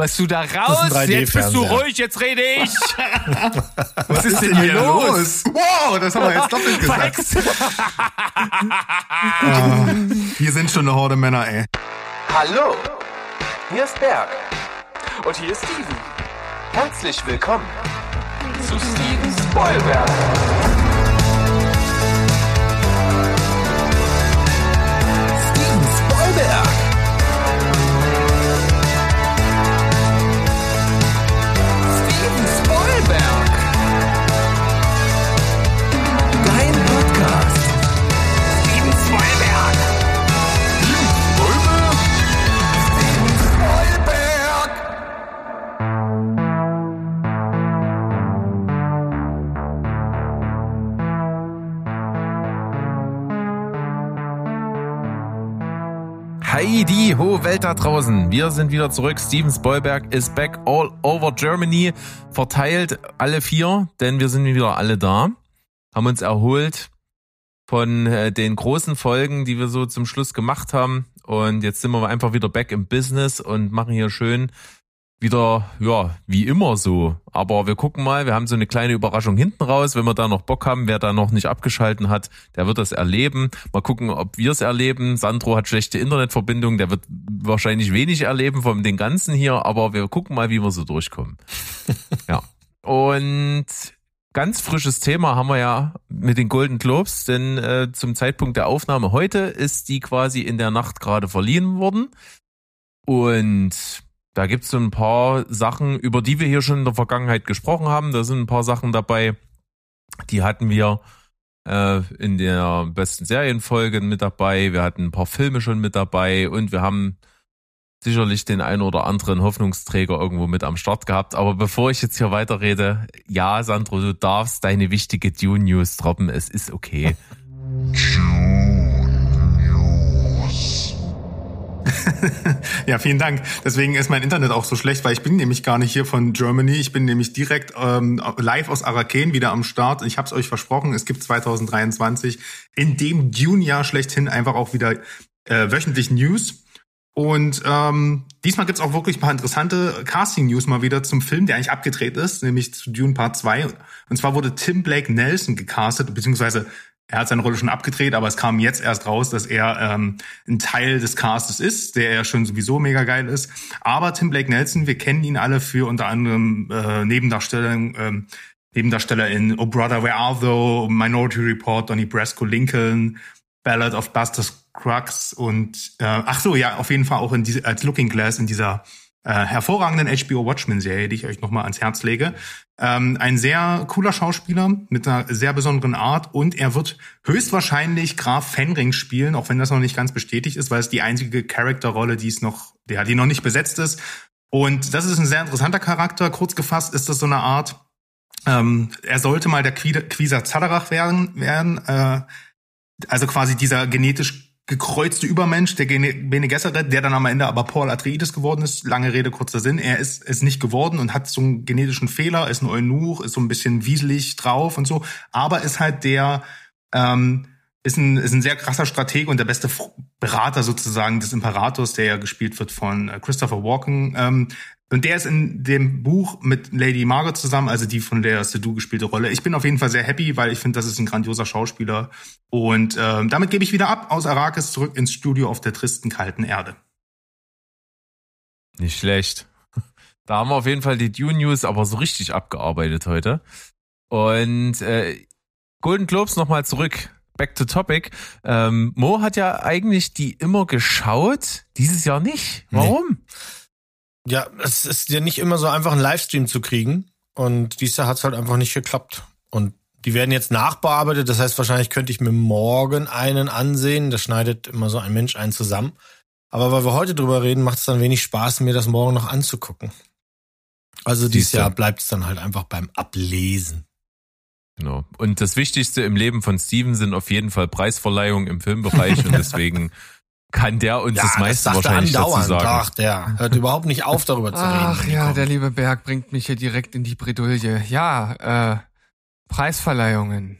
Was du da raus? Jetzt bist du ruhig, jetzt rede ich. Was ist denn hier los? Wow, das haben wir jetzt doppelt gesagt. ah, hier sind schon eine Horde Männer, ey. Hallo, hier ist Berg. Und hier ist Steven. Herzlich willkommen zu Steven Spoilberg. Heidi, ho Welt da draußen. Wir sind wieder zurück. Steven Spoilberg ist back all over Germany. Verteilt alle vier, denn wir sind wieder alle da. Haben uns erholt von äh, den großen Folgen, die wir so zum Schluss gemacht haben. Und jetzt sind wir einfach wieder back im Business und machen hier schön wieder, ja, wie immer so. Aber wir gucken mal, wir haben so eine kleine Überraschung hinten raus. Wenn wir da noch Bock haben, wer da noch nicht abgeschalten hat, der wird das erleben. Mal gucken, ob wir es erleben. Sandro hat schlechte Internetverbindung, der wird wahrscheinlich wenig erleben von den ganzen hier, aber wir gucken mal, wie wir so durchkommen. ja. Und ganz frisches Thema haben wir ja mit den Golden Globes, denn äh, zum Zeitpunkt der Aufnahme heute ist die quasi in der Nacht gerade verliehen worden. Und da gibt's so ein paar Sachen, über die wir hier schon in der Vergangenheit gesprochen haben. Da sind ein paar Sachen dabei, die hatten wir äh, in der besten Serienfolge mit dabei. Wir hatten ein paar Filme schon mit dabei und wir haben sicherlich den einen oder anderen Hoffnungsträger irgendwo mit am Start gehabt. Aber bevor ich jetzt hier weiterrede, ja, Sandro, du darfst deine wichtige Dune News droppen. Es ist okay. ja, vielen Dank. Deswegen ist mein Internet auch so schlecht, weil ich bin nämlich gar nicht hier von Germany. Ich bin nämlich direkt ähm, live aus Araken wieder am Start. Ich habe es euch versprochen, es gibt 2023 in dem Dune-Jahr schlechthin einfach auch wieder äh, wöchentlich News. Und ähm, diesmal gibt's auch wirklich ein paar interessante Casting-News mal wieder zum Film, der eigentlich abgedreht ist, nämlich zu Dune Part 2. Und zwar wurde Tim Blake Nelson gecastet, beziehungsweise er hat seine Rolle schon abgedreht, aber es kam jetzt erst raus, dass er ähm, ein Teil des Castes ist, der ja schon sowieso mega geil ist. Aber Tim Blake Nelson, wir kennen ihn alle für unter anderem äh, Nebendarsteller, ähm, Nebendarsteller in Oh Brother, Where Are Thou, Minority Report, Donnie Brasco, Lincoln, Ballad of Buster Scruggs und äh, ach so, ja, auf jeden Fall auch in diese, als Looking Glass in dieser äh, hervorragenden HBO Watchmen-Serie, die ich euch nochmal ans Herz lege. Ähm, ein sehr cooler Schauspieler mit einer sehr besonderen Art und er wird höchstwahrscheinlich Graf Fenring spielen, auch wenn das noch nicht ganz bestätigt ist, weil es die einzige Charakterrolle, die es noch, ja, die noch nicht besetzt ist. Und das ist ein sehr interessanter Charakter. Kurz gefasst ist das so eine Art, ähm, er sollte mal der Quisa Zadarach werden, werden äh, also quasi dieser genetisch gekreuzte Übermensch, der Bene Gesserit, der dann am Ende aber Paul Atreides geworden ist. Lange Rede, kurzer Sinn. Er ist es nicht geworden und hat so einen genetischen Fehler, ist ein Eunuch, ist so ein bisschen wieselig drauf und so, aber ist halt der, ähm, ist ein, ist ein sehr krasser Strateg und der beste Berater sozusagen des Imperators, der ja gespielt wird von äh, Christopher Walken. Ähm, und der ist in dem Buch mit Lady Margaret zusammen, also die von der Sedu gespielte Rolle. Ich bin auf jeden Fall sehr happy, weil ich finde, das ist ein grandioser Schauspieler. Und ähm, damit gebe ich wieder ab aus Arrakis zurück ins Studio auf der tristen, kalten Erde. Nicht schlecht. Da haben wir auf jeden Fall die Dune News aber so richtig abgearbeitet heute. Und äh, Golden Globes nochmal zurück. Back to topic. Ähm, Mo hat ja eigentlich die immer geschaut, dieses Jahr nicht. Warum? Nee. Ja, es ist ja nicht immer so einfach, einen Livestream zu kriegen. Und dieses Jahr hat es halt einfach nicht geklappt. Und die werden jetzt nachbearbeitet. Das heißt, wahrscheinlich könnte ich mir morgen einen ansehen. Da schneidet immer so ein Mensch einen zusammen. Aber weil wir heute drüber reden, macht es dann wenig Spaß, mir das morgen noch anzugucken. Also dieses Jahr bleibt es dann halt einfach beim Ablesen. Genau. Und das Wichtigste im Leben von Steven sind auf jeden Fall Preisverleihungen im Filmbereich und deswegen kann der uns ja, das meiste das wahrscheinlich dazu sagen. Ach, der hört überhaupt nicht auf, darüber zu reden. Ach ja, der liebe Berg bringt mich hier direkt in die Bredouille. Ja, äh, Preisverleihungen.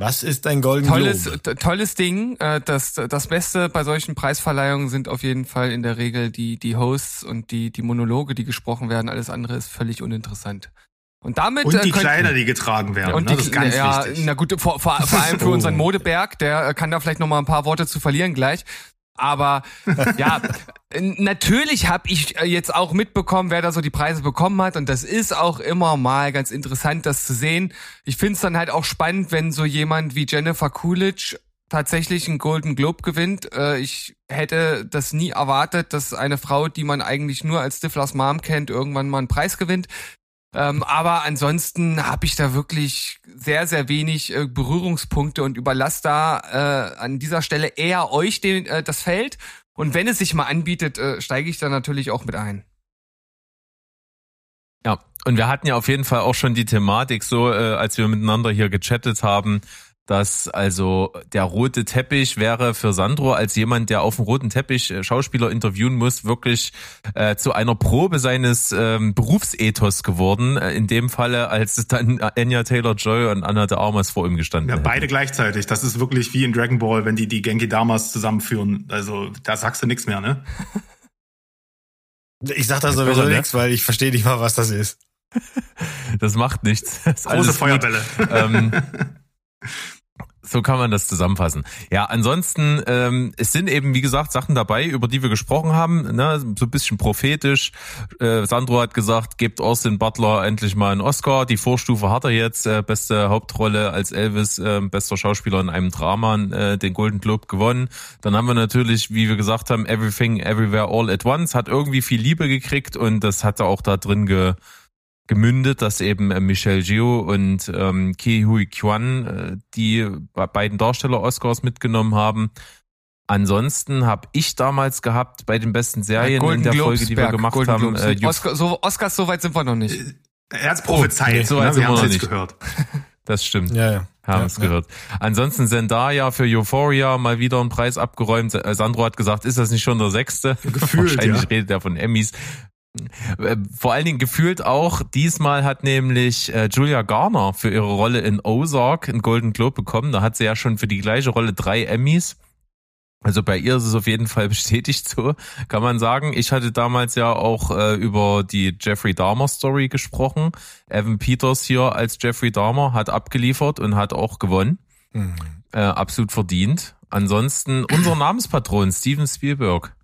Was ist ein Golden Tolles, Globe? tolles Ding. Äh, Das, das Beste bei solchen Preisverleihungen sind auf jeden Fall in der Regel die, die Hosts und die, die Monologe, die gesprochen werden. Alles andere ist völlig uninteressant. Und damit Und äh, die könnt- Kleider, die getragen werden. und ne? die, das ist ganz ja, wichtig. na gut, vor, vor, vor allem für Oh. unseren Modeberg, der äh, kann da vielleicht noch mal ein paar Worte zu verlieren gleich. Aber ja, natürlich habe ich äh, jetzt auch mitbekommen, wer da so die Preise bekommen hat. Und das ist auch immer mal ganz interessant, das zu sehen. Ich finde es dann halt auch spannend, wenn so jemand wie Jennifer Coolidge tatsächlich einen Golden Globe gewinnt. Äh, ich hätte das nie erwartet, dass eine Frau, die man eigentlich nur als Stiflers Mom kennt, irgendwann mal einen Preis gewinnt. Ähm, aber ansonsten habe ich da wirklich sehr, sehr wenig äh, Berührungspunkte und überlasse da äh, an dieser Stelle eher euch den, äh, das Feld. Und wenn es sich mal anbietet, äh, steige ich da natürlich auch mit ein. Ja, und wir hatten ja auf jeden Fall auch schon die Thematik so, äh, als wir miteinander hier gechattet haben, dass also der rote Teppich wäre für Sandro als jemand, der auf dem roten Teppich äh, Schauspieler interviewen muss, wirklich äh, zu einer Probe seines ähm, Berufsethos geworden. Äh, in dem Falle, als es dann Anya Taylor-Joy und Anna de Armas vor ihm gestanden Ja, hätten. beide gleichzeitig. Das ist wirklich wie in Dragon Ball, wenn die die Genki Damas zusammenführen. Also da sagst du nichts mehr, ne? Ich sag da sowieso Irre, ne? nichts, weil ich verstehe nicht mal, was das ist. Das macht nichts. Das Große. Feuerbälle. ähm, so kann man das zusammenfassen. Ja, ansonsten, ähm, es sind eben, wie gesagt, Sachen dabei, über die wir gesprochen haben, ne, so ein bisschen prophetisch. Äh, Sandro hat gesagt, gebt Austin Butler endlich mal einen Oscar. Die Vorstufe hat er jetzt, äh, beste Hauptrolle als Elvis, äh, bester Schauspieler in einem Drama, äh, den Golden Globe gewonnen. Dann haben wir natürlich, wie wir gesagt haben, Everything, Everywhere, All at Once, hat irgendwie viel Liebe gekriegt und das hat er auch da drin ge gemündet, dass eben äh, Michelle Gio und ähm, Ki Hui Kwan äh, die be- beiden Darsteller Oscars mitgenommen haben. Ansonsten habe ich damals gehabt bei den besten Serien in der Folge, die wir gemacht Golden haben. Äh, Oscar, so, Oscars, so weit sind wir noch nicht. Er hat's prophezeit. nee, so weit ne? sind Wir wir haben noch es jetzt nicht. gehört. das stimmt. Ja, ja. Haben ja, es gehört. Ansonsten Zendaya für Euphoria mal wieder einen Preis abgeräumt. Äh, Sandro hat gesagt, ist das nicht schon der sechste? Gefühlt, Wahrscheinlich ja. redet er von Emmys. Äh, Vor allen Dingen gefühlt auch, diesmal hat nämlich äh, Julia Garner für ihre Rolle in Ozark einen Golden Globe bekommen. Da hat sie ja schon für die gleiche Rolle drei Emmys. Also bei ihr ist es auf jeden Fall bestätigt so, kann man sagen. Ich hatte damals ja auch äh, über die Jeffrey Dahmer Story gesprochen. Evan Peters hier als Jeffrey Dahmer hat abgeliefert und hat auch gewonnen. Mhm. Äh, absolut verdient. Ansonsten unser Namenspatron Steven Spielberg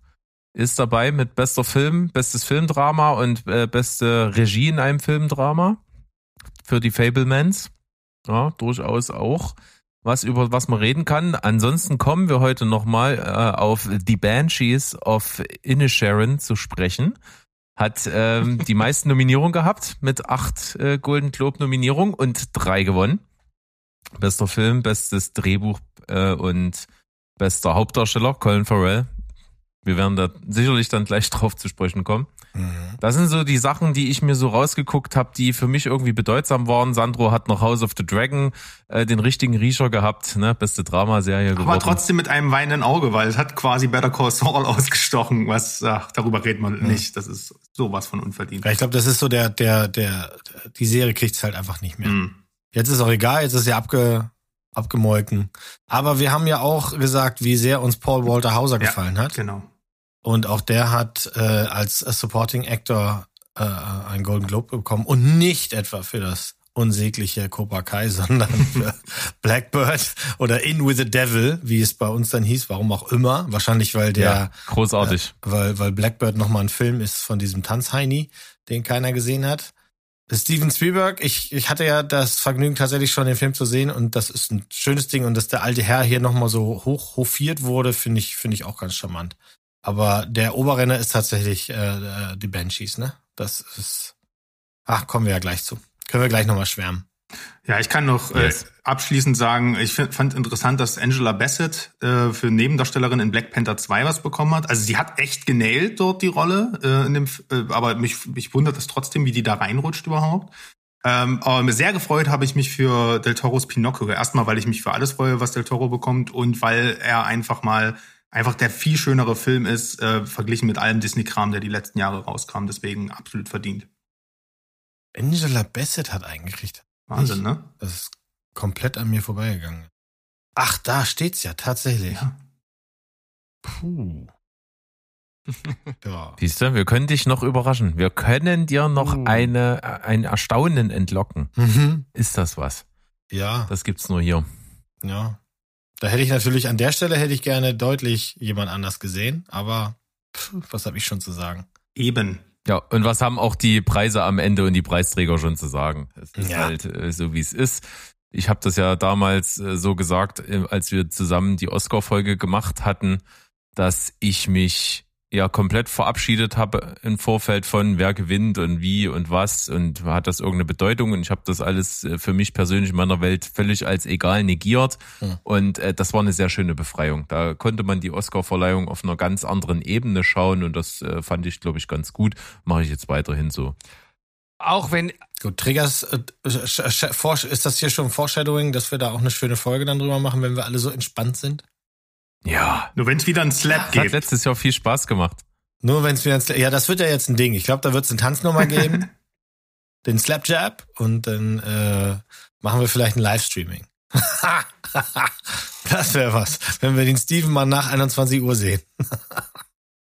ist dabei mit bester Film, bestes Filmdrama und äh, beste Regie in einem Filmdrama für die Fablemans. Ja, durchaus auch was über was man reden kann. Ansonsten kommen wir heute nochmal äh, auf The Banshees of Inisherin zu sprechen. Hat ähm, die meisten Nominierungen gehabt mit acht äh, Golden Globe Nominierungen und drei gewonnen. Bester Film, bestes Drehbuch äh, und bester Hauptdarsteller Colin Farrell. Wir werden da sicherlich dann gleich drauf zu sprechen kommen. Mhm. Das sind so die Sachen, die ich mir so rausgeguckt habe, die für mich irgendwie bedeutsam waren. Sandro hat noch House of the Dragon äh, den richtigen Riecher gehabt, ne? Beste Dramaserie geworden. Aber trotzdem mit einem weinenden Auge, weil es hat quasi Better Call Saul ausgestochen. Was, ach, darüber redet man nicht. Das ist sowas von unverdient. Ja, ich glaube, das ist so der, der, der, die Serie kriegt's halt einfach nicht mehr. Mhm. Jetzt ist auch egal, jetzt ist sie abge, abgemolken. Aber wir haben ja auch gesagt, wie sehr uns Paul Walter Hauser Ja, gefallen hat. Genau. Und auch der hat äh, als Supporting Actor äh, einen Golden Globe bekommen und nicht etwa für das unsägliche Cobra Kai, sondern für Blackbird oder In with the Devil, wie es bei uns dann hieß, warum auch immer. Wahrscheinlich, weil der, ja, großartig. weil, weil Blackbird nochmal ein Film ist von diesem Tanzheini, den keiner gesehen hat. Steven Spielberg, ich, ich hatte ja das Vergnügen tatsächlich schon den Film zu sehen und das ist ein schönes Ding und dass der alte Herr hier nochmal so hoch hofiert wurde, finde ich, finde ich auch ganz charmant. Aber der Oberrenner ist tatsächlich äh, äh, die Banshees, ne? Das ist. Ach, kommen wir ja gleich zu. Können wir gleich nochmal schwärmen. Ja, ich kann noch Yes. äh, abschließend sagen, ich find, fand interessant, dass Angela Bassett äh, für Nebendarstellerin in Black Panther 2 was bekommen hat. Also sie hat echt genailt dort die Rolle, äh, in dem, äh, aber mich, mich wundert es trotzdem, wie die da reinrutscht überhaupt. Ähm, aber sehr gefreut habe ich mich für Del Toros Pinocchio. Erstmal, weil ich mich für alles freue, was Del Toro bekommt und weil er einfach mal einfach der viel schönere Film ist, äh, verglichen mit allem Disney-Kram, der die letzten Jahre rauskam. Deswegen absolut verdient. Angela Bassett hat eingekriegt. Wahnsinn, Ich- ne? Das ist komplett an mir vorbeigegangen. Ach, da steht's ja tatsächlich. Ja. Puh. ja. Siehst du, wir können dich noch überraschen. Wir können dir noch Uh. eine, ein Erstaunen entlocken. Mhm. Ist das was? Ja, Das gibt's nur hier. ja. Da hätte ich natürlich an der Stelle hätte ich gerne deutlich jemand anders gesehen, aber pff, was habe ich schon zu sagen? Eben. Ja, und was haben auch die Preise am Ende und die Preisträger schon zu sagen? Es ist Ja. halt äh, so, wie es ist. Ich habe das ja damals äh, so gesagt, äh, als wir zusammen die Oscar-Folge gemacht hatten, dass ich mich ja komplett verabschiedet habe im Vorfeld von wer gewinnt und wie und was und hat das irgendeine Bedeutung und ich habe das alles äh, für mich persönlich in meiner Welt völlig als egal negiert Hm. und äh, das war eine sehr schöne Befreiung. Da konnte man die Oscar-Verleihung auf einer ganz anderen Ebene schauen und das äh, fand ich, glaube ich, ganz gut. Mache ich jetzt weiterhin so. Auch wenn, Gut, Triggers, äh, ist das hier schon Foreshadowing, dass wir da auch eine schöne Folge dann drüber machen, wenn wir alle so entspannt sind? Ja, Nur wenn es wieder einen Slap hat gibt. letztes Jahr viel Spaß gemacht. Nur wenn es mir ins, ja, das wird ja jetzt ein Ding. Ich glaube, da wird es eine Tanznummer geben, den Slapjab und dann äh, machen wir vielleicht ein Livestreaming. das wäre was, wenn wir den Steven mal nach 21 Uhr sehen.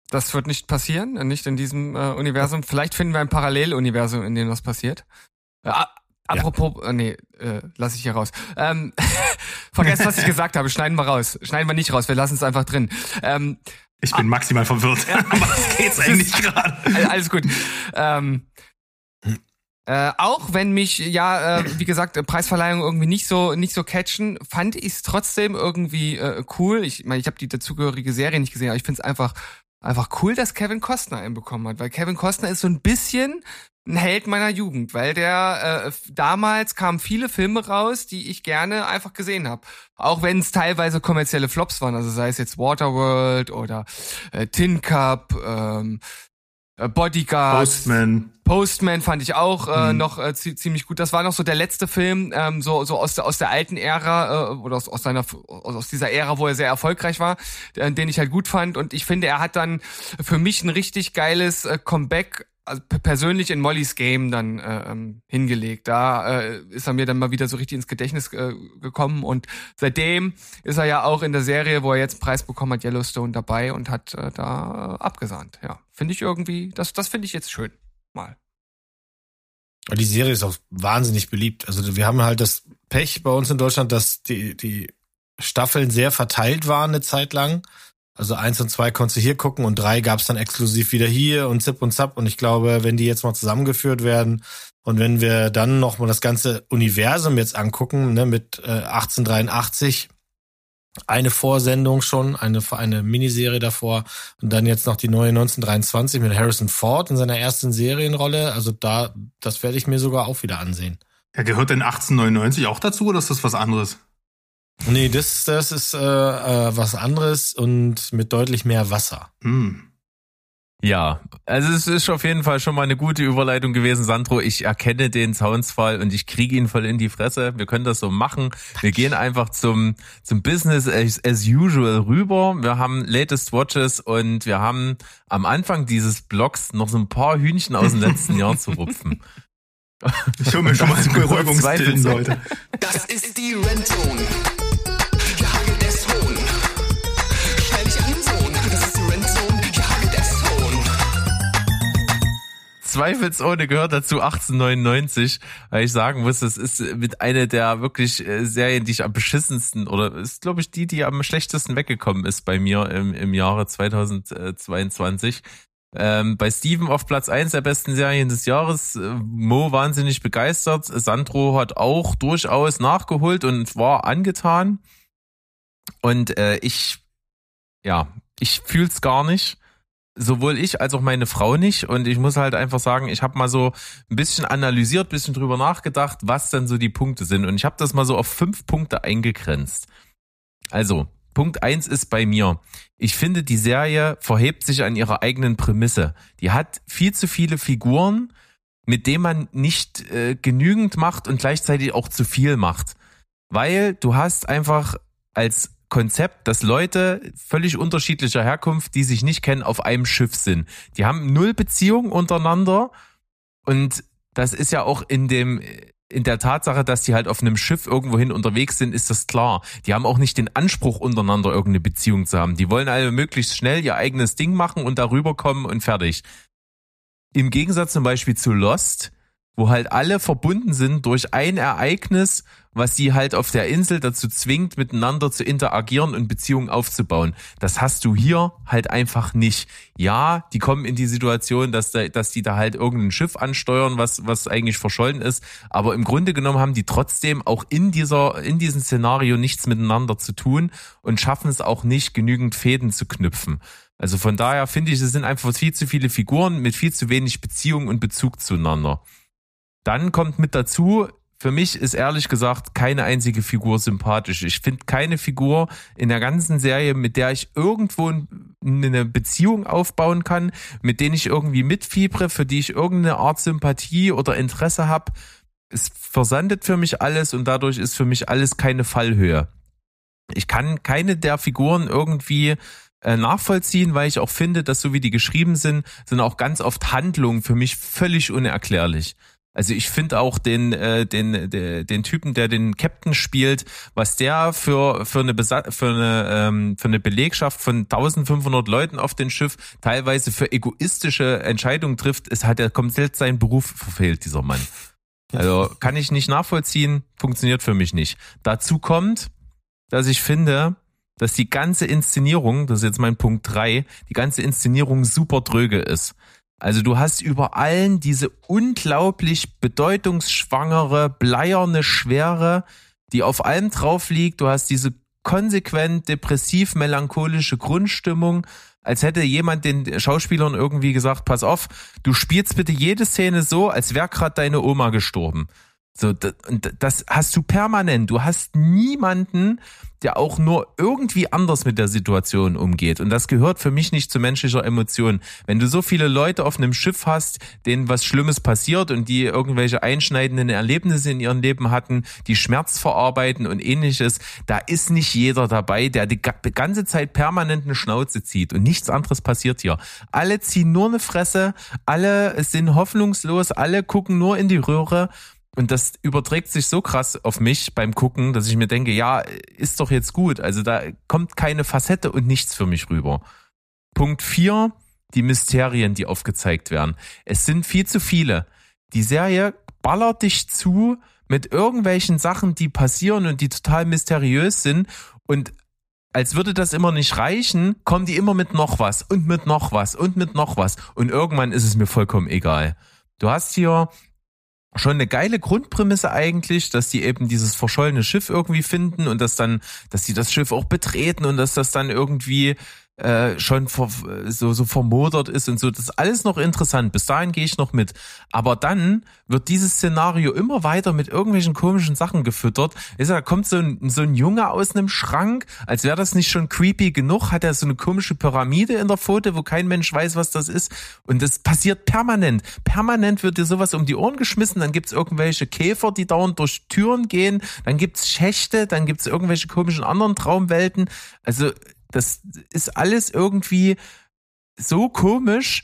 das wird nicht passieren, nicht in diesem äh, Universum. Vielleicht finden wir ein Paralleluniversum, in dem das passiert. Äh, apropos, äh, nee, äh, lass ich hier raus. Ähm, vergesst, was ich gesagt habe. Schneiden wir raus. Schneiden wir nicht raus. Wir lassen es einfach drin. Ähm, Ich bin maximal verwirrt. Was geht's eigentlich gerade? All- Alles gut. Ähm, äh, auch wenn mich ja, äh, wie gesagt, äh, Preisverleihung irgendwie nicht so nicht so catchen, fand ich es trotzdem irgendwie äh, cool. Ich meine, ich habe die dazugehörige Serie nicht gesehen, aber ich finde es einfach einfach cool, dass Kevin Costner einen bekommen hat, weil Kevin Costner ist so ein bisschen ein Held meiner Jugend, weil der äh, damals kamen viele Filme raus, die ich gerne einfach gesehen habe. Auch wenn es teilweise kommerzielle Flops waren, also sei es jetzt Waterworld oder äh, Tin Cup, ähm, äh, Bodyguard, Postman. Postman fand ich auch äh, Mhm. noch äh, zi ziemlich gut. Das war noch so der letzte Film, ähm, so so aus der aus der alten Ära äh, oder aus, aus seiner aus, aus dieser Ära, wo er sehr erfolgreich war, äh, den ich halt gut fand. Und ich finde, er hat dann für mich ein richtig geiles äh, Comeback also persönlich in Mollys Game dann äh, ähm, hingelegt. Da äh, ist er mir dann mal wieder so richtig ins Gedächtnis äh, gekommen und seitdem ist er ja auch in der Serie, wo er jetzt einen Preis bekommen hat, Yellowstone dabei und hat äh, da äh, abgesahnt. Ja, finde ich irgendwie, das das finde ich jetzt schön. Mal. Die Serie ist auch wahnsinnig beliebt. Also wir haben halt das Pech bei uns in Deutschland, dass die, die Staffeln sehr verteilt waren eine Zeit lang. Also eins und zwei konntest du hier gucken und drei gab's dann exklusiv wieder hier und zip und zap. Und ich glaube, wenn die jetzt mal zusammengeführt werden und wenn wir dann noch mal das ganze Universum jetzt angucken, ne, mit äh, 1883, eine Vorsendung schon, eine, eine Miniserie davor und dann jetzt noch die neue 1923 mit Harrison Ford in seiner ersten Serienrolle. Also da, das werde ich mir sogar auch wieder ansehen. Ja, gehört denn 1899 auch dazu oder ist das was anderes? Nee, das, das ist äh, äh, was anderes und mit deutlich mehr Wasser. Hm. Ja, also es ist auf jeden Fall schon mal eine gute Überleitung gewesen, Sandro. Ich erkenne den Soundsfall und ich kriege ihn voll in die Fresse. Wir können das so machen. Wir gehen einfach zum, zum Business as, as usual rüber. Wir haben latest Watches und wir haben am Anfang dieses Blogs noch so ein paar Hühnchen aus dem letzten Jahr zu rupfen. Ich hole mir schon mal einen zweifelsohne. Leute. Das ist die Rentzone. Zweifelsohne gehört dazu 1899, weil ich sagen muss, das ist mit einer der wirklich äh, Serien, die ich am beschissensten oder ist, glaube ich, die, die am schlechtesten weggekommen ist bei mir im, im Jahre 2022. Ähm, bei Steven auf Platz eins der besten Serien des Jahres. Äh, Mo wahnsinnig begeistert. Sandro hat auch durchaus nachgeholt und war angetan. Und äh, ich, ja, ich fühl's gar nicht sowohl ich als auch meine Frau nicht. Und ich muss halt einfach sagen, ich habe mal so ein bisschen analysiert, bisschen drüber nachgedacht, was denn so die Punkte sind. Und ich habe das mal so auf fünf Punkte eingegrenzt. Also, Punkt eins ist bei mir. Ich finde, die Serie verhebt sich an ihrer eigenen Prämisse. Die hat viel zu viele Figuren, mit denen man nicht äh, genügend macht und gleichzeitig auch zu viel macht. Weil du hast einfach als Konzept, dass Leute völlig unterschiedlicher Herkunft, die sich nicht kennen, auf einem Schiff sind. Die haben null Beziehung untereinander und das ist ja auch in dem in der Tatsache, dass die halt auf einem Schiff irgendwohin unterwegs sind, ist das klar. Die haben auch nicht den Anspruch, untereinander irgendeine Beziehung zu haben. Die wollen alle möglichst schnell ihr eigenes Ding machen und darüber kommen und fertig. Im Gegensatz zum Beispiel zu Lost, wo halt alle verbunden sind durch ein Ereignis, was sie halt auf der Insel dazu zwingt, miteinander zu interagieren und Beziehungen aufzubauen. Das hast du hier halt einfach nicht. Ja, die kommen in die Situation, dass, da, dass die da halt irgendein Schiff ansteuern, was, was eigentlich verschollen ist. Aber im Grunde genommen haben die trotzdem auch in dieser, in diesem Szenario nichts miteinander zu tun und schaffen es auch nicht, genügend Fäden zu knüpfen. Also von daher finde ich, es sind einfach viel zu viele Figuren mit viel zu wenig Beziehung und Bezug zueinander. Dann kommt mit dazu, für mich ist ehrlich gesagt keine einzige Figur sympathisch. Ich finde keine Figur in der ganzen Serie, mit der ich irgendwo eine Beziehung aufbauen kann, mit denen ich irgendwie mitfiebre, für die ich irgendeine Art Sympathie oder Interesse habe. Es versandet für mich alles und dadurch ist für mich alles keine Fallhöhe. Ich kann keine der Figuren irgendwie äh, nachvollziehen, weil ich auch finde, dass so wie die geschrieben sind, sind auch ganz oft Handlungen für mich völlig unerklärlich. Also ich finde auch den, äh, den, den, den Typen, der den Captain spielt, was der für, für, eine, Besa für, eine, ähm, für eine Belegschaft von 1500 Leuten auf dem Schiff teilweise für egoistische Entscheidungen trifft, es hat er komplett seinen Beruf verfehlt, dieser Mann. Also kann ich nicht nachvollziehen, funktioniert für mich nicht. Dazu kommt, dass ich finde, dass die ganze Inszenierung, das ist jetzt mein Punkt drei, die ganze Inszenierung super dröge ist. Also du hast über allen diese unglaublich bedeutungsschwangere, bleierne Schwere, die auf allem drauf liegt. Du hast diese konsequent depressiv-melancholische Grundstimmung, als hätte jemand den Schauspielern irgendwie gesagt, pass auf, du spielst bitte jede Szene so, als wäre gerade deine Oma gestorben. So, und das hast du permanent. Du hast niemanden, der auch nur irgendwie anders mit der Situation umgeht. Und das gehört für mich nicht zu menschlicher Emotion. Wenn du so viele Leute auf einem Schiff hast, denen was Schlimmes passiert und die irgendwelche einschneidenden Erlebnisse in ihrem Leben hatten, die Schmerz verarbeiten und ähnliches, da ist nicht jeder dabei, der die ganze Zeit permanent eine Schnauze zieht und nichts anderes passiert hier. Alle ziehen nur eine Fresse, alle sind hoffnungslos, alle gucken nur in die Röhre und das überträgt sich so krass auf mich beim Gucken, dass ich mir denke, ja, ist doch jetzt gut. Also da kommt keine Facette und nichts für mich rüber. Punkt vier: die Mysterien, die aufgezeigt werden. Es sind viel zu viele. Die Serie ballert dich zu mit irgendwelchen Sachen, die passieren und die total mysteriös sind. Und als würde das immer nicht reichen, kommen die immer mit noch was und mit noch was und mit noch was. Und irgendwann ist es mir vollkommen egal. Du hast hier schon eine geile Grundprämisse eigentlich, dass die eben dieses verschollene Schiff irgendwie finden und dass dann, dass die das Schiff auch betreten und dass das dann irgendwie äh, schon ver, so, so vermodert ist und so. Das ist alles noch interessant. Bis dahin gehe ich noch mit. Aber dann wird dieses Szenario immer weiter mit irgendwelchen komischen Sachen gefüttert. Ist, da kommt so ein, so ein Junge aus einem Schrank, als wäre das nicht schon creepy genug, hat er so eine komische Pyramide in der Pfote, wo kein Mensch weiß, was das ist. Und das passiert permanent. Permanent wird dir sowas um die Ohren geschmissen. Dann gibt's irgendwelche Käfer, die dauernd durch Türen gehen. Dann gibt's Schächte. Dann gibt's irgendwelche komischen anderen Traumwelten. Also das ist alles irgendwie so komisch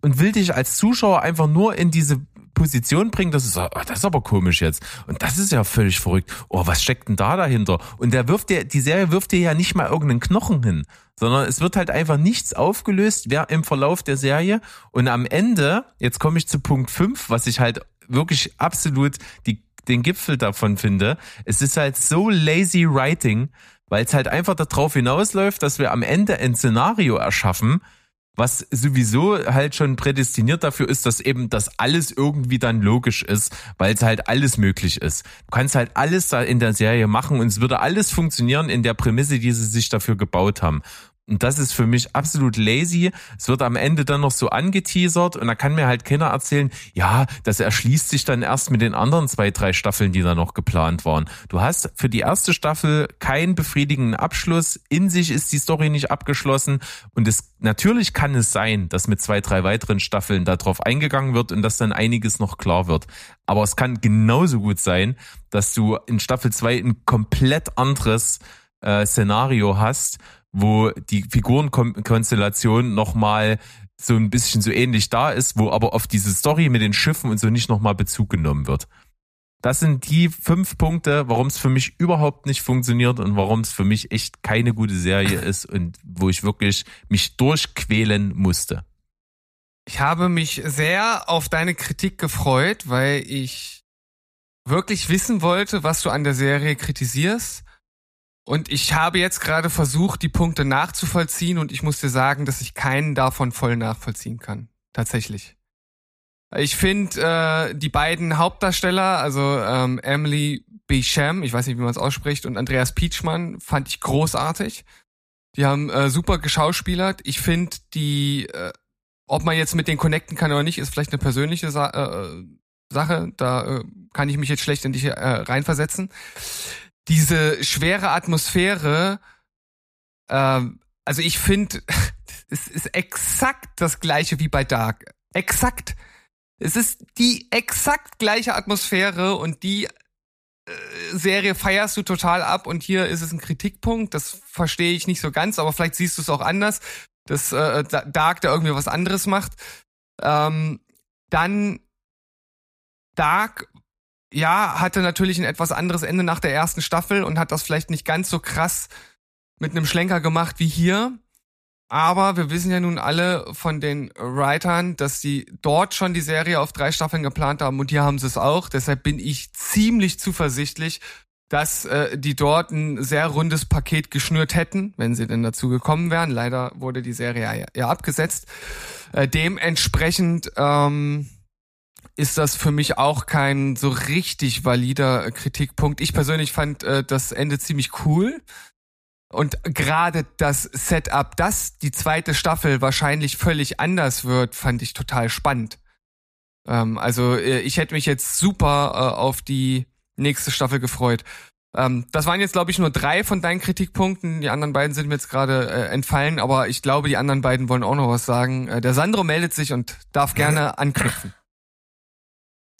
und will dich als Zuschauer einfach nur in diese Position bringen, dass du oh, das ist aber komisch jetzt. Und das ist ja völlig verrückt. Oh, was steckt denn da dahinter? Und der wirft dir, die Serie wirft dir ja nicht mal irgendeinen Knochen hin, sondern es wird halt einfach nichts aufgelöst im Verlauf der Serie. Und am Ende, jetzt komme ich zu Punkt 5, was ich halt wirklich absolut die, den Gipfel davon finde. Es ist halt so lazy writing, weil es halt einfach darauf hinausläuft, dass wir am Ende ein Szenario erschaffen, was sowieso halt schon prädestiniert dafür ist, dass eben das alles irgendwie dann logisch ist, weil es halt alles möglich ist. Du kannst halt alles da in der Serie machen und es würde alles funktionieren in der Prämisse, die sie sich dafür gebaut haben. Und das ist für mich absolut lazy. Es wird am Ende dann noch so angeteasert und da kann mir halt keiner erzählen, ja, das erschließt sich dann erst mit den anderen zwei, drei Staffeln, die da noch geplant waren. Du hast für die erste Staffel keinen befriedigenden Abschluss. In sich ist die Story nicht abgeschlossen und es, natürlich kann es sein, dass mit zwei, drei weiteren Staffeln darauf eingegangen wird und dass dann einiges noch klar wird. Aber es kann genauso gut sein, dass du in Staffel zwei ein komplett anderes äh, Szenario hast wo die Figurenkonstellation nochmal so ein bisschen so ähnlich da ist, wo aber auf diese Story mit den Schiffen und so nicht nochmal Bezug genommen wird. Das sind die fünf Punkte, warum es für mich überhaupt nicht funktioniert und warum es für mich echt keine gute Serie ist und wo ich wirklich mich durchquälen musste. Ich habe mich sehr auf deine Kritik gefreut, weil ich wirklich wissen wollte, was du an der Serie kritisierst. Und ich habe jetzt gerade versucht, die Punkte nachzuvollziehen und ich muss dir sagen, dass ich keinen davon voll nachvollziehen kann. Tatsächlich. Ich finde äh, die beiden Hauptdarsteller, also ähm, Emily Becham, ich weiß nicht, wie man es ausspricht, und Andreas Pietschmann, fand ich großartig. Die haben äh, super geschauspielert. Ich finde die, äh, ob man jetzt mit denen connecten kann oder nicht, ist vielleicht eine persönliche Sa äh, Sache. Da äh, kann ich mich jetzt schlecht in dich äh, reinversetzen. Diese schwere Atmosphäre, äh, also ich finde, es ist exakt das gleiche wie bei Dark. Exakt. Es ist die exakt gleiche Atmosphäre und die äh, Serie feierst du total ab und hier ist es ein Kritikpunkt. Das verstehe ich nicht so ganz, aber vielleicht siehst du es auch anders, dass äh, Dark da irgendwie was anderes macht. Ähm, dann Dark, ja, hatte natürlich ein etwas anderes Ende nach der ersten Staffel und hat das vielleicht nicht ganz so krass mit einem Schlenker gemacht wie hier. Aber wir wissen ja nun alle von den Writern, dass sie dort schon die Serie auf drei Staffeln geplant haben und hier haben sie es auch. Deshalb bin ich ziemlich zuversichtlich, dass äh, die dort ein sehr rundes Paket geschnürt hätten, wenn sie denn dazu gekommen wären. Leider wurde die Serie ja, ja abgesetzt. Äh, dementsprechend ähm, ist das für mich auch kein so richtig valider Kritikpunkt. Ich persönlich fand äh, das Ende ziemlich cool. Und gerade das Setup, dass die zweite Staffel wahrscheinlich völlig anders wird, fand ich total spannend. Ähm, also äh, ich hätte mich jetzt super äh, auf die nächste Staffel gefreut. Ähm, das waren jetzt, glaube ich, nur drei von deinen Kritikpunkten. Die anderen beiden sind mir jetzt gerade äh, entfallen, aber ich glaube, die anderen beiden wollen auch noch was sagen. Äh, der Sandro meldet sich und darf gerne anknüpfen.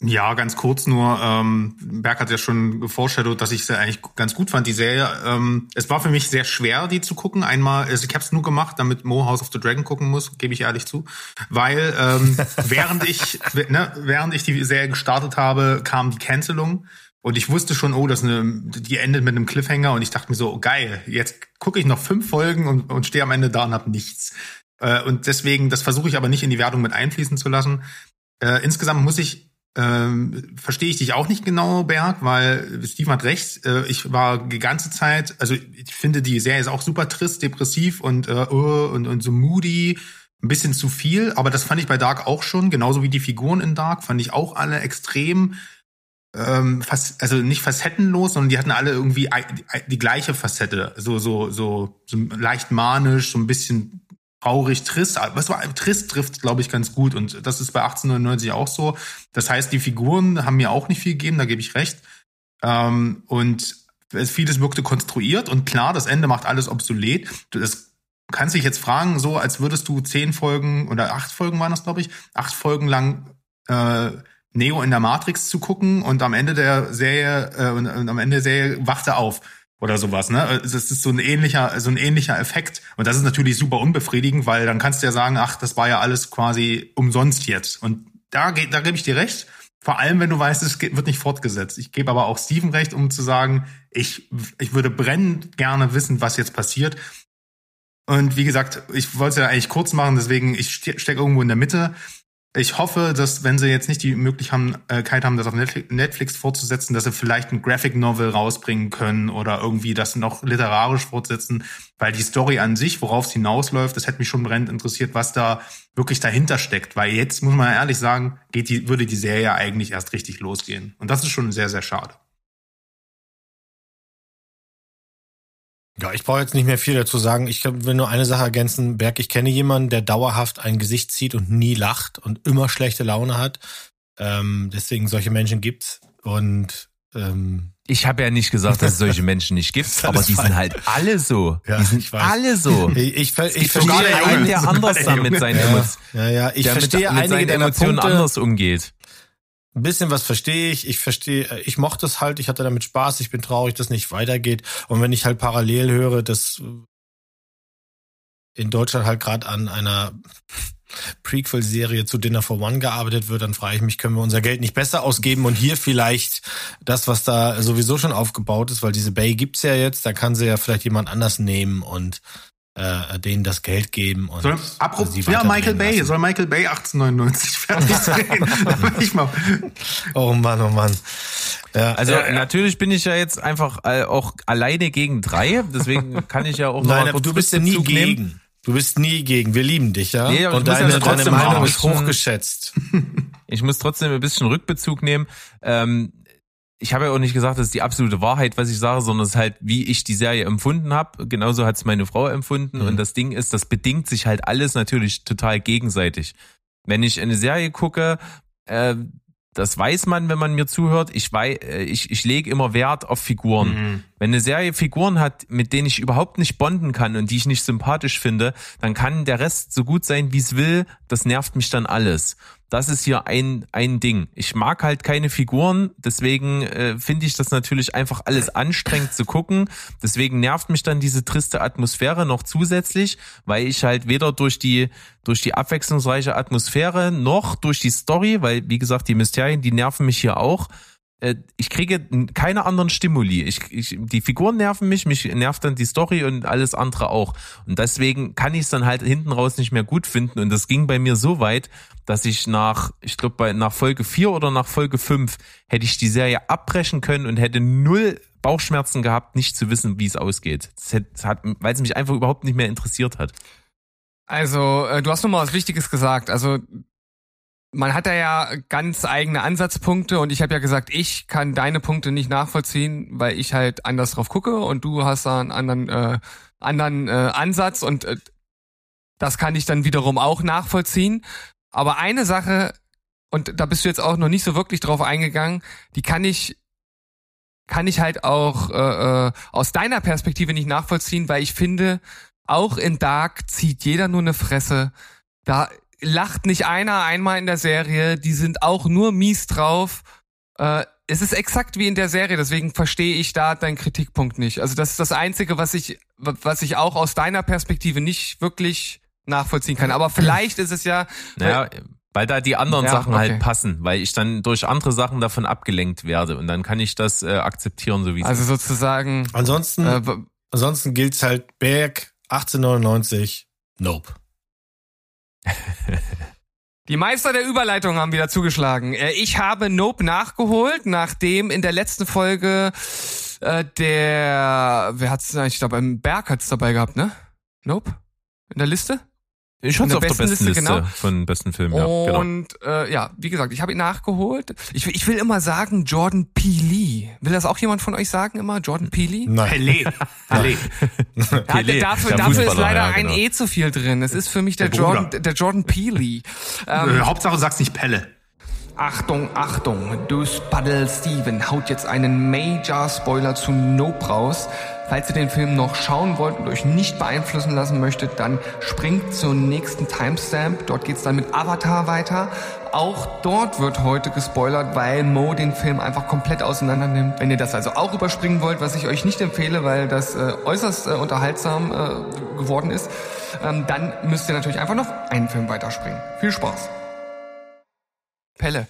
Ja, ganz kurz nur. Ähm, Berg hat ja schon geforeshadowt, dass ich sie eigentlich ganz gut fand, die Serie. Ähm, es war für mich sehr schwer, die zu gucken. Einmal, also ich habe es nur gemacht, damit Mo House of the Dragon gucken muss, gebe ich ehrlich zu. Weil ähm, während ich ne, während ich die Serie gestartet habe, kam die Cancelung. Und ich wusste schon, oh, das eine, die endet mit einem Cliffhanger. Und ich dachte mir so, oh, geil, jetzt gucke ich noch fünf Folgen und, und stehe am Ende da und hab nichts. Äh, und deswegen, das versuche ich aber nicht in die Wertung mit einfließen zu lassen. Äh, insgesamt muss ich ähm, verstehe ich dich auch nicht genau, Berg, weil Steven hat recht. Äh, ich war die ganze Zeit, also ich finde die Serie ist auch super trist, depressiv und äh, uh, und, und so moody, ein bisschen zu viel. Aber das fand ich bei Dark auch schon, genauso wie die Figuren in Dark, fand ich auch alle extrem ähm, fast, also nicht facettenlos, sondern die hatten alle irgendwie die, die gleiche Facette, so so so so leicht manisch, so ein bisschen traurig, trist. Was war trist trifft, glaube ich, ganz gut. Und das ist bei 1899 auch so. Das heißt, die Figuren haben mir auch nicht viel gegeben, da gebe ich recht. Ähm, und vieles wirkte konstruiert und klar, das Ende macht alles obsolet. Das kannst dich jetzt fragen, so als würdest du zehn Folgen oder acht Folgen waren das, glaube ich, acht Folgen lang äh, Neo in der Matrix zu gucken und am Ende der Serie, äh, und, und am Ende der Serie wacht er auf oder sowas, ne? Das ist so ein ähnlicher, so ein ähnlicher Effekt. Und das ist natürlich super unbefriedigend, weil dann kannst du ja sagen, ach, das war ja alles quasi umsonst jetzt. Und da, da gebe ich dir recht. Vor allem, wenn du weißt, es wird nicht fortgesetzt. Ich gebe aber auch Steven recht, um zu sagen, ich, ich würde brennend gerne wissen, was jetzt passiert. Und wie gesagt, ich wollte es ja eigentlich kurz machen, deswegen, ich stecke irgendwo in der Mitte ich hoffe, dass wenn sie jetzt nicht die Möglichkeit haben, das auf Netflix fortzusetzen, dass sie vielleicht ein Graphic Novel rausbringen können oder irgendwie das noch literarisch fortsetzen, weil die Story an sich, worauf es hinausläuft, das hätte mich schon brennend interessiert, was da wirklich dahinter steckt, weil jetzt muss man ehrlich sagen, geht die, würde die Serie eigentlich erst richtig losgehen. Und das ist schon sehr, sehr schade. Ja, ich brauche jetzt nicht mehr viel dazu sagen. Ich will nur eine Sache ergänzen. Berg, ich kenne jemanden, der dauerhaft ein Gesicht zieht und nie lacht und immer schlechte Laune hat. Ähm, deswegen solche Menschen gibt's. Und ähm, ich habe ja nicht gesagt, dass es solche Menschen nicht gibt, aber die fein. sind halt alle so. Ja, die sind alle so. Ich, ich, ich, ich verstehe einen, der anders damit seinen ja, Emotionen, ja, ja, ich verstehe mit, mit einige Emotionen Punkte, anders umgeht. Ein bisschen was verstehe ich. Ich verstehe, äh, ich mochte es halt, ich hatte damit Spaß, ich bin traurig, dass nicht weitergeht. Und wenn ich halt parallel höre, dass in Deutschland halt gerade an einer Prequel-Serie zu Dinner for One gearbeitet wird, dann frage ich mich, können wir unser Geld nicht besser ausgeben und hier vielleicht das, was da sowieso schon aufgebaut ist, weil diese Bay gibt's ja jetzt, da kann sie ja vielleicht jemand anders nehmen und äh, denen das Geld geben und Soll, apropos, sie ja, Michael Bay, lassen. soll Michael Bay 1899 fertig drehen? ich mal. Oh Mann, oh Mann. Ja, Also ja, natürlich bin ich ja jetzt einfach äh, auch alleine gegen drei, deswegen kann ich ja auch noch Nein, mal aber kurz du bist ja nie Bezug nehmen. gegen. Du bist nie gegen. Wir lieben dich, ja. Nee, und muss ja deine, deine Meinung ist hochgeschätzt. Ich muss trotzdem ein bisschen Rückbezug nehmen. Ähm, ich habe ja auch nicht gesagt, das ist die absolute Wahrheit, was ich sage, sondern es ist halt, wie ich die Serie empfunden habe. Genauso hat es meine Frau empfunden. Und das Ding ist, das bedingt sich halt alles natürlich total gegenseitig. Wenn ich eine Serie gucke, äh, das weiß man, wenn man mir zuhört. Ich, weiß, äh, ich, ich lege immer Wert auf Figuren. Wenn eine Serie Figuren hat, mit denen ich überhaupt nicht bonden kann und die ich nicht sympathisch finde, dann kann der Rest so gut sein, wie es will. Das nervt mich dann alles. Das ist hier ein, ein Ding. Ich mag halt keine Figuren, deswegen äh, finde ich das natürlich einfach alles anstrengend zu gucken. Deswegen nervt mich dann diese triste Atmosphäre noch zusätzlich, weil ich halt weder durch die, durch die abwechslungsreiche Atmosphäre noch durch die Story, weil wie gesagt, die Mysterien, die nerven mich hier auch, ich kriege keine anderen Stimuli. Ich, ich, die Figuren nerven mich, mich nervt dann die Story und alles andere auch. Und deswegen kann ich es dann halt hinten raus nicht mehr gut finden. Und das ging bei mir so weit, dass ich nach, ich glaube, nach Folge 4 oder nach Folge 5 hätte ich die Serie abbrechen können und hätte null Bauchschmerzen gehabt, nicht zu wissen, wie es ausgeht. Weil es mich einfach überhaupt nicht mehr interessiert hat. Also, äh, du hast noch mal was Wichtiges gesagt. Also, man hat da ja ganz eigene Ansatzpunkte und ich habe ja gesagt, ich kann deine Punkte nicht nachvollziehen, weil ich halt anders drauf gucke und du hast da einen anderen, äh, anderen äh, Ansatz und äh, das kann ich dann wiederum auch nachvollziehen. Aber eine Sache, und da bist du jetzt auch noch nicht so wirklich drauf eingegangen, die kann ich kann ich halt auch äh, äh, aus deiner Perspektive nicht nachvollziehen, weil ich finde, auch in Dark zieht jeder nur eine Fresse. Da lacht nicht einer einmal in der Serie. Die sind auch nur mies drauf. Äh, es ist exakt wie in der Serie, deswegen verstehe ich da deinen Kritikpunkt nicht. Also das ist das Einzige, was ich, was ich auch aus deiner Perspektive nicht wirklich nachvollziehen kann. Aber vielleicht ist es ja. Naja, weil da die anderen Ja, Sachen okay. halt passen, weil ich dann durch andere Sachen davon abgelenkt werde und dann kann ich das äh, akzeptieren, so wie es Also sozusagen. Ansonsten, Äh, ansonsten gilt's halt Berg 1899. Nope. Die Meister der Überleitung haben wieder zugeschlagen. Äh, Ich habe Nope nachgeholt, nachdem in der letzten Folge äh, der, wer hat's, ich glaube, Berg hat's dabei gehabt, ne? Nope? In der Liste? Ich in hatte der auf der besten Liste, Liste, genau. von besten Filmen, ja, genau. Und äh, ja, wie gesagt, ich habe ihn nachgeholt. Ich, will- ich will immer sagen Jordan P. Lee. Will das auch jemand von euch sagen immer? Jordan P. Lee? Nein. Pelé. Pelé. Ja, Pelé, dafür, dafür ist leider ja, ein genau. E zu viel drin. Es ist für mich der, Der. Jordan, der Jordan Peely. Ähm, Äh, Hauptsache du sagst nicht Pelle. Achtung, Achtung, Paddle Steven haut jetzt einen Major-Spoiler zu Nope raus. Falls ihr den Film noch schauen wollt und euch nicht beeinflussen lassen möchtet, dann springt zur nächsten Timestamp. Dort geht's dann mit Avatar weiter. Auch dort wird heute gespoilert, weil Mo den Film einfach komplett auseinander nimmt. Wenn ihr das also auch überspringen wollt, was ich euch nicht empfehle, weil das äh, äußerst äh, unterhaltsam äh, geworden ist, ähm, dann müsst ihr natürlich einfach noch einen Film weiterspringen. Viel Spaß. Pelle.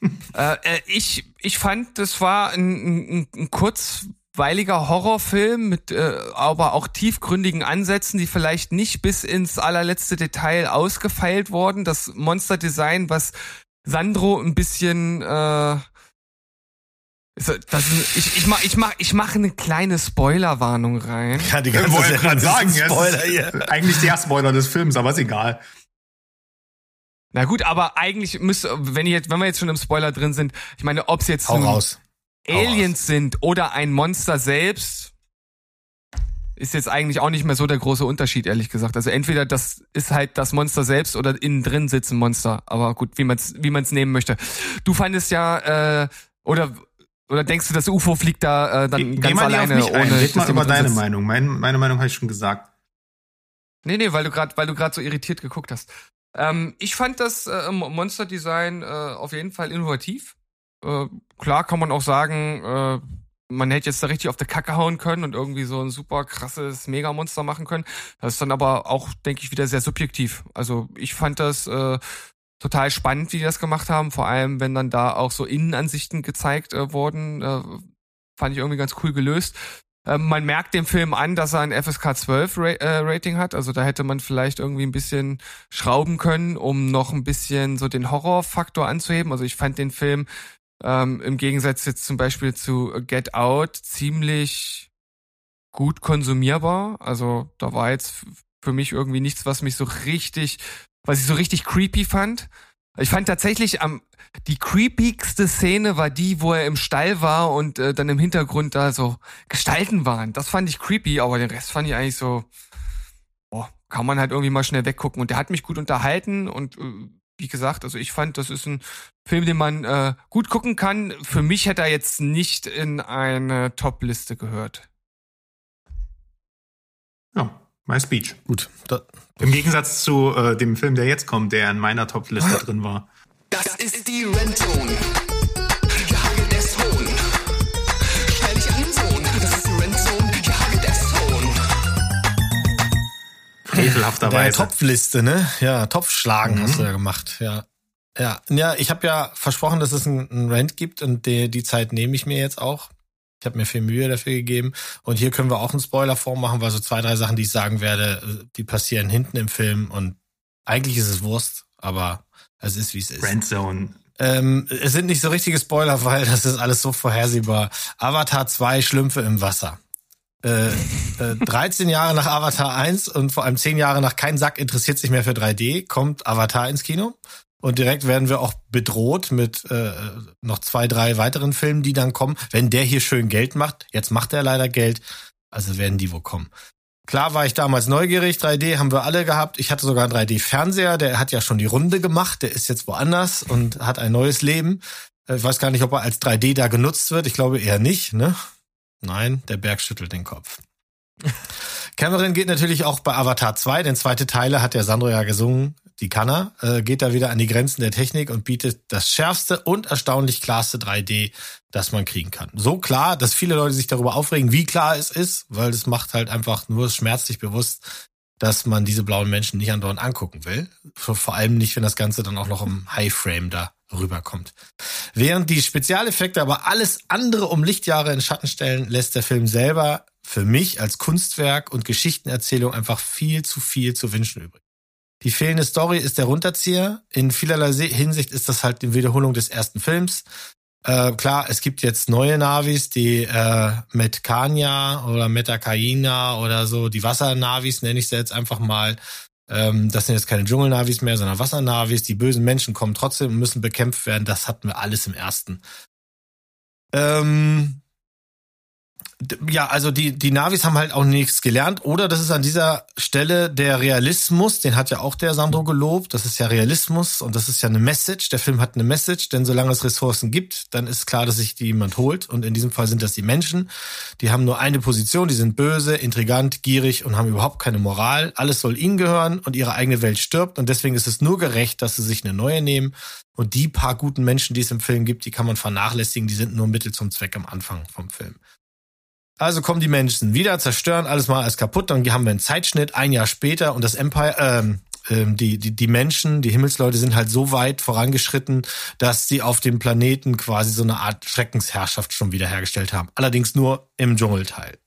äh, äh, ich, ich fand, das war ein, ein, ein kurzweiliger Horrorfilm mit äh, aber auch tiefgründigen Ansätzen, die vielleicht nicht bis ins allerletzte Detail ausgefeilt wurden. Das Monsterdesign, was Sandro ein bisschen äh, das ist, ich, ich mach, ich mach, ich mache eine kleine Spoilerwarnung rein. Ja, die ganze wollte gerade ist sagen, Spoiler hier. eigentlich der Spoiler des Films, aber ist egal. Na gut, aber eigentlich müsste, wenn ihr jetzt, wenn wir jetzt schon im Spoiler drin sind, ich meine, ob es jetzt Hau nun raus. Aliens sind oder ein Monster selbst, ist jetzt eigentlich auch nicht mehr so der große Unterschied, ehrlich gesagt. Also entweder das ist halt das Monster selbst oder innen drin sitzt ein Monster. Aber gut, wie man es wie man's nehmen möchte. Du fandest ja, äh, oder oder denkst du, das UFO fliegt da äh, dann geh ganz alleine, ohne ein. Red mal über deine sitzt? Meinung. Mein, meine Meinung habe ich schon gesagt. Nee, nee, weil du gerade, weil du gerade so irritiert geguckt hast. Ähm, ich fand das äh, Mo- Monster-Design äh, auf jeden Fall innovativ. Äh, klar kann man auch sagen, äh, man hätte jetzt da richtig auf der Kacke hauen können und irgendwie so ein super krasses Megamonster machen können. Das ist dann aber auch, denke ich, wieder sehr subjektiv. Also ich fand das äh, total spannend, wie die das gemacht haben. Vor allem, wenn dann da auch so Innenansichten gezeigt äh, wurden, äh, fand ich irgendwie ganz cool gelöst. Ähm, man merkt dem Film an, dass er ein FSK 12 Ra äh, Rating hat. Also da hätte man vielleicht irgendwie ein bisschen schrauben können, um noch ein bisschen so den Horrorfaktor anzuheben. Also ich fand den Film ähm, im Gegensatz jetzt zum Beispiel zu Get Out ziemlich gut konsumierbar. Also da war jetzt für mich irgendwie nichts, was mich so richtig, was ich so richtig creepy fand. Ich fand tatsächlich am die creepigste Szene war die, wo er im Stall war und äh, dann im Hintergrund da so Gestalten waren. Das fand ich creepy, aber den Rest fand ich eigentlich so, boah, kann man halt irgendwie mal schnell weggucken. Und der hat mich gut unterhalten und äh, wie gesagt, also ich fand, das ist ein Film, den man äh, gut gucken kann. Für mich hätte er jetzt nicht in eine Top-Liste gehört. Ja, my speech. Gut. Da, Im Gegensatz zu äh, dem Film, der jetzt kommt, der in meiner Top-Liste drin war. Das ist die Rentzone. Der Frevelhafterweise. Topfliste, ne? Ja, Topfschlagen hast du ja gemacht, ja. Ja, ja ich habe ja versprochen, dass es einen, Rant gibt und die, die Zeit nehme ich mir jetzt auch. Ich habe mir viel Mühe dafür gegeben. Und hier können wir auch einen Spoiler vormachen, weil so zwei, drei Sachen, die ich sagen werde, die passieren hinten im Film und eigentlich ist es Wurst, aber es ist, wie es ist. Friendzone. Ähm, es sind nicht so richtige Spoiler, weil das ist alles so vorhersehbar. Avatar 2 Schlümpfe im Wasser. Äh, äh, 13 Jahre nach Avatar 1 und vor allem 10 Jahre nach Kein Sack interessiert sich mehr für 3D, kommt Avatar ins Kino. Und direkt werden wir auch bedroht mit äh, noch zwei, drei weiteren Filmen, die dann kommen. Wenn der hier schön Geld macht, jetzt macht er leider Geld, also werden die wohl kommen. Klar war ich damals neugierig, 3D haben wir alle gehabt. Ich hatte sogar einen 3D-Fernseher, der hat ja schon die Runde gemacht, der ist jetzt woanders und hat ein neues Leben. Äh, Ich weiß gar nicht, ob er als 3D da genutzt wird. Ich glaube eher nicht, ne? Nein, der Berg schüttelt den Kopf. Cameron geht natürlich auch bei Avatar 2, denn zweite Teile hat der Sandro ja gesungen, die kann er, äh, geht da wieder an die Grenzen der Technik und bietet das schärfste und erstaunlich klarste 3D, das man kriegen kann. So klar, dass viele Leute sich darüber aufregen, wie klar es ist, weil das macht halt einfach nur schmerzlich bewusst, dass man diese blauen Menschen nicht andauernd angucken will. Vor allem nicht, wenn das Ganze dann auch noch im High-Frame da rüberkommt. Während die Spezialeffekte aber alles andere um Lichtjahre in Schatten stellen, lässt der Film selber für mich als Kunstwerk und Geschichtenerzählung einfach viel zu viel zu wünschen übrig. Die fehlende Story ist der Runterzieher. In vielerlei Hinsicht ist das halt die Wiederholung des ersten Films. Äh, klar, es gibt jetzt neue Navis, die äh, Metkania oder Metakaina oder so, die Wassernavis nenne ich sie jetzt einfach mal. Ähm, das sind jetzt keine Dschungelnavis mehr, sondern Wassernavis. Die bösen Menschen kommen trotzdem und müssen bekämpft werden. Das hatten wir alles im ersten. Ähm, ja, also die, die Navis haben halt auch nichts gelernt. Oder das ist an dieser Stelle der Realismus, den hat ja auch der Sandro gelobt. Das ist ja Realismus und das ist ja eine Message. Der Film hat eine Message, denn solange es Ressourcen gibt, dann ist klar, dass sich die jemand holt. Und in diesem Fall sind das die Menschen. Die haben nur eine Position, die sind böse, intrigant, gierig und haben überhaupt keine Moral. Alles soll ihnen gehören und ihre eigene Welt stirbt. Und deswegen ist es nur gerecht, dass sie sich eine neue nehmen. Und die paar guten Menschen, die es im Film gibt, die kann man vernachlässigen. Die sind nur Mittel zum Zweck am Anfang vom Film. Also kommen die Menschen wieder, zerstören alles mal alles kaputt. Dann haben wir einen Zeitschnitt ein Jahr später und das Empire, ähm, ähm, die, die, die Menschen, die Himmelsleute sind halt so weit vorangeschritten, dass sie auf dem Planeten quasi so eine Art Schreckensherrschaft schon wiederhergestellt haben. Allerdings nur im Dschungelteil.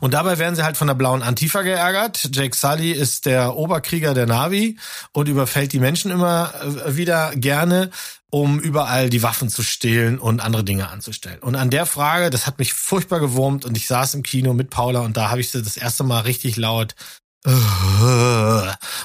Und dabei werden sie halt von der blauen Antifa geärgert. Jake Sully ist der Oberkrieger der Navi und überfällt die Menschen immer äh, wieder gerne, um überall die Waffen zu stehlen und andere Dinge anzustellen. Und an der Frage, das hat mich furchtbar gewurmt und ich saß im Kino mit Paula und da habe ich sie das erste Mal richtig laut äh,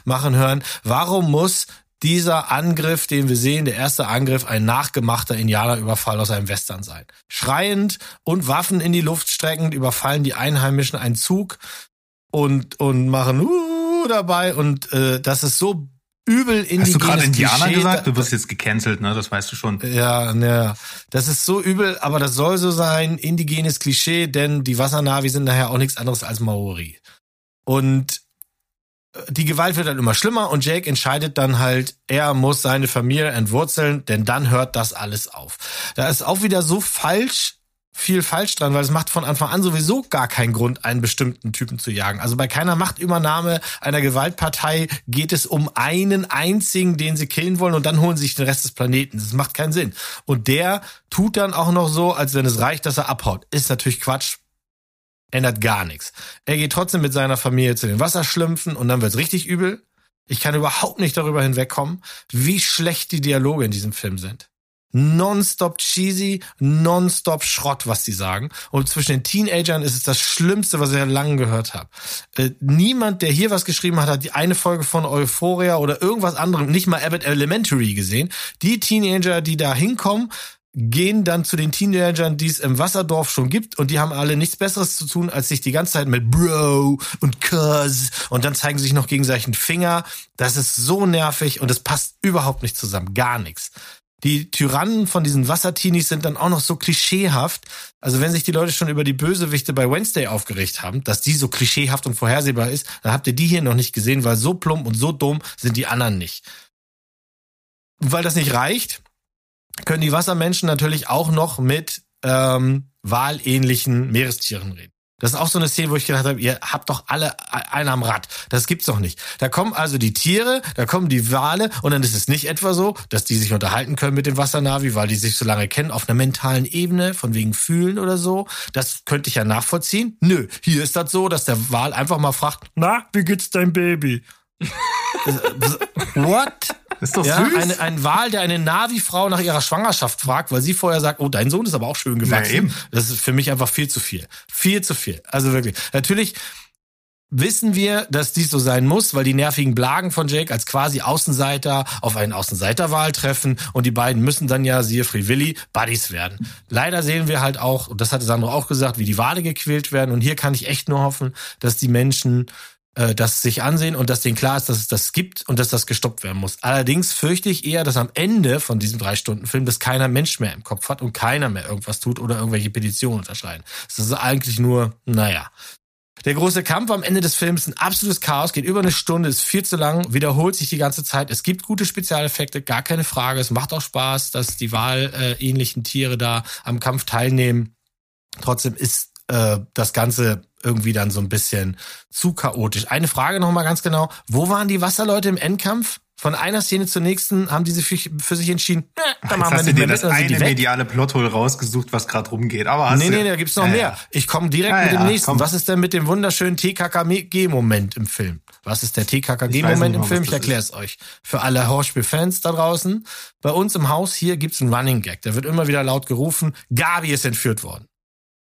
machen hören. Warum muss dieser Angriff, den wir sehen, der erste Angriff, ein nachgemachter Indianerüberfall aus einem Western sein. Schreiend und Waffen in die Luft streckend überfallen die Einheimischen einen Zug und, und machen uh, dabei und äh, das ist so übel indigenes Hast du gerade Indianer Klischee, gesagt? Du wirst jetzt gecancelt, ne? Das weißt du schon. ja, ja. Das ist so übel, aber das soll so sein, indigenes Klischee, denn die Wassernavi sind nachher auch nichts anderes als Maori. Und die Gewalt wird dann immer schlimmer und Jake entscheidet dann halt, er muss seine Familie entwurzeln, denn dann hört das alles auf. Da ist auch wieder so falsch viel falsch dran, weil es macht von Anfang an sowieso gar keinen Grund, einen bestimmten Typen zu jagen. Also bei keiner Machtübernahme einer Gewaltpartei geht es um einen einzigen, den sie killen wollen und dann holen sie sich den Rest des Planeten. Das macht keinen Sinn. Und der tut dann auch noch so, als wenn es reicht, dass er abhaut. Ist natürlich Quatsch. Ändert gar nichts. Er geht trotzdem mit seiner Familie zu den Wasserschlümpfen und dann wird's richtig übel. Ich kann überhaupt nicht darüber hinwegkommen, wie schlecht die Dialoge in diesem Film sind nonstop cheesy, nonstop Schrott, was die sagen. Und zwischen den Teenagern ist es das Schlimmste, was ich ja lange gehört habe. Äh, niemand, der hier was geschrieben hat, hat die eine Folge von Euphoria oder irgendwas anderem, nicht mal Abbott Elementary gesehen. Die Teenager, die da hinkommen, gehen dann zu den Teenagern, die es im Wasserdorf schon gibt und die haben alle nichts Besseres zu tun, als sich die ganze Zeit mit Bro und Cuz und dann zeigen sie sich noch gegenseitig einen Finger. Das ist so nervig und es passt überhaupt nicht zusammen, gar nichts die Tyrannen von diesen Wasserteenies sind dann auch noch so klischeehaft. Also wenn sich die Leute schon über die Bösewichte bei Wednesday aufgeregt haben, dass die so klischeehaft und vorhersehbar ist, dann habt ihr die hier noch nicht gesehen, weil so plump und so dumm sind die anderen nicht. Und weil das nicht reicht, können die Wassermenschen natürlich auch noch mit ähm, wahlähnlichen Meerestieren reden. Das ist auch so eine Szene, wo ich gedacht habe, ihr habt doch alle einen am Rad. Das gibt's doch nicht. Da kommen also die Tiere, da kommen die Wale und dann ist es nicht etwa so, dass die sich unterhalten können mit dem Wassernavi, weil die sich so lange kennen, auf einer mentalen Ebene, von wegen fühlen oder so. Das könnte ich ja nachvollziehen. Nö, hier ist das so, dass der Wal einfach mal fragt, na, wie geht's dein Baby? What? Ist doch ja, süß. Eine, ein Wal, der eine Navi-Frau nach ihrer Schwangerschaft fragt, weil sie vorher sagt, oh, dein Sohn ist aber auch schön gewachsen. Eben. das ist für mich einfach viel zu viel. Viel zu viel. Also wirklich. Natürlich wissen wir, dass dies so sein muss, weil die nervigen Blagen von Jake als quasi Außenseiter auf einen Außenseiterwahl treffen und die beiden müssen dann ja, siehe Free Willy, Buddies werden. Leider sehen wir halt auch, und das hatte Sandro auch gesagt, wie die Wale gequält werden und hier kann ich echt nur hoffen, dass die Menschen äh, das sich ansehen und dass denen klar ist, dass es das gibt und dass das gestoppt werden muss. Allerdings fürchte ich eher, dass am Ende von diesem drei Stunden Film das keiner Mensch mehr im Kopf hat und keiner mehr irgendwas tut oder irgendwelche Petitionen unterschreiben. Das ist eigentlich nur, naja. Der große Kampf am Ende des Films ein absolutes Chaos, geht über eine Stunde, ist viel zu lang, wiederholt sich die ganze Zeit. Es gibt gute Spezialeffekte, gar keine Frage. Es macht auch Spaß, dass die wahlähnlichen Tiere da am Kampf teilnehmen. Trotzdem ist äh, das Ganze irgendwie dann so ein bisschen zu chaotisch. Eine Frage noch mal ganz genau. Wo waren die Wasserleute im Endkampf? Von einer Szene zur nächsten haben die sich für, für sich entschieden, da machen wir nicht mehr das mit, die eine mediale Plothole rausgesucht, was gerade rumgeht. Aber hast Nee, du, nee, da gibt's noch Ja, mehr. ja. Ich komme direkt Ja, mit dem nächsten. komm. Was ist denn mit dem wunderschönen TKKG-Moment im Film? Was ist der TKKG-Moment im Film? Ich das erkläre es euch. Für alle Horspiel-Fans da draußen. Bei uns im Haus hier gibt's einen Running Gag. Da wird immer wieder laut gerufen, Gabi ist entführt worden.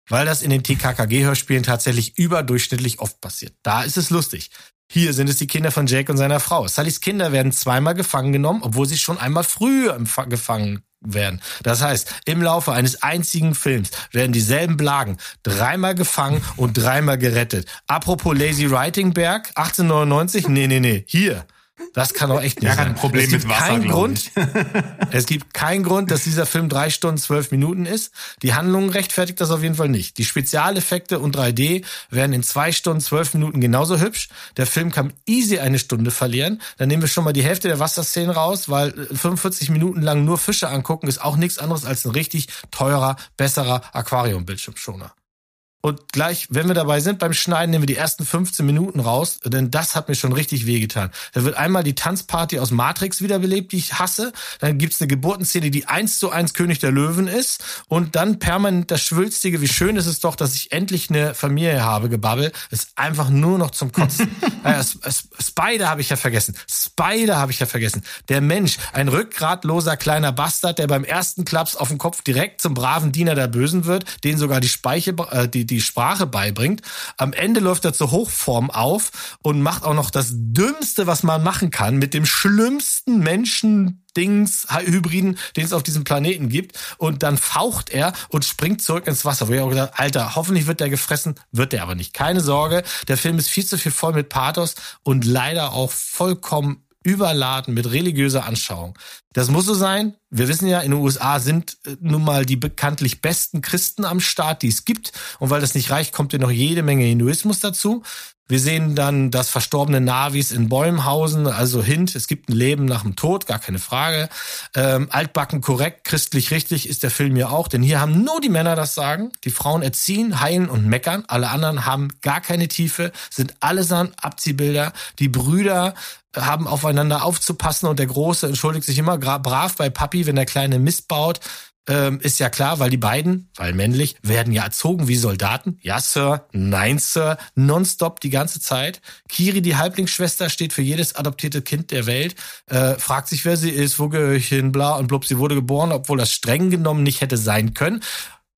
Weil das in den TKKG-Hörspielen tatsächlich überdurchschnittlich oft passiert. Da ist es lustig. Hier sind es die Kinder von Jake und seiner Frau. Sullys Kinder werden zweimal gefangen genommen, obwohl sie schon einmal früher gefangen werden. Das heißt, im Laufe eines einzigen Films werden dieselben Blagen dreimal gefangen und dreimal gerettet. Apropos Lazy Writing Berg, 1899? Nee, nee, nee. Hier. Das kann doch echt nicht Ja, sein. ein Problem es gibt mit Wasser, keinen Grund, es gibt keinen Grund, dass dieser Film drei Stunden, zwölf Minuten ist. Die Handlung rechtfertigt das auf jeden Fall nicht. Die Spezialeffekte und 3D werden in zwei Stunden, zwölf Minuten genauso hübsch. Der Film kann easy eine Stunde verlieren. Dann nehmen wir schon mal die Hälfte der Wasserszenen raus, weil äh, 45 Minuten lang nur Fische angucken ist auch nichts anderes als ein richtig teurer, besserer Aquarium-Bildschirmschoner. Und gleich, wenn wir dabei sind beim Schneiden, nehmen wir die ersten 15 Minuten raus, denn das hat mir schon richtig wehgetan. Da wird einmal die Tanzparty aus Matrix wiederbelebt, die ich hasse. Dann gibt's eine Geburtenszene, die eins zu eins König der Löwen ist. Und dann permanent das Schwülstige, wie schön ist es doch, dass ich endlich eine Familie habe, gebabbel, ist einfach nur noch zum Kotzen. S- Spider habe ich ja vergessen. Spider habe ich ja vergessen. Der Mensch, ein rückgratloser kleiner Bastard, der beim ersten Klaps auf den Kopf direkt zum braven Diener der Bösen wird, den sogar die Speiche, äh, die, die Sprache beibringt. Am Ende läuft er zur Hochform auf und macht auch noch das Dümmste, was man machen kann, mit dem schlimmsten Menschen Dings, Hybriden, den es auf diesem Planeten gibt. Und dann faucht er und springt zurück ins Wasser. Wo ich auch gedacht, Alter, hoffentlich wird der gefressen, wird der aber nicht. Keine Sorge, der Film ist viel zu viel voll mit Pathos und leider auch vollkommen überladen mit religiöser Anschauung. Das muss so sein. Wir wissen ja, in den USA sind äh, nun mal die bekanntlich besten Christen am Start, die es gibt. Und weil das nicht reicht, kommt ja noch jede Menge Hinduismus dazu. Wir sehen dann das verstorbene Navis in Bäumhausen, also Hint, es gibt ein Leben nach dem Tod, gar keine Frage. Ähm, altbacken korrekt, christlich richtig ist der Film ja auch, denn hier haben nur die Männer das Sagen. Die Frauen erziehen, heilen und meckern. Alle anderen haben gar keine Tiefe, sind allesamt Abziehbilder. Die Brüder haben aufeinander aufzupassen und der Große entschuldigt sich immer brav bei Papi, wenn der Kleine Mist baut. Ähm, ist ja klar, weil die beiden, weil männlich, werden ja erzogen wie Soldaten. Ja, Sir, nein, Sir, nonstop die ganze Zeit. Kiri, die Halblingsschwester, steht für jedes adoptierte Kind der Welt, äh, fragt sich, wer sie ist, wo gehöre ich hin, bla und blub, sie wurde geboren, obwohl das streng genommen nicht hätte sein können.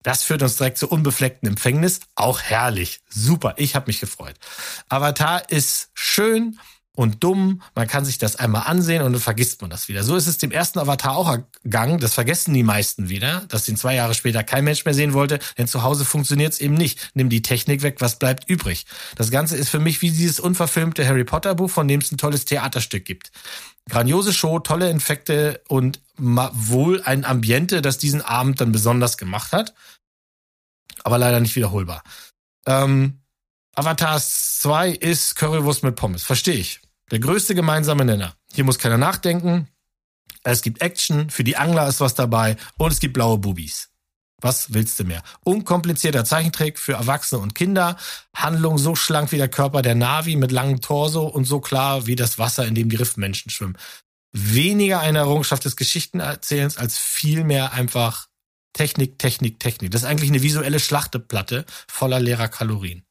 Das führt uns direkt zur unbefleckten Empfängnis. Auch herrlich. Super. Ich habe mich gefreut. Avatar ist schön und dumm. Man kann sich das einmal ansehen und dann vergisst man das wieder. So ist es dem ersten Avatar auch ergangen. Das vergessen die meisten wieder, dass den zwei Jahre später kein Mensch mehr sehen wollte. Denn zu Hause funktioniert es eben nicht. Nimm die Technik weg, was bleibt übrig? Das Ganze ist für mich wie dieses unverfilmte Harry Potter Buch, von dem es ein tolles Theaterstück gibt. Grandiose Show, tolle Infekte und wohl ein Ambiente, das diesen Abend dann besonders gemacht hat. Aber leider nicht wiederholbar. Ähm, Avatar 2 ist Currywurst mit Pommes. Verstehe ich. Der größte gemeinsame Nenner. Hier muss keiner nachdenken. Es gibt Action, für die Angler ist was dabei und es gibt blaue Bubis. Was willst du mehr? Unkomplizierter Zeichentrick für Erwachsene und Kinder. Handlung so schlank wie der Körper der Navi mit langem Torso und so klar wie das Wasser, in dem die Riffmenschen schwimmen. Weniger eine Errungenschaft des Geschichtenerzählens als vielmehr einfach Technik, Technik, Technik. Das ist eigentlich eine visuelle Schlachteplatte voller leerer Kalorien.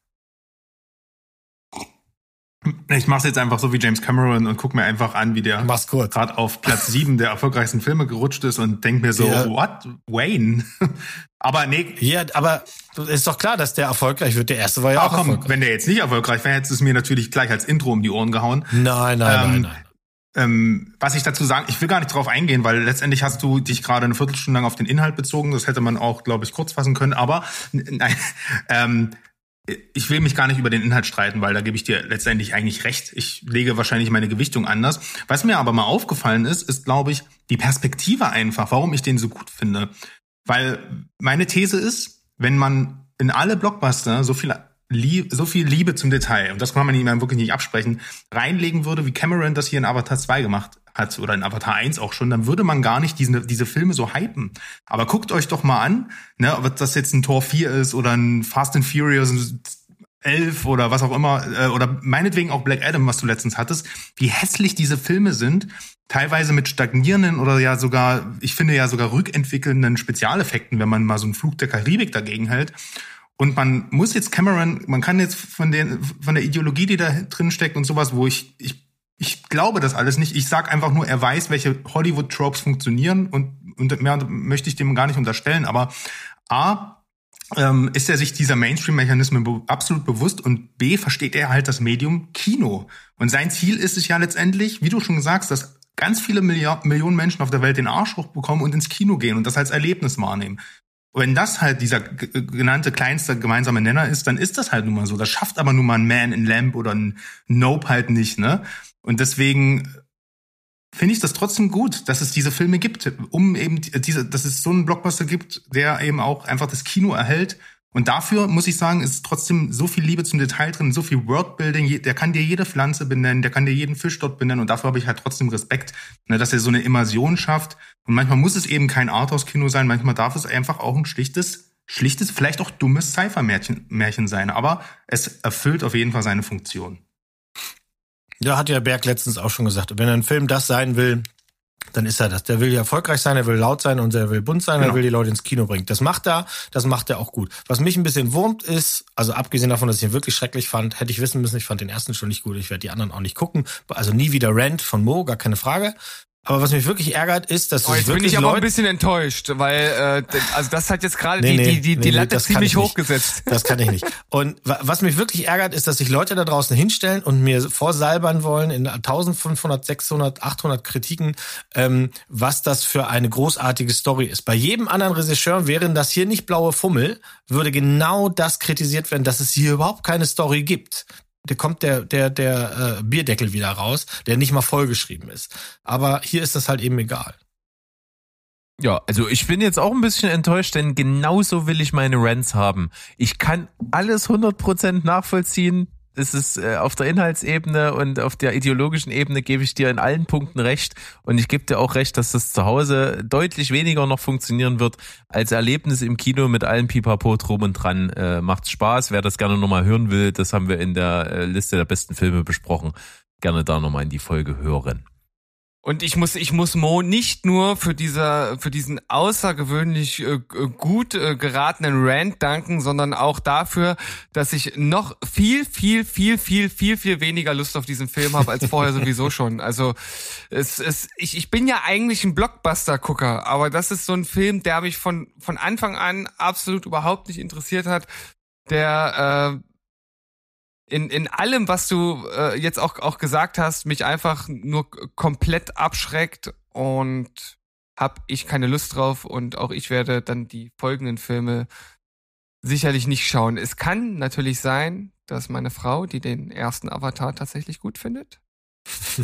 Ich mache es jetzt einfach so wie James Cameron und guck mir einfach an, wie der gerade auf Platz sieben der erfolgreichsten Filme gerutscht ist und denk mir so, Ja. what? Wayne? Aber nee, Ja, aber ist doch klar, dass der erfolgreich wird. Der erste war ja ach auch komm, erfolgreich. wenn der jetzt nicht erfolgreich wäre, hättest du es mir natürlich gleich als Intro um die Ohren gehauen. Nein, nein, Ähm, nein, nein. Ähm, was ich dazu sagen, ich will gar nicht drauf eingehen, weil letztendlich hast du dich gerade eine Viertelstunde lang auf den Inhalt bezogen. Das hätte man auch, glaube ich, kurz fassen können. Aber nein, ähm, ich will mich gar nicht über den Inhalt streiten, weil da gebe ich dir letztendlich eigentlich recht. Ich lege wahrscheinlich meine Gewichtung anders. Was mir aber mal aufgefallen ist, ist, glaube ich, die Perspektive einfach, warum ich den so gut finde. Weil meine These ist, wenn man in alle Blockbuster so viel Lieb, so viel Liebe zum Detail, und das kann man ihm wirklich nicht absprechen, reinlegen würde, wie Cameron das hier in Avatar 2 gemacht hat, oder in Avatar 1 auch schon, dann würde man gar nicht diese, diese Filme so hypen. Aber guckt euch doch mal an, ne, ob das jetzt ein Tor 4 ist oder ein Fast and Furious 11 oder was auch immer, äh, oder meinetwegen auch Black Adam, was du letztens hattest, wie hässlich diese Filme sind, teilweise mit stagnierenden oder ja sogar, ich finde ja sogar rückentwickelnden Spezialeffekten, wenn man mal so einen Flug der Karibik dagegen hält. Und man muss jetzt Cameron, man kann jetzt von den, von der Ideologie, die da drin steckt und sowas, wo ich, ich, ich glaube das alles nicht. Ich sag einfach nur, er weiß, welche Hollywood-Tropes funktionieren und, und mehr möchte ich dem gar nicht unterstellen. Aber A, ähm, ist er sich dieser Mainstream-Mechanismen be absolut bewusst und B, versteht er halt das Medium Kino. Und sein Ziel ist es ja letztendlich, wie du schon sagst, dass ganz viele Milliard Millionen Menschen auf der Welt den Arsch hochbekommen und ins Kino gehen und das als Erlebnis wahrnehmen. Wenn das halt dieser genannte kleinste gemeinsame Nenner ist, dann ist das halt nun mal so. Das schafft aber nun mal ein Man in Lamp oder ein Nope halt nicht, ne? Und deswegen finde ich das trotzdem gut, dass es diese Filme gibt, um eben diese, dass es so einen Blockbuster gibt, der eben auch einfach das Kino erhält. Und dafür muss ich sagen, ist trotzdem so viel Liebe zum Detail drin, so viel Worldbuilding. Der kann dir jede Pflanze benennen, der kann dir jeden Fisch dort benennen. Und dafür habe ich halt trotzdem Respekt, ne, dass er so eine Immersion schafft. Und manchmal muss es eben kein Arthouse-Kino sein, manchmal darf es einfach auch ein schlichtes, schlichtes, vielleicht auch dummes Cypher-Märchen Märchen sein. Aber es erfüllt auf jeden Fall seine Funktion. Ja, hat ja Berg letztens auch schon gesagt. Wenn ein Film das sein will, dann ist er das. Der will ja erfolgreich sein, er will laut sein und er will bunt sein, Genau. er will die Leute ins Kino bringen. Das macht er, das macht er auch gut. Was mich ein bisschen wurmt ist, also abgesehen davon, dass ich ihn wirklich schrecklich fand, hätte ich wissen müssen, ich fand den ersten schon nicht gut, ich werde die anderen auch nicht gucken. Also nie wieder Rant von Mo, gar keine Frage. Aber was mich wirklich ärgert, ist, dass Oh, jetzt bin ich aber ein bisschen enttäuscht, weil äh, also das hat jetzt gerade Nee, die, nee, die, die, nee, die nee, Latte kann ziemlich hochgesetzt. Das kann ich nicht. Und wa- was mich wirklich ärgert, ist, dass sich Leute da draußen hinstellen und mir vorsalbern wollen in 1500, 600, 800 Kritiken, ähm, was das für eine großartige Story ist. Bei jedem anderen Regisseur wären das hier nicht blaue Fummel, würde genau das kritisiert werden, dass es hier überhaupt keine Story gibt. Da kommt der, der, der äh, Bierdeckel wieder raus, der nicht mal vollgeschrieben ist. Aber hier ist das halt eben egal. Ja, also ich bin jetzt auch ein bisschen enttäuscht, denn genauso will ich meine Rants haben. Ich kann alles 100% nachvollziehen. Ist es äh, auf der Inhaltsebene und auf der ideologischen Ebene gebe ich dir in allen Punkten recht. Und ich gebe dir auch recht, dass das zu Hause deutlich weniger noch funktionieren wird als Erlebnis im Kino mit allen Pipapo drum und dran. Äh, macht's Spaß. Wer das gerne nochmal hören will, das haben wir in der äh, Liste der besten Filme besprochen. Gerne da nochmal in die Folge hören. Und ich muss, ich muss Mo nicht nur für dieser, für diesen außergewöhnlich äh, gut äh, geratenen Rant danken, sondern auch dafür, dass ich noch viel, viel, viel, viel, viel, viel weniger Lust auf diesen Film habe als vorher sowieso schon. Also es, es, ich, ich bin ja eigentlich ein Blockbuster-Gucker, aber das ist so ein Film, der mich von von Anfang an absolut überhaupt nicht interessiert hat. Der äh, in, in allem, was du äh, jetzt auch, auch gesagt hast, mich einfach nur komplett abschreckt und hab ich keine Lust drauf und auch ich werde dann die folgenden Filme sicherlich nicht schauen. Es kann natürlich sein, dass meine Frau, die den ersten Avatar tatsächlich gut findet,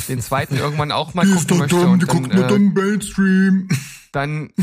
den zweiten irgendwann auch mal gucken möchte dumm, und die dann, guckt nur äh, dumm Mainstream. dann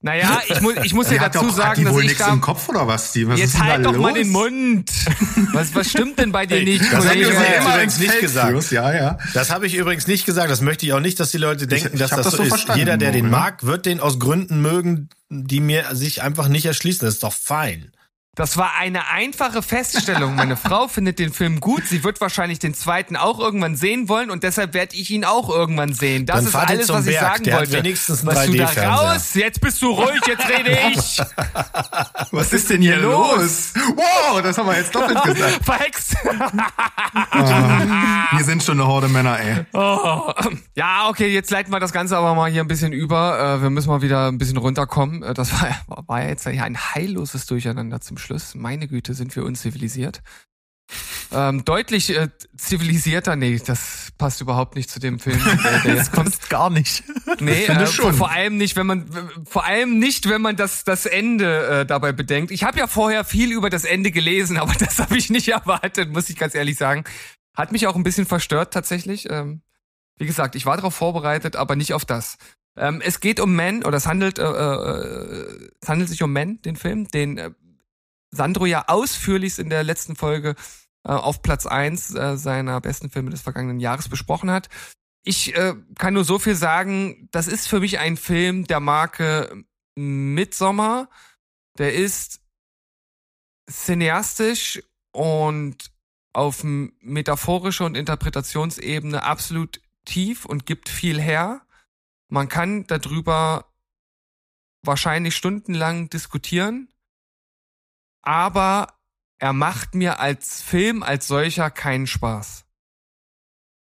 naja, ich muss, ich muss Die ja hat dazu doch- hat sagen, die dass wohl ich nichts da im Kopf oder was, die? Was ist Jetzt denn halt da doch mal los? den Mund. Was, was stimmt denn bei dir nicht, das ihr Ja, übrigens nicht gesagt. Ja, ja. Das habe ich übrigens nicht gesagt. Das möchte ich auch nicht, dass die Leute denken, ich dass hab das, das so ist. Jeder, der den mag, wird den aus Gründen mögen, die mir sich einfach nicht erschließen. Das ist doch fein. Das war eine einfache Feststellung. Meine Frau findet den Film gut. Sie wird wahrscheinlich den zweiten auch irgendwann sehen wollen und deshalb werde ich ihn auch irgendwann sehen. Das Dann ist alles, was ich Berg. sagen Der wollte. wenigstens was du da 3D-Fernseher. raus? Jetzt bist du ruhig, jetzt rede ich. Was ist denn hier los? Wow, das haben wir jetzt doppelt gesagt. Verhext. Wir sind schon eine Horde Männer, ey. Oh. Ja, okay, jetzt leiten wir das Ganze aber mal hier ein bisschen über. Äh, Wir müssen mal wieder ein bisschen runterkommen. Äh, Das war, war- jetzt ein heilloses Durcheinander zum Schluss. Meine Güte, sind wir unzivilisiert. Ähm, deutlich äh, zivilisierter, nee, das passt überhaupt nicht zu dem Film, der jetzt kommt. gar nicht. Nee, äh, schon. vor allem nicht, wenn man vor allem nicht, wenn man das das Ende äh, dabei bedenkt. Ich habe ja vorher viel über das Ende gelesen, aber das habe ich nicht erwartet, muss ich ganz ehrlich sagen. Hat mich auch ein bisschen verstört tatsächlich. Ähm, wie gesagt, ich war darauf vorbereitet, aber nicht auf das. Ähm, es geht um Men oder es handelt äh, äh, es handelt sich um Men, den Film, den äh, Sandro ja ausführlichst in der letzten Folge äh, auf Platz eins äh, seiner besten Filme des vergangenen Jahres besprochen hat. Ich äh, kann nur so viel sagen, das ist für mich ein Film der Marke Midsommar. Der ist cineastisch und auf metaphorischer und Interpretationsebene absolut tief und gibt viel her. Man kann darüber wahrscheinlich stundenlang diskutieren, aber er macht mir als Film als solcher keinen Spaß.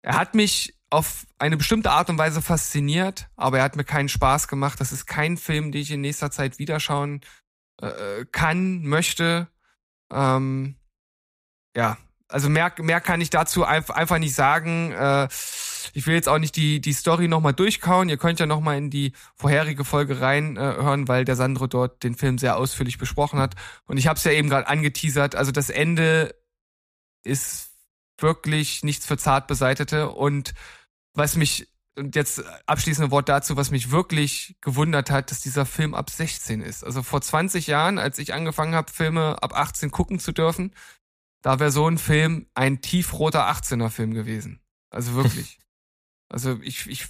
Er hat mich auf eine bestimmte Art und Weise fasziniert, aber er hat mir keinen Spaß gemacht. Das ist kein Film, den ich in nächster Zeit wiederschauen äh, kann, möchte. Ähm, ja, also mehr, mehr kann ich dazu einfach, nicht sagen. Äh, ich will jetzt auch nicht die, die Story nochmal durchkauen. Ihr könnt ja nochmal in die vorherige Folge reinhören, äh, weil der Sandro dort den Film sehr ausführlich besprochen hat. Und ich habe es ja eben gerade angeteasert. Also das Ende ist wirklich nichts für zart beseitete. Und was mich, und jetzt abschließende Wort dazu, was mich wirklich gewundert hat, dass dieser Film ab 16 ist. Also vor 20 Jahren, als ich angefangen habe, Filme ab 18 gucken zu dürfen, da wäre so ein Film ein tiefroter 18er Film gewesen. Also wirklich. Also ich, ich,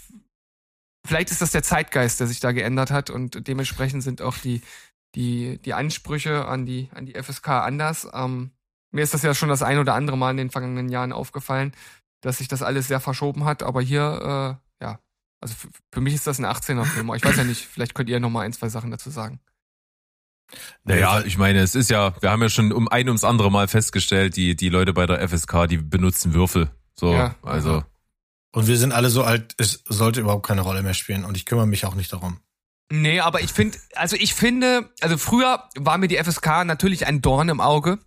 vielleicht ist das der Zeitgeist, der sich da geändert hat und dementsprechend sind auch die, die, die Ansprüche an die, an die FSK anders. Ähm, mir ist das ja schon das ein oder andere Mal in den vergangenen Jahren aufgefallen, dass sich das alles sehr verschoben hat, aber hier, äh, ja, also für, für mich ist das ein 18er-Film. aber Ich weiß ja nicht, vielleicht könnt ihr noch mal ein, zwei Sachen dazu sagen. Naja, ich meine, es ist ja, wir haben ja schon um ein ums andere Mal festgestellt, die, die Leute bei der FSK, die benutzen Würfel. So, Ja, also. Und wir sind alle so alt, es sollte überhaupt keine Rolle mehr spielen. Und ich kümmere mich auch nicht darum. Nee, aber ich finde, also ich finde, also früher war mir die FSK natürlich ein Dorn im Auge,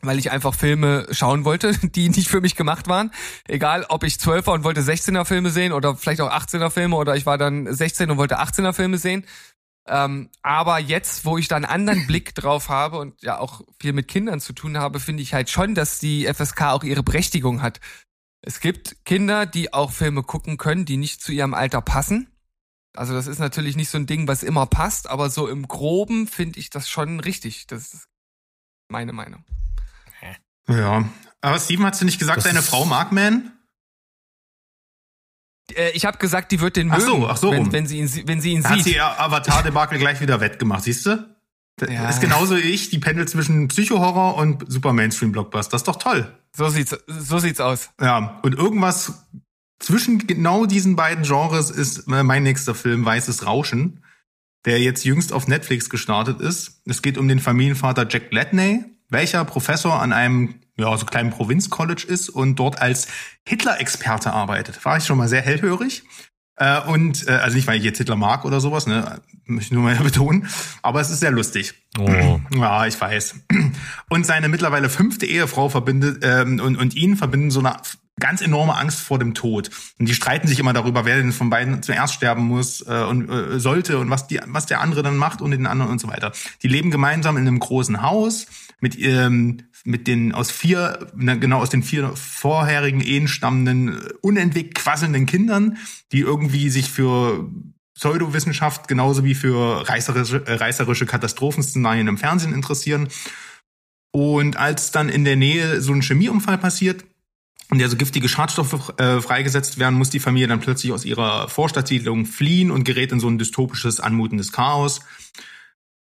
weil ich einfach Filme schauen wollte, die nicht für mich gemacht waren. Egal, ob ich 12 war und wollte 16er Filme sehen oder vielleicht auch 18er Filme oder ich war dann 16 und wollte 18er Filme sehen. Ähm, aber jetzt, wo ich da einen anderen Blick drauf habe und ja auch viel mit Kindern zu tun habe, finde ich halt schon, dass die FSK auch ihre Berechtigung hat. Es gibt Kinder, die auch Filme gucken können, die nicht zu ihrem Alter passen. Also das ist natürlich nicht so ein Ding, was immer passt, aber so im Groben finde ich das schon richtig. Das ist meine Meinung. Ja. Aber Steven, hast du nicht gesagt, Das deine Frau mag Man? Äh, ich habe gesagt, die wird den Ach mögen, so, ach so wenn, wenn sie ihn, wenn sie ihn Da hat sieht. sie ihr Avatar-Debakel gleich wieder wettgemacht, siehst du? Das Ja. ist genauso wie ich, die pendelt zwischen Psycho-Horror und super Mainstream-Blockbuster. Das ist doch toll. So sieht's, so sieht's aus. Ja, und irgendwas zwischen genau diesen beiden Genres ist äh, mein nächster Film Weißes Rauschen, der jetzt jüngst auf Netflix gestartet ist. Es geht um den Familienvater Jack Gladney, welcher Professor an einem ja, so kleinen Provinzcollege ist und dort als Hitler-Experte arbeitet. War ich schon mal sehr hellhörig. Äh, und äh, also nicht, weil ich jetzt Hitler mag oder sowas, ne, möchte ich nur mal betonen, aber es ist sehr lustig. Oh. Ja, ich weiß. Und seine mittlerweile fünfte Ehefrau verbindet ähm, und, und ihn verbinden so eine ganz enorme Angst vor dem Tod. Und die streiten sich immer darüber, wer denn von beiden zuerst sterben muss äh, und äh, sollte und was die, was der andere dann macht und den anderen und so weiter. Die leben gemeinsam in einem großen Haus mit ähm, mit den aus vier, na, genau aus den vier vorherigen Ehen stammenden, äh, unentwegt quasselnden Kindern, die irgendwie sich für Pseudowissenschaft genauso wie für reißerische, äh, reißerische Katastrophenszenarien im Fernsehen interessieren. Und als dann in der Nähe so ein Chemieunfall passiert, in der so giftige Schadstoffe äh, freigesetzt werden, muss die Familie dann plötzlich aus ihrer Vorstadtsiedlung fliehen und gerät in so ein dystopisches, anmutendes Chaos.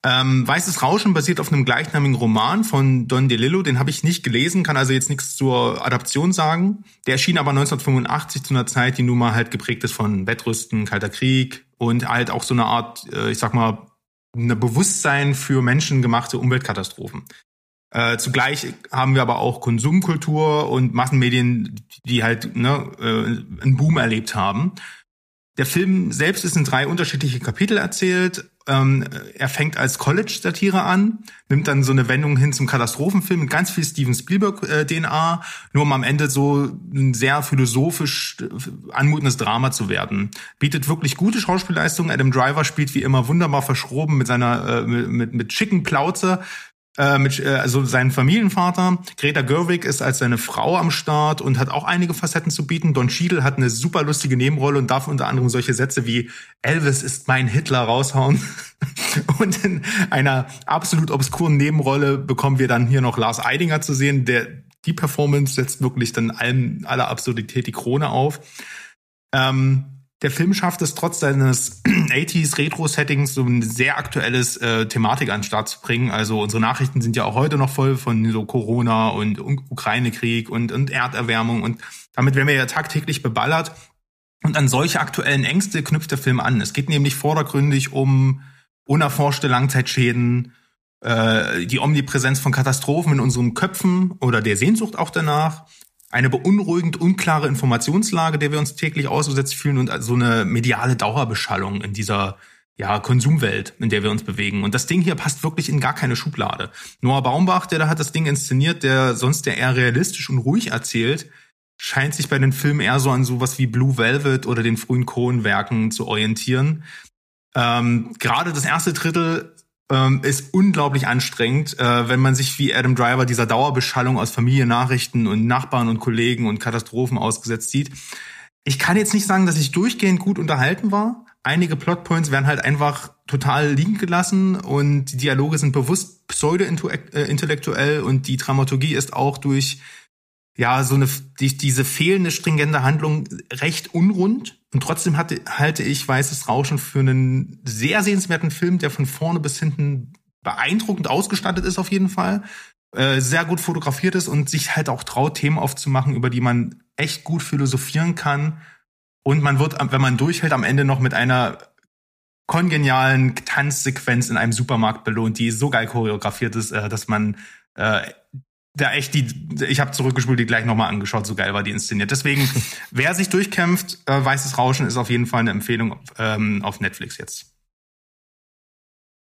Ähm, Weißes Rauschen basiert auf einem gleichnamigen Roman von Don DeLillo, den habe ich nicht gelesen, kann also jetzt nichts zur Adaption sagen. Der erschien aber 1985 zu einer Zeit, die nun mal halt geprägt ist von Wettrüsten, Kalter Krieg und halt auch so eine Art, äh, ich sag mal, ein Bewusstsein für menschengemachte Umweltkatastrophen. Äh, zugleich haben wir aber auch Konsumkultur und Massenmedien, die halt ne, äh, einen Boom erlebt haben. Der Film selbst ist in drei unterschiedliche Kapitel erzählt. Ähm, er fängt als College-Satire an, nimmt dann so eine Wendung hin zum Katastrophenfilm mit ganz viel Steven Spielberg-DNA, nur um am Ende so ein sehr philosophisch äh, anmutendes Drama zu werden. Bietet wirklich gute Schauspielleistungen. Adam Driver spielt wie immer wunderbar verschroben mit seiner äh, mit, mit, mit schicken Plauze äh, mit, äh, also seinen Familienvater. Greta Gerwig ist als seine Frau am Start und hat auch einige Facetten zu bieten. Don Cheadle hat eine super lustige Nebenrolle und darf unter anderem solche Sätze wie Elvis ist mein Hitler raushauen. und in einer absolut obskuren Nebenrolle bekommen wir dann hier noch Lars Eidinger zu sehen, der die Performance setzt wirklich dann allem, aller Absurdität die Krone auf. Ähm, der Film schafft es trotz seines 80s Retro-Settings so ein sehr aktuelles äh, Thematik an den Start zu bringen. Also unsere Nachrichten sind ja auch heute noch voll von so Corona und Ukraine-Krieg und, und Erderwärmung und damit werden wir ja tagtäglich beballert. Und an solche aktuellen Ängste knüpft der Film an. Es geht nämlich vordergründig um unerforschte Langzeitschäden, äh, die Omnipräsenz von Katastrophen in unseren Köpfen oder der Sehnsucht auch danach, eine beunruhigend unklare Informationslage, der wir uns täglich ausgesetzt fühlen und so eine mediale Dauerbeschallung in dieser ja, Konsumwelt, in der wir uns bewegen. Und das Ding hier passt wirklich in gar keine Schublade. Noah Baumbach, der da hat das Ding inszeniert, der sonst ja eher realistisch und ruhig erzählt, scheint sich bei den Filmen eher so an sowas wie Blue Velvet oder den frühen Cohen-Werken zu orientieren. Ähm, Gerade das erste Drittel ähm, ist unglaublich anstrengend, äh, wenn man sich wie Adam Driver dieser Dauerbeschallung aus Familiennachrichten und Nachbarn und Kollegen und Katastrophen ausgesetzt sieht. Ich kann jetzt nicht sagen, dass ich durchgehend gut unterhalten war. Einige Plotpoints werden halt einfach total liegen gelassen und die Dialoge sind bewusst pseudo-intellektuell und die Dramaturgie ist auch durch ja so eine die, diese fehlende stringente Handlung recht unrund und trotzdem hatte, halte ich Weißes Rauschen für einen sehr sehenswerten Film, der von vorne bis hinten beeindruckend ausgestattet ist auf jeden Fall, äh, sehr gut fotografiert ist und sich halt auch traut, Themen aufzumachen, über die man echt gut philosophieren kann. Und man wird, wenn man durchhält, am Ende noch mit einer kongenialen Tanzsequenz in einem Supermarkt belohnt, die so geil choreografiert ist, äh, dass man äh, da echt die, ich habe zurückgespult, die gleich nochmal angeschaut, so geil war die inszeniert. Deswegen, wer sich durchkämpft, äh, Weißes Rauschen ist auf jeden Fall eine Empfehlung ähm, auf Netflix jetzt.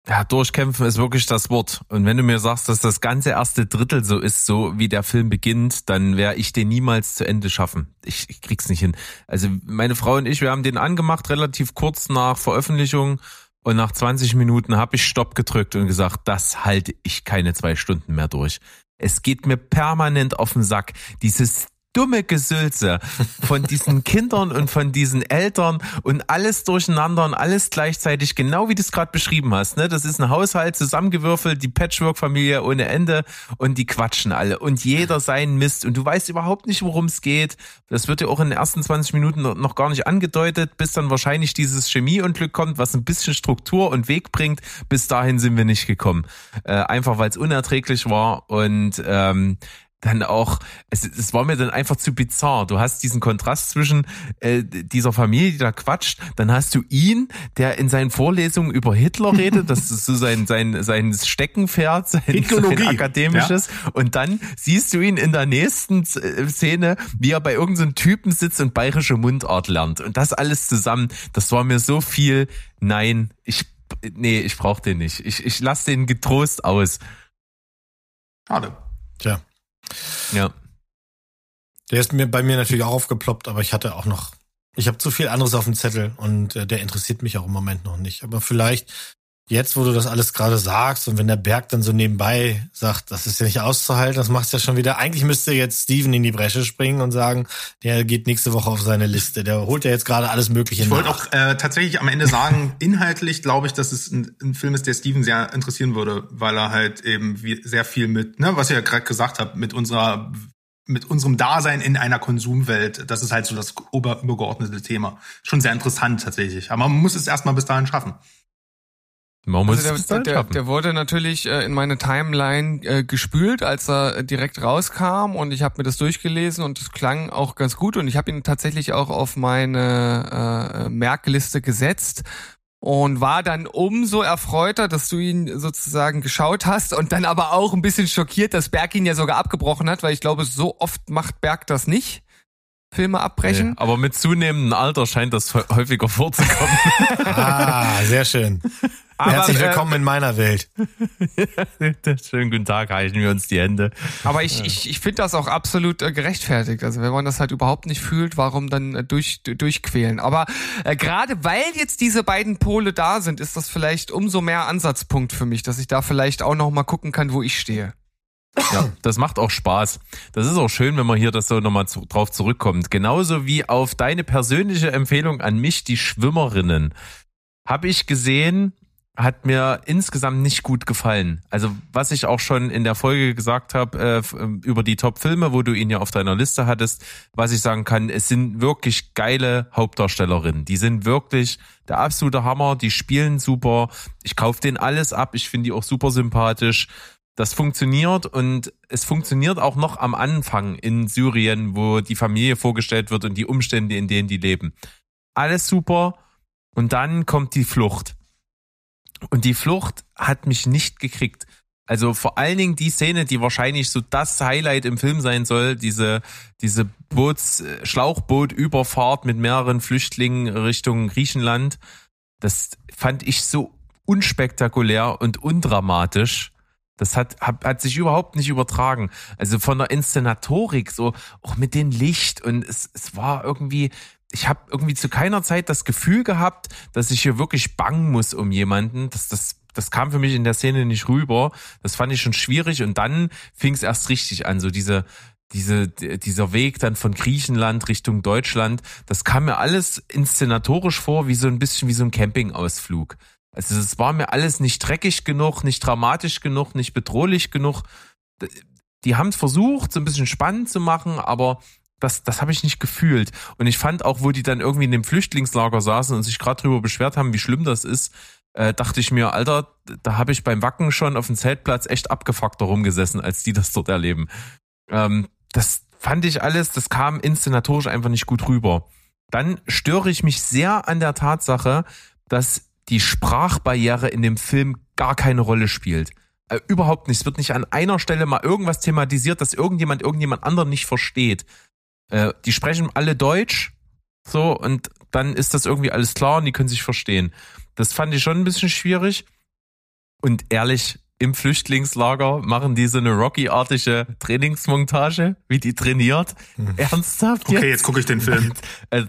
Ja, durchkämpfen ist wirklich das Wort. Und wenn du mir sagst, dass das ganze erste Drittel so ist, so wie der Film beginnt, dann werde ich den niemals zu Ende schaffen. Ich, ich krieg's nicht hin. Also meine Frau und ich, wir haben den angemacht, relativ kurz nach Veröffentlichung. Und nach 20 Minuten habe ich Stopp gedrückt und gesagt, das halte ich keine zwei Stunden mehr durch. Es geht mir permanent auf den Sack. Dieses dumme Gesülze von diesen Kindern und von diesen Eltern und alles durcheinander und alles gleichzeitig, genau wie du es gerade beschrieben hast. Ne? Das ist ein Haushalt zusammengewürfelt, die Patchwork-Familie ohne Ende und die quatschen alle und jeder seinen Mist und du weißt überhaupt nicht, worum es geht. Das wird ja auch in den ersten 20 Minuten noch gar nicht angedeutet, bis dann wahrscheinlich dieses Chemieunglück kommt, was ein bisschen Struktur und Weg bringt. Bis dahin sind wir nicht gekommen. Äh, einfach weil es unerträglich war und ähm, dann auch, es, es war mir dann einfach zu bizarr. Du hast diesen Kontrast zwischen äh, dieser Familie, die da quatscht, dann hast du ihn, der in seinen Vorlesungen über Hitler redet, das ist so sein, sein, sein Steckenpferd, sein, sein akademisches. Und dann siehst du ihn in der nächsten äh, Szene, wie er bei irgendeinem Typen sitzt und bayerische Mundart lernt. Und das alles zusammen, das war mir so viel, nein, ich, nee, ich brauch den nicht. Ich, ich lass den getrost aus. Schade. Tja, Ja. der ist mir bei mir natürlich auch aufgeploppt, aber ich hatte auch noch, ich habe zu viel anderes auf dem Zettel und äh, der interessiert mich auch im Moment noch nicht. Aber vielleicht jetzt, wo du das alles gerade sagst und wenn der Berg dann so nebenbei sagt, das ist ja nicht auszuhalten, das macht's ja schon wieder. Eigentlich müsste jetzt Steven in die Bresche springen und sagen, der geht nächste Woche auf seine Liste. Der holt ja jetzt gerade alles Mögliche Ich wollte auch äh, tatsächlich am Ende sagen, inhaltlich glaube ich, dass es ein, ein Film ist, der Steven sehr interessieren würde, weil er halt eben wie, sehr viel mit, ne, was ihr ja gerade gesagt habt, mit unserer mit unserem Dasein in einer Konsumwelt, das ist halt so das ober, übergeordnete Thema. Schon sehr interessant tatsächlich. Aber man muss es erstmal bis dahin schaffen. Man muss Also der, der, der wurde natürlich äh, in meine Timeline äh, gespült, als er äh, direkt rauskam und ich habe mir das durchgelesen und es klang auch ganz gut und ich habe ihn tatsächlich auch auf meine äh, Merkliste gesetzt und war dann umso erfreuter, dass du ihn sozusagen geschaut hast und dann aber auch ein bisschen schockiert, dass Berg ihn ja sogar abgebrochen hat, weil ich glaube, so oft macht Berg das nicht. Filme abbrechen. Nee, aber mit zunehmendem Alter scheint das hä- häufiger vorzukommen. Ah, sehr schön. Aber, Herzlich äh, willkommen in meiner Welt. Schönen guten Tag, reichen wir uns die Hände. Aber ich, ich, ich finde das auch absolut äh, gerechtfertigt. Also wenn man das halt überhaupt nicht fühlt, warum dann äh, durch, durchquälen? Aber gerade weil jetzt diese beiden Pole da sind, ist das vielleicht umso mehr Ansatzpunkt für mich, dass ich da vielleicht auch noch mal gucken kann, wo ich stehe. Ja, das macht auch Spaß. Das ist auch schön, wenn man hier das so nochmal zu, drauf zurückkommt. Genauso wie auf deine persönliche Empfehlung an mich, die Schwimmerinnen. Habe ich gesehen, hat mir insgesamt nicht gut gefallen. Also was ich auch schon in der Folge gesagt habe äh, ähm, über die Top-Filme, wo du ihn ja auf deiner Liste hattest, was ich sagen kann, es sind wirklich geile Hauptdarstellerinnen. Die sind wirklich der absolute Hammer, die spielen super. Ich kaufe denen alles ab, ich finde die auch super sympathisch. Das funktioniert und es funktioniert auch noch am Anfang in Syrien, wo die Familie vorgestellt wird und die Umstände, in denen die leben. Alles super. Und dann kommt die Flucht. Und die Flucht hat mich nicht gekriegt. Also vor allen Dingen die Szene, die wahrscheinlich so das Highlight im Film sein soll, diese, diese Boots, Schlauchbootüberfahrt mit mehreren Flüchtlingen Richtung Griechenland. Das fand ich so unspektakulär und undramatisch. Das hat, hat, hat sich überhaupt nicht übertragen. Also von der Inszenatorik, so auch mit dem Licht und es, es war irgendwie, ich habe irgendwie zu keiner Zeit das Gefühl gehabt, dass ich hier wirklich bangen muss um jemanden. Das, das, das kam für mich in der Szene nicht rüber. Das fand ich schon schwierig und dann fing es erst richtig an, so diese, diese, dieser Weg dann von Griechenland Richtung Deutschland, das kam mir alles inszenatorisch vor, wie so ein bisschen wie so ein Campingausflug. Also es war mir alles nicht dreckig genug, nicht dramatisch genug, nicht bedrohlich genug. Die haben es versucht, so ein bisschen spannend zu machen, aber das, das habe ich nicht gefühlt. Und ich fand auch, wo die dann irgendwie in dem Flüchtlingslager saßen und sich gerade drüber beschwert haben, wie schlimm das ist, äh, dachte ich mir, Alter, da habe ich beim Wacken schon auf dem Zeltplatz echt abgefuckt rumgesessen, als die das dort erleben. Ähm, das fand ich alles, das kam inszenatorisch einfach nicht gut rüber. Dann störe ich mich sehr an der Tatsache, dass die Sprachbarriere in dem Film gar keine Rolle spielt. Äh, überhaupt nicht. Es wird nicht an einer Stelle mal irgendwas thematisiert, dass irgendjemand irgendjemand anderen nicht versteht. Äh, die sprechen alle Deutsch, so, und dann ist das irgendwie alles klar und die können sich verstehen. Das fand ich schon ein bisschen schwierig. Und ehrlich, im Flüchtlingslager machen die so eine Rocky-artige Trainingsmontage, wie die trainiert. Ernsthaft Okay, jetzt gucke ich den Film. also,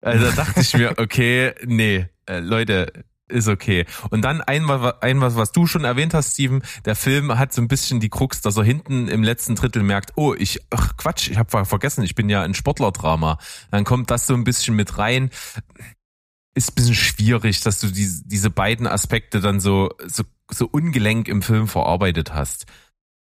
also da dachte ich mir, okay, nee, äh, Leute, ist okay. Und dann ein, ein was, was du schon erwähnt hast, Steven, der Film hat so ein bisschen die Krux, dass er hinten im letzten Drittel merkt, oh, ich, ach Quatsch, ich habe vergessen, ich bin ja ein Sportlerdrama. Dann kommt das so ein bisschen mit rein. Ist bisschen schwierig, dass du diese, diese beiden Aspekte dann so, so, so ungelenk im Film verarbeitet hast.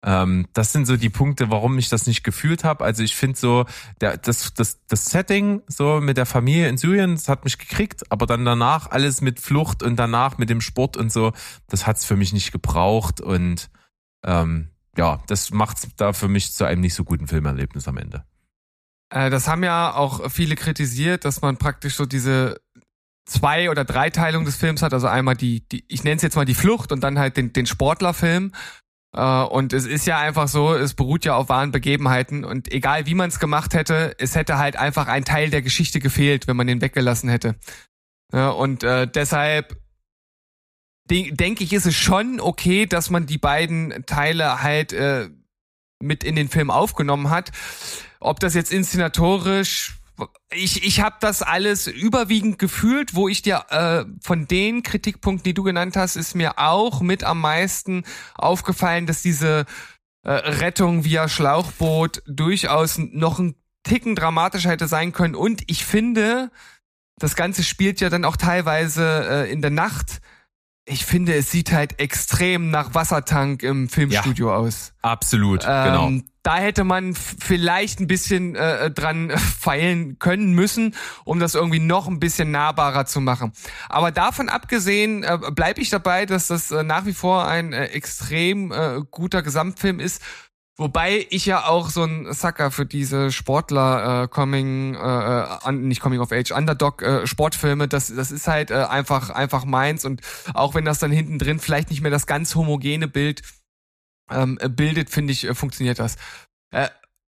Ähm, das sind so die Punkte, warum ich das nicht gefühlt habe. Also ich finde so, der, das, das, das Setting so mit der Familie in Syrien, das hat mich gekriegt, aber dann danach alles mit Flucht und danach mit dem Sport und so, das hat's für mich nicht gebraucht und ähm, ja, das macht's da für mich zu einem nicht so guten Filmerlebnis am Ende. Äh, das haben ja auch viele kritisiert, dass man praktisch so diese zwei oder Dreiteilung des Films hat, also einmal die, die ich nenne es jetzt mal die Flucht und dann halt den, den Sportlerfilm und es ist ja einfach so, es beruht ja auf wahren Begebenheiten und egal wie man es gemacht hätte, es hätte halt einfach ein Teil der Geschichte gefehlt, wenn man den weggelassen hätte. Und äh, deshalb de denke ich, ist es schon okay, dass man die beiden Teile halt äh, mit in den Film aufgenommen hat. Ob das jetzt inszenatorisch ich, ich habe das alles überwiegend gefühlt, wo ich dir äh, von den Kritikpunkten, die du genannt hast, ist mir auch mit am meisten aufgefallen, dass diese äh, Rettung via Schlauchboot durchaus noch ein Ticken dramatischer hätte sein können. Und ich finde, das Ganze spielt ja dann auch teilweise äh, in der Nacht ich finde, es sieht halt extrem nach Wassertank im Filmstudio ja, aus. Absolut, ähm, genau. Da hätte man vielleicht ein bisschen äh, dran feilen können müssen, um das irgendwie noch ein bisschen nahbarer zu machen. Aber davon abgesehen äh, bleibe ich dabei, dass das äh, nach wie vor ein äh, extrem äh, guter Gesamtfilm ist. Wobei ich ja auch so ein Sucker für diese Sportler äh, Coming, äh, äh nicht Coming of Age, Underdog äh, Sportfilme, das, das ist halt äh, einfach, einfach meins. Und auch wenn das dann hinten drin vielleicht nicht mehr das ganz homogene Bild ähm, bildet, finde ich, äh, funktioniert das. Äh,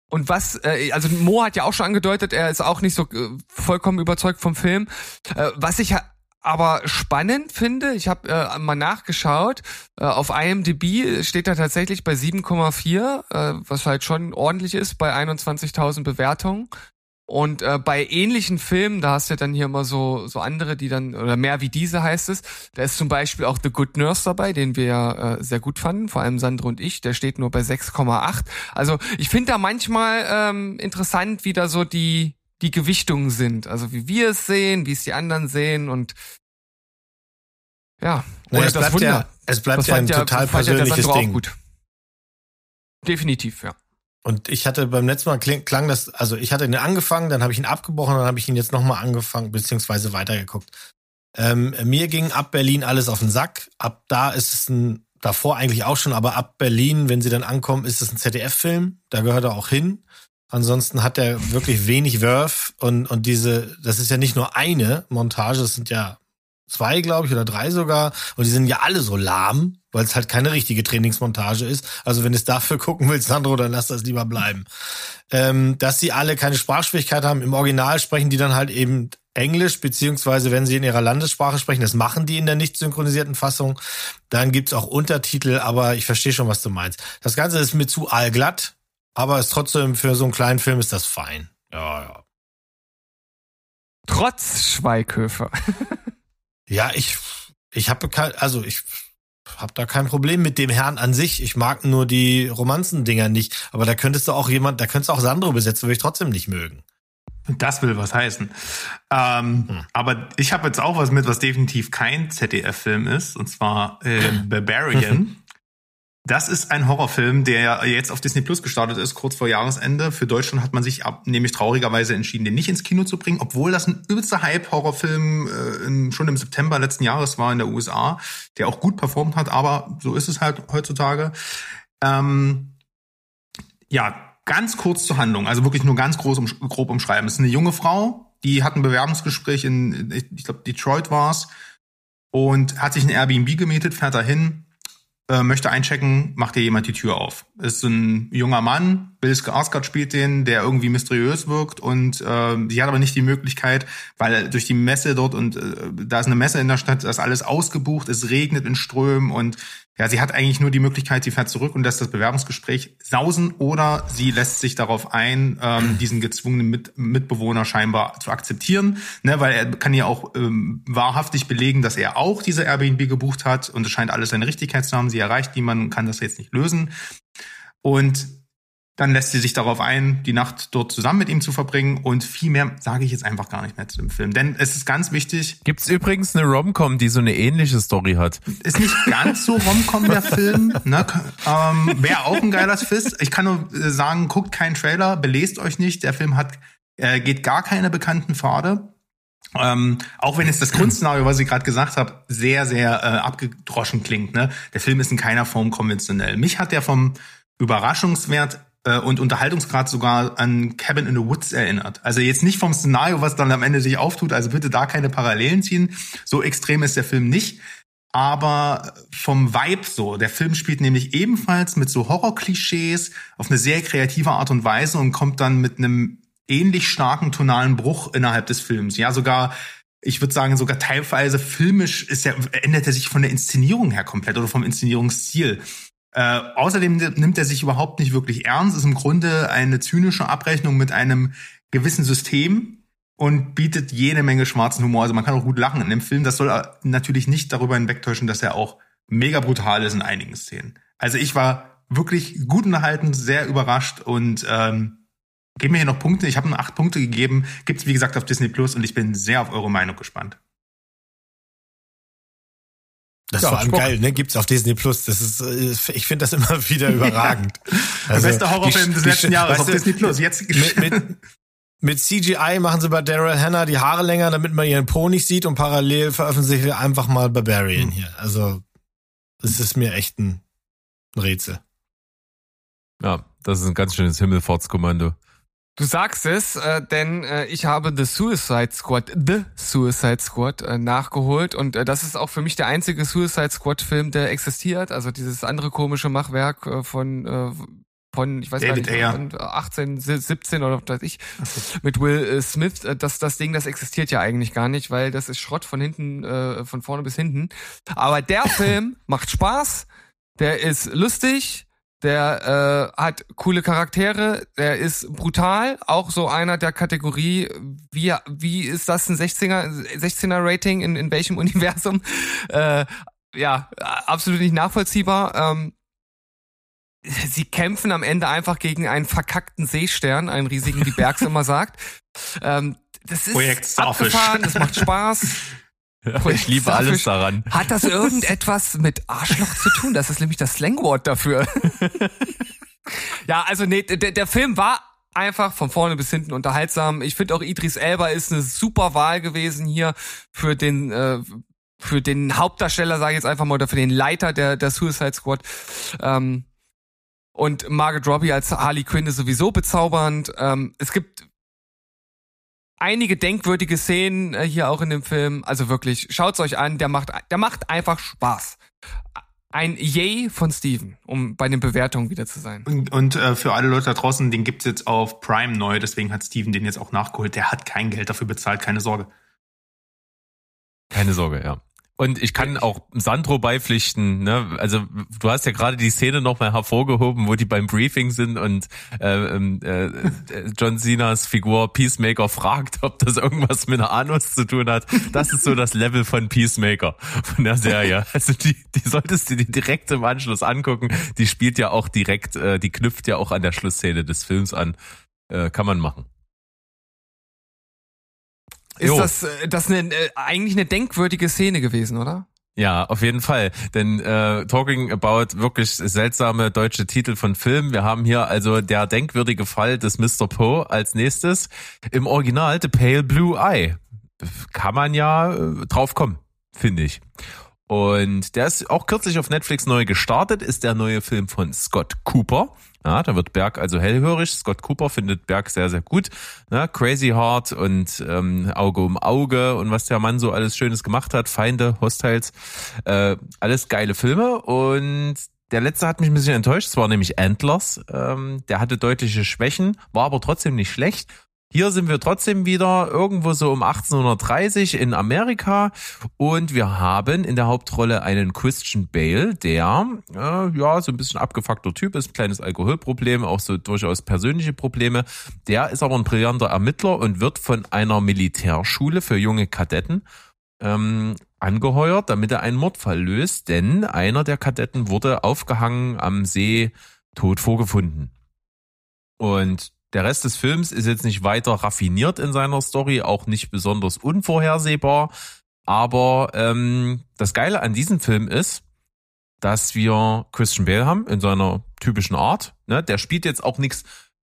und was, äh, also Mo hat ja auch schon angedeutet, er ist auch nicht so äh, vollkommen überzeugt vom Film. Äh, was ich aber spannend finde, ich habe äh, mal nachgeschaut, äh, auf IMDb steht er tatsächlich bei 7,4, äh, was halt schon ordentlich ist bei 21.000 Bewertungen. Und äh, bei ähnlichen Filmen, da hast du ja dann hier immer so so andere, die dann oder mehr wie diese heißt es. Da ist zum Beispiel auch The Good Nurse dabei, den wir ja äh, sehr gut fanden, vor allem Sandro und ich. Der steht nur bei 6,8. Also ich finde da manchmal ähm, interessant, wie da so die die Gewichtungen sind. Also wie wir es sehen, wie es die anderen sehen und ja, naja, es, bleibt ja es bleibt ja ein ja, total persönliches ja Ding. Gut. Definitiv, ja. Und ich hatte beim letzten Mal klang das, also ich hatte ihn angefangen, dann habe ich ihn abgebrochen, dann habe ich ihn jetzt nochmal angefangen, beziehungsweise weitergeguckt. Ähm, mir ging ab Berlin alles auf den Sack. Ab da ist es ein, davor eigentlich auch schon, aber ab Berlin, wenn sie dann ankommen, ist es ein ZDF-Film. Da gehört er auch hin. Ansonsten hat er wirklich wenig Wurf und, und diese, das ist ja nicht nur eine Montage, es sind ja zwei, glaube ich, oder drei sogar. Und die sind ja alle so lahm, weil es halt keine richtige Trainingsmontage ist. Also wenn du es dafür gucken willst, Sandro, dann lass das lieber bleiben. Ähm, dass sie alle keine Sprachschwierigkeit haben. Im Original sprechen die dann halt eben Englisch, beziehungsweise wenn sie in ihrer Landessprache sprechen, das machen die in der nicht synchronisierten Fassung. Dann gibt's auch Untertitel, aber ich verstehe schon, was du meinst. Das Ganze ist mir zu allglatt. Aber ist trotzdem für so einen kleinen Film ist das fein. Ja, ja. Trotz Schweighöfer. ja, ich, ich habe also ich habe da kein Problem mit dem Herrn an sich. Ich mag nur die Romanzendinger nicht. Aber da könntest du auch jemand, da könntest du auch Sandro besetzen, würde ich trotzdem nicht mögen. Das will was heißen. Ähm, hm. Aber ich habe jetzt auch was mit, was definitiv kein ZDF-Film ist, und zwar äh, Barbarian. Das ist ein Horrorfilm, der jetzt auf Disney Plus gestartet ist, kurz vor Jahresende. Für Deutschland hat man sich ab, nämlich traurigerweise entschieden, den nicht ins Kino zu bringen, obwohl das ein übelster Hype-Horrorfilm äh, schon im September letzten Jahres war in der USA, der auch gut performt hat, aber so ist es halt heutzutage. Ähm, ja, ganz kurz zur Handlung, also wirklich nur ganz groß um, grob umschreiben. Es ist eine junge Frau, die hat ein Bewerbungsgespräch in, ich glaube, Detroit war's und hat sich ein Airbnb gemietet, fährt dahin, äh, möchte einchecken, macht dir jemand die Tür auf. Ist ein junger Mann, Bill Skarsgård spielt den, der irgendwie mysteriös wirkt und äh, die hat aber nicht die Möglichkeit, weil durch die Messe dort und äh, da ist eine Messe in der Stadt, da ist alles ausgebucht, es regnet in Strömen und ja, sie hat eigentlich nur die Möglichkeit, sie fährt zurück und lässt das Bewerbungsgespräch sausen oder sie lässt sich darauf ein, ähm, diesen gezwungenen Mit Mitbewohner scheinbar zu akzeptieren, ne, weil er kann ja auch ähm, wahrhaftig belegen, dass er auch diese Airbnb gebucht hat und es scheint alles seine Richtigkeit zu haben. Sie erreicht niemanden und kann das jetzt nicht lösen. Und dann lässt sie sich darauf ein, die Nacht dort zusammen mit ihm zu verbringen und viel mehr sage ich jetzt einfach gar nicht mehr zu dem Film. Denn es ist ganz wichtig. Gibt's übrigens eine Rom-Com, die so eine ähnliche Story hat? Ist nicht ganz so Rom-Com der Film. Ne? Ähm, Wäre auch ein geiler Twist. Ich kann nur äh, sagen, guckt keinen Trailer, belest euch nicht. Der Film hat äh, geht gar keine bekannten Pfade. Ähm, auch wenn jetzt das Grundszenario, was ich gerade gesagt habe, sehr, sehr äh, abgedroschen klingt. Ne? Der Film ist in keiner Form konventionell. Mich hat der vom Überraschungswert und Unterhaltungsgrad sogar an Cabin in the Woods erinnert. Also jetzt nicht vom Szenario, was dann am Ende sich auftut, also bitte da keine Parallelen ziehen. So extrem ist der Film nicht. Aber vom Vibe so. Der Film spielt nämlich ebenfalls mit so Horror-Klischees auf eine sehr kreative Art und Weise und kommt dann mit einem ähnlich starken tonalen Bruch innerhalb des Films. Ja, sogar ich würde sagen, sogar teilweise filmisch ist er, ändert er sich von der Inszenierung her komplett oder vom Inszenierungsstil. Äh, außerdem nimmt er sich überhaupt nicht wirklich ernst, ist im Grunde eine zynische Abrechnung mit einem gewissen System und bietet jede Menge schwarzen Humor. Also man kann auch gut lachen in dem Film. Das soll natürlich nicht darüber hinwegtäuschen, dass er auch mega brutal ist in einigen Szenen. Also ich war wirklich gut unterhalten, sehr überrascht und ähm, geben mir hier noch Punkte. Ich habe nur acht Punkte gegeben. Gibt's wie gesagt auf Disney Plus und ich bin sehr auf eure Meinung gespannt. Das Ja, war allem geil, ne? Gibt's auf Disney Plus. Das ist, äh, ich finde das immer wieder überragend. Der Also, beste Horrorfilm die- des die- letzten Jahres auf du, Disney Plus. Jetzt Mit, mit, mit CGI machen sie bei Daryl Hannah die Haare länger, damit man ihren Po nicht sieht und parallel veröffentlichen sie einfach mal Barbarian hier. Also, es ist mir echt ein Rätsel. Ja, das ist ein ganz schönes Himmelfahrtskommando. Du sagst es, äh, denn äh, ich habe The Suicide Squad, The Suicide Squad äh, nachgeholt und äh, das ist auch für mich der einzige Suicide Squad Film, der existiert. Also dieses andere komische Machwerk äh, von äh, von ich weiß David gar nicht, Ayer. von 18, 17 oder was weiß ich mit Will äh, Smith. Äh, das das Ding, das existiert ja eigentlich gar nicht, weil das ist Schrott von hinten, äh, von vorne bis hinten. Aber der Film macht Spaß, der ist lustig. Der äh, hat coole Charaktere, der ist brutal, auch so einer der Kategorie, wie, wie ist das ein 16er, 16er Rating in, in welchem Universum? Äh, ja, absolut nicht nachvollziehbar. Ähm, sie kämpfen am Ende einfach gegen einen verkackten Seestern, einen riesigen, wie Bergs immer sagt. Ähm, das ist Projekt abgefahren, das macht Spaß. Ich liebe alles daran. Hat das irgendetwas mit Arschloch zu tun? Das ist nämlich das Slangwort dafür. ja, also nee, der, der Film war einfach von vorne bis hinten unterhaltsam. Ich finde auch Idris Elba ist eine super Wahl gewesen hier für den äh, für den Hauptdarsteller, sage ich jetzt einfach mal, oder für den Leiter der der Suicide Squad. Ähm, und Margaret Robbie als Harley Quinn ist sowieso bezaubernd. Ähm, es gibt einige denkwürdige Szenen äh, hier auch in dem Film. Also wirklich, schaut's euch an. Der macht, der macht einfach Spaß. Ein Yay von Steven, um bei den Bewertungen wieder zu sein. Und, und äh, für alle Leute da draußen, den gibt's jetzt auf Prime neu, deswegen hat Steven den jetzt auch nachgeholt. Der hat kein Geld dafür bezahlt, keine Sorge. Keine Sorge, ja. Und ich kann auch Sandro beipflichten. Ne? Also du hast ja gerade die Szene nochmal hervorgehoben, wo die beim Briefing sind und äh, ähm, äh, John Cenas Figur Peacemaker fragt, ob das irgendwas mit einer Anus zu tun hat. Das ist so das Level von Peacemaker von der Serie. Also die, die solltest du dir direkt im Anschluss angucken. Die spielt ja auch direkt, äh, die knüpft ja auch an der Schlussszene des Films an. Äh, kann man machen. Ist Jo. das, äh, das eine, äh, eigentlich eine denkwürdige Szene gewesen, oder? Ja, auf jeden Fall. Denn äh, Talking About wirklich seltsame deutsche Titel von Filmen. Wir haben hier also der denkwürdige Fall des Mr. Poe als nächstes. Im Original The Pale Blue Eye. Kann man ja äh, drauf kommen, finde ich. Und der ist auch kürzlich auf Netflix neu gestartet, ist der neue Film von Scott Cooper. Ja, da wird Berg also hellhörig. Scott Cooper findet Berg sehr, sehr gut. Ja, Crazy Heart und ähm, Auge um Auge und was der Mann so alles Schönes gemacht hat. Feinde, Hostiles, äh, alles geile Filme. Und der letzte hat mich ein bisschen enttäuscht. Es war nämlich Antlers. Ähm, der hatte deutliche Schwächen, war aber trotzdem nicht schlecht. Hier sind wir trotzdem wieder irgendwo so um 1830 in Amerika und wir haben in der Hauptrolle einen Christian Bale, der äh, ja so ein bisschen abgefuckter Typ ist, kleines Alkoholproblem, auch so durchaus persönliche Probleme. Der ist aber ein brillanter Ermittler und wird von einer Militärschule für junge Kadetten ähm, angeheuert, damit er einen Mordfall löst, denn einer der Kadetten wurde aufgehangen am See tot vorgefunden. Und der Rest des Films ist jetzt nicht weiter raffiniert in seiner Story, auch nicht besonders unvorhersehbar. Aber ähm, das Geile an diesem Film ist, dass wir Christian Bale haben in seiner typischen Art. Ne? Der spielt jetzt auch nichts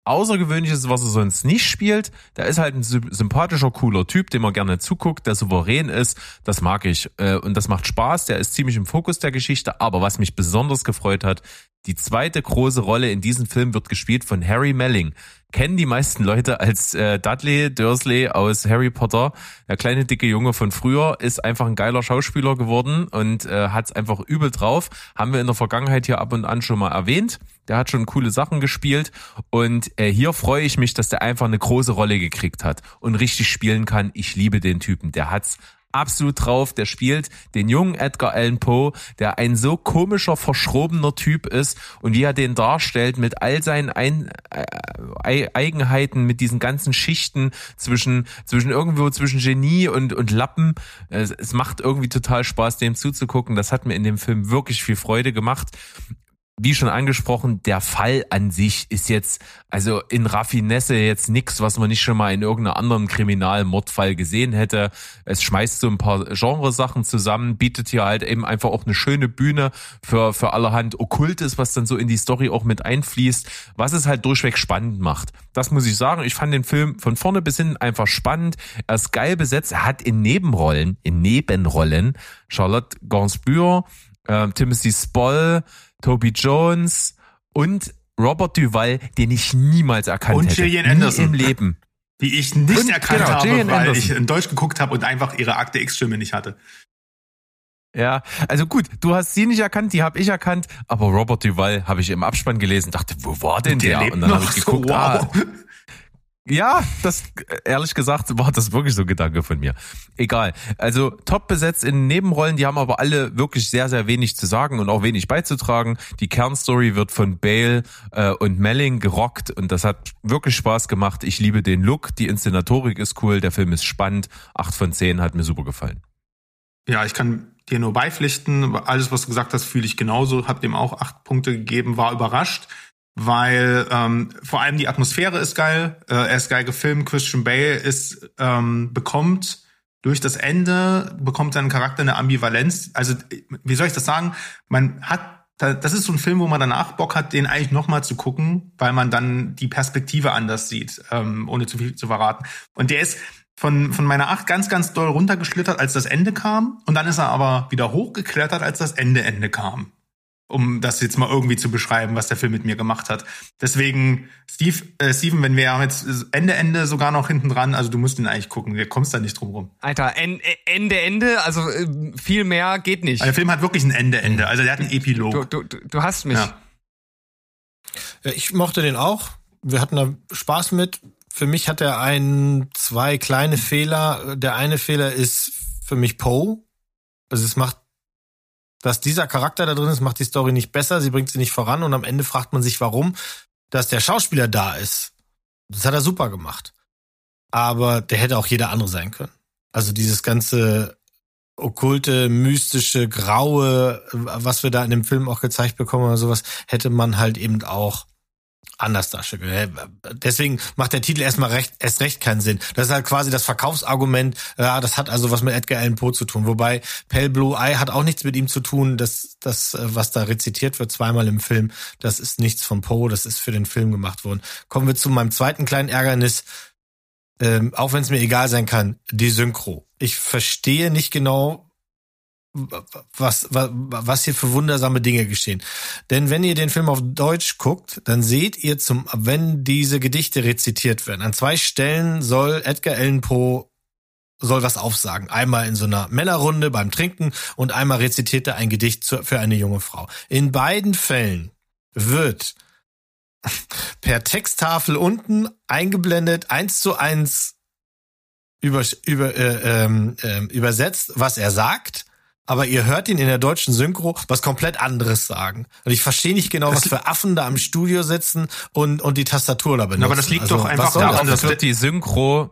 Außergewöhnliches, was er sonst nicht spielt. Der ist halt ein sympathischer, cooler Typ, dem man gerne zuguckt, der souverän ist. Das mag ich. Äh, und das macht Spaß. Der ist ziemlich im Fokus der Geschichte. Aber was mich besonders gefreut hat, die zweite große Rolle in diesem Film wird gespielt von Harry Melling kennen die meisten Leute als äh, Dudley Dursley aus Harry Potter. Der kleine dicke Junge von früher ist einfach ein geiler Schauspieler geworden und äh, hat es einfach übel drauf. Haben wir in der Vergangenheit hier ab und an schon mal erwähnt. Der hat schon coole Sachen gespielt und äh, hier freue ich mich, dass der einfach eine große Rolle gekriegt hat und richtig spielen kann. Ich liebe den Typen. Der hat's absolut drauf. Der spielt den jungen Edgar Allan Poe, der ein so komischer, verschrobener Typ ist und wie er den darstellt mit all seinen ein äh, Eigenheiten, mit diesen ganzen Schichten zwischen, zwischen irgendwo zwischen Genie und, und Lappen. Es, es macht irgendwie total Spaß, dem zuzugucken. Das hat mir in dem Film wirklich viel Freude gemacht wie schon angesprochen, der Fall an sich ist jetzt, also in Raffinesse jetzt nix, was man nicht schon mal in irgendeinem anderen Kriminalmordfall gesehen hätte. Es schmeißt so ein paar Genresachen zusammen, bietet hier halt eben einfach auch eine schöne Bühne für, für allerhand Okkultes, was dann so in die Story auch mit einfließt, was es halt durchweg spannend macht. Das muss ich sagen. Ich fand den Film von vorne bis hinten einfach spannend. Er ist geil besetzt. Er hat in Nebenrollen, in Nebenrollen Charlotte Gainsbourg, äh, Timothy Spoll, Toby Jones und Robert Duval, den ich niemals erkannt Und hätte. Gillian Nie Anderson. im Leben. Die ich nicht Und, erkannt genau, habe, Gillian weil Anderson. ich in Deutsch geguckt habe und einfach ihre Akte X-Stimme nicht hatte. Ja, also gut, du hast sie nicht erkannt, die habe ich erkannt, aber Robert Duval habe ich im Abspann gelesen, dachte, wo war denn der? lebt Und dann habe ich geguckt, so, ah, wow. Ja, das ehrlich gesagt war das wirklich so ein Gedanke von mir. Egal. Also top besetzt in Nebenrollen, die haben aber alle wirklich sehr, sehr wenig zu sagen und auch wenig beizutragen. Die Kernstory wird von Bale äh, und Melling gerockt und das hat wirklich Spaß gemacht. Ich liebe den Look, die Inszenatorik ist cool, der Film ist spannend. Acht von zehn hat mir super gefallen. Ja, ich kann dir nur beipflichten. Alles, was du gesagt hast, fühle ich genauso. Hab dem auch acht Punkte gegeben, war überrascht, weil ähm, vor allem die Atmosphäre ist geil. Äh, er ist geil gefilmt. Christian Bale ist ähm, bekommt durch das Ende bekommt sein Charakter eine Ambivalenz. Also wie soll ich das sagen? Man hat da- das ist so ein Film, wo man danach Bock hat, den eigentlich nochmal zu gucken, weil man dann die Perspektive anders sieht, ähm, ohne zu viel zu verraten. Und der ist von, von meiner Acht ganz, ganz doll runtergeschlittert, als das Ende kam. Und dann ist er aber wieder hochgeklettert, als das Ende, Ende kam. Um das jetzt mal irgendwie zu beschreiben, was der Film mit mir gemacht hat. Deswegen, Steve, äh, Steven, wenn wir haben jetzt Ende, Ende sogar noch hinten dran, also du musst ihn eigentlich gucken, du kommst da nicht drum rum. Alter, en, Ende, Ende, also äh, viel mehr geht nicht. Also der Film hat wirklich ein Ende, Ende. Also der hat einen Epilog. Du, du, du, du hast mich. Ja. Ja, ich mochte den auch. Wir hatten da Spaß mit. Für mich hat er ein, zwei kleine Fehler. Der eine Fehler ist für mich Poe. Also es macht, dass dieser Charakter da drin ist, macht die Story nicht besser. Sie bringt sie nicht voran und am Ende fragt man sich, warum, dass der Schauspieler da ist. Das hat er super gemacht. Aber der hätte auch jeder andere sein können. Also dieses ganze okkulte, mystische, graue, was wir da in dem Film auch gezeigt bekommen oder sowas, hätte man halt eben auch anders darstellen. Deswegen macht der Titel erstmal recht, erst recht keinen Sinn. Das ist halt quasi das Verkaufsargument, ja, das hat also was mit Edgar Allan Poe zu tun. Wobei Pale Blue Eye hat auch nichts mit ihm zu tun. Das, das, äh, was da rezitiert wird zweimal im Film, das ist nichts von Poe, das ist für den Film gemacht worden. Kommen wir zu meinem zweiten kleinen Ärgernis. Ähm, auch wenn es mir egal sein kann, die Synchro. Ich verstehe nicht genau, was, was, was hier für wundersame Dinge geschehen. Denn wenn ihr den Film auf Deutsch guckt, dann seht ihr zum, wenn diese Gedichte rezitiert werden, an zwei Stellen soll Edgar Allan Poe soll was aufsagen. Einmal in so einer Männerrunde beim Trinken und einmal rezitiert er ein Gedicht für eine junge Frau. In beiden Fällen wird per Texttafel unten eingeblendet eins zu eins über, über, äh, ähm, übersetzt, was er sagt. Aber ihr hört ihn in der deutschen Synchro was komplett anderes sagen. Und ich verstehe nicht genau, was für Affen da im Studio sitzen und, und die Tastatur da benutzen. aber das liegt Also, doch einfach daran, das? dass Das wird die Synchro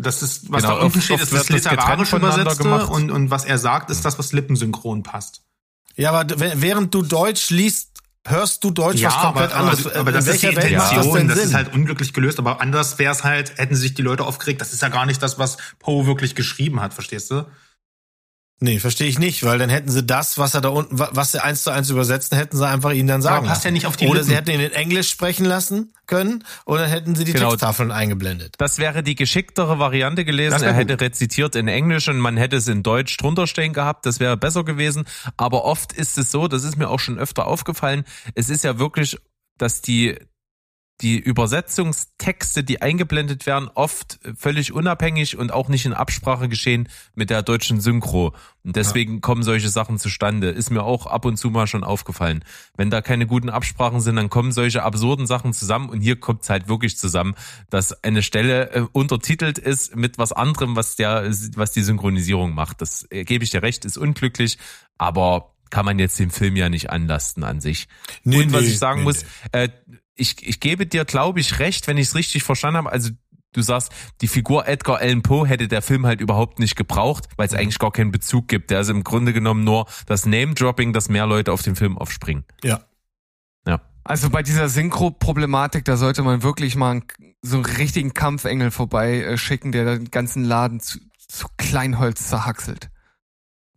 Das ist, was Genau, da unten steht, ist das das literarisch übersetzte gemacht. und, und was er sagt, ist das, was lippensynchron passt. Ja, aber während du Deutsch liest, hörst du Deutsch was komplett aber, anderes. aber, aber das In ist die Welt das Intention, das, Sinn? ist halt unglücklich gelöst, aber anders wäre es halt, hätten sich die Leute aufgeregt, das ist ja gar nicht das, was Poe wirklich geschrieben hat, verstehst du? Nee, verstehe ich nicht, weil dann hätten sie das, was er da unten, wa- was sie eins zu eins übersetzen, hätten sie einfach ihnen dann sagen Aber passt lassen. ja nicht auf die Oder Lippen. sie hätten ihn in Englisch sprechen lassen können, oder hätten sie die Genau. Texttafeln eingeblendet. Das wäre die geschicktere Variante gewesen. Wär Er hätte rezitiert in Englisch und man hätte es in Deutsch drunter stehen gehabt. Das wäre besser gewesen. Aber oft ist es so, das ist mir auch schon öfter aufgefallen. Es ist ja wirklich, dass die, die Übersetzungstexte, die eingeblendet werden, oft völlig unabhängig und auch nicht in Absprache geschehen mit der deutschen Synchro. Und deswegen kommen solche Sachen zustande. Ist mir auch ab und zu mal schon aufgefallen. Wenn da keine guten Absprachen sind, dann kommen solche absurden Sachen zusammen und hier kommt es halt wirklich zusammen, dass eine Stelle äh, untertitelt ist mit was anderem, was der, was die Synchronisierung macht. Das äh, gebe ich dir recht, ist unglücklich, aber kann man jetzt dem Film ja nicht anlasten an sich. Nee, und was nee, ich sagen nee, muss, äh, ich, ich gebe dir, glaube ich, recht, wenn ich es richtig verstanden habe. Also du sagst, die Figur Edgar Allan Poe hätte der Film halt überhaupt nicht gebraucht, weil Mhm. es eigentlich gar keinen Bezug gibt. Der ist im Grunde genommen nur das Name-Dropping, dass mehr Leute auf den Film aufspringen. Ja. Ja. Also bei dieser Synchro-Problematik, da sollte man wirklich mal einen, so einen richtigen Kampfengel vorbei äh, schicken, der den ganzen Laden zu, zu Kleinholz zerhackselt.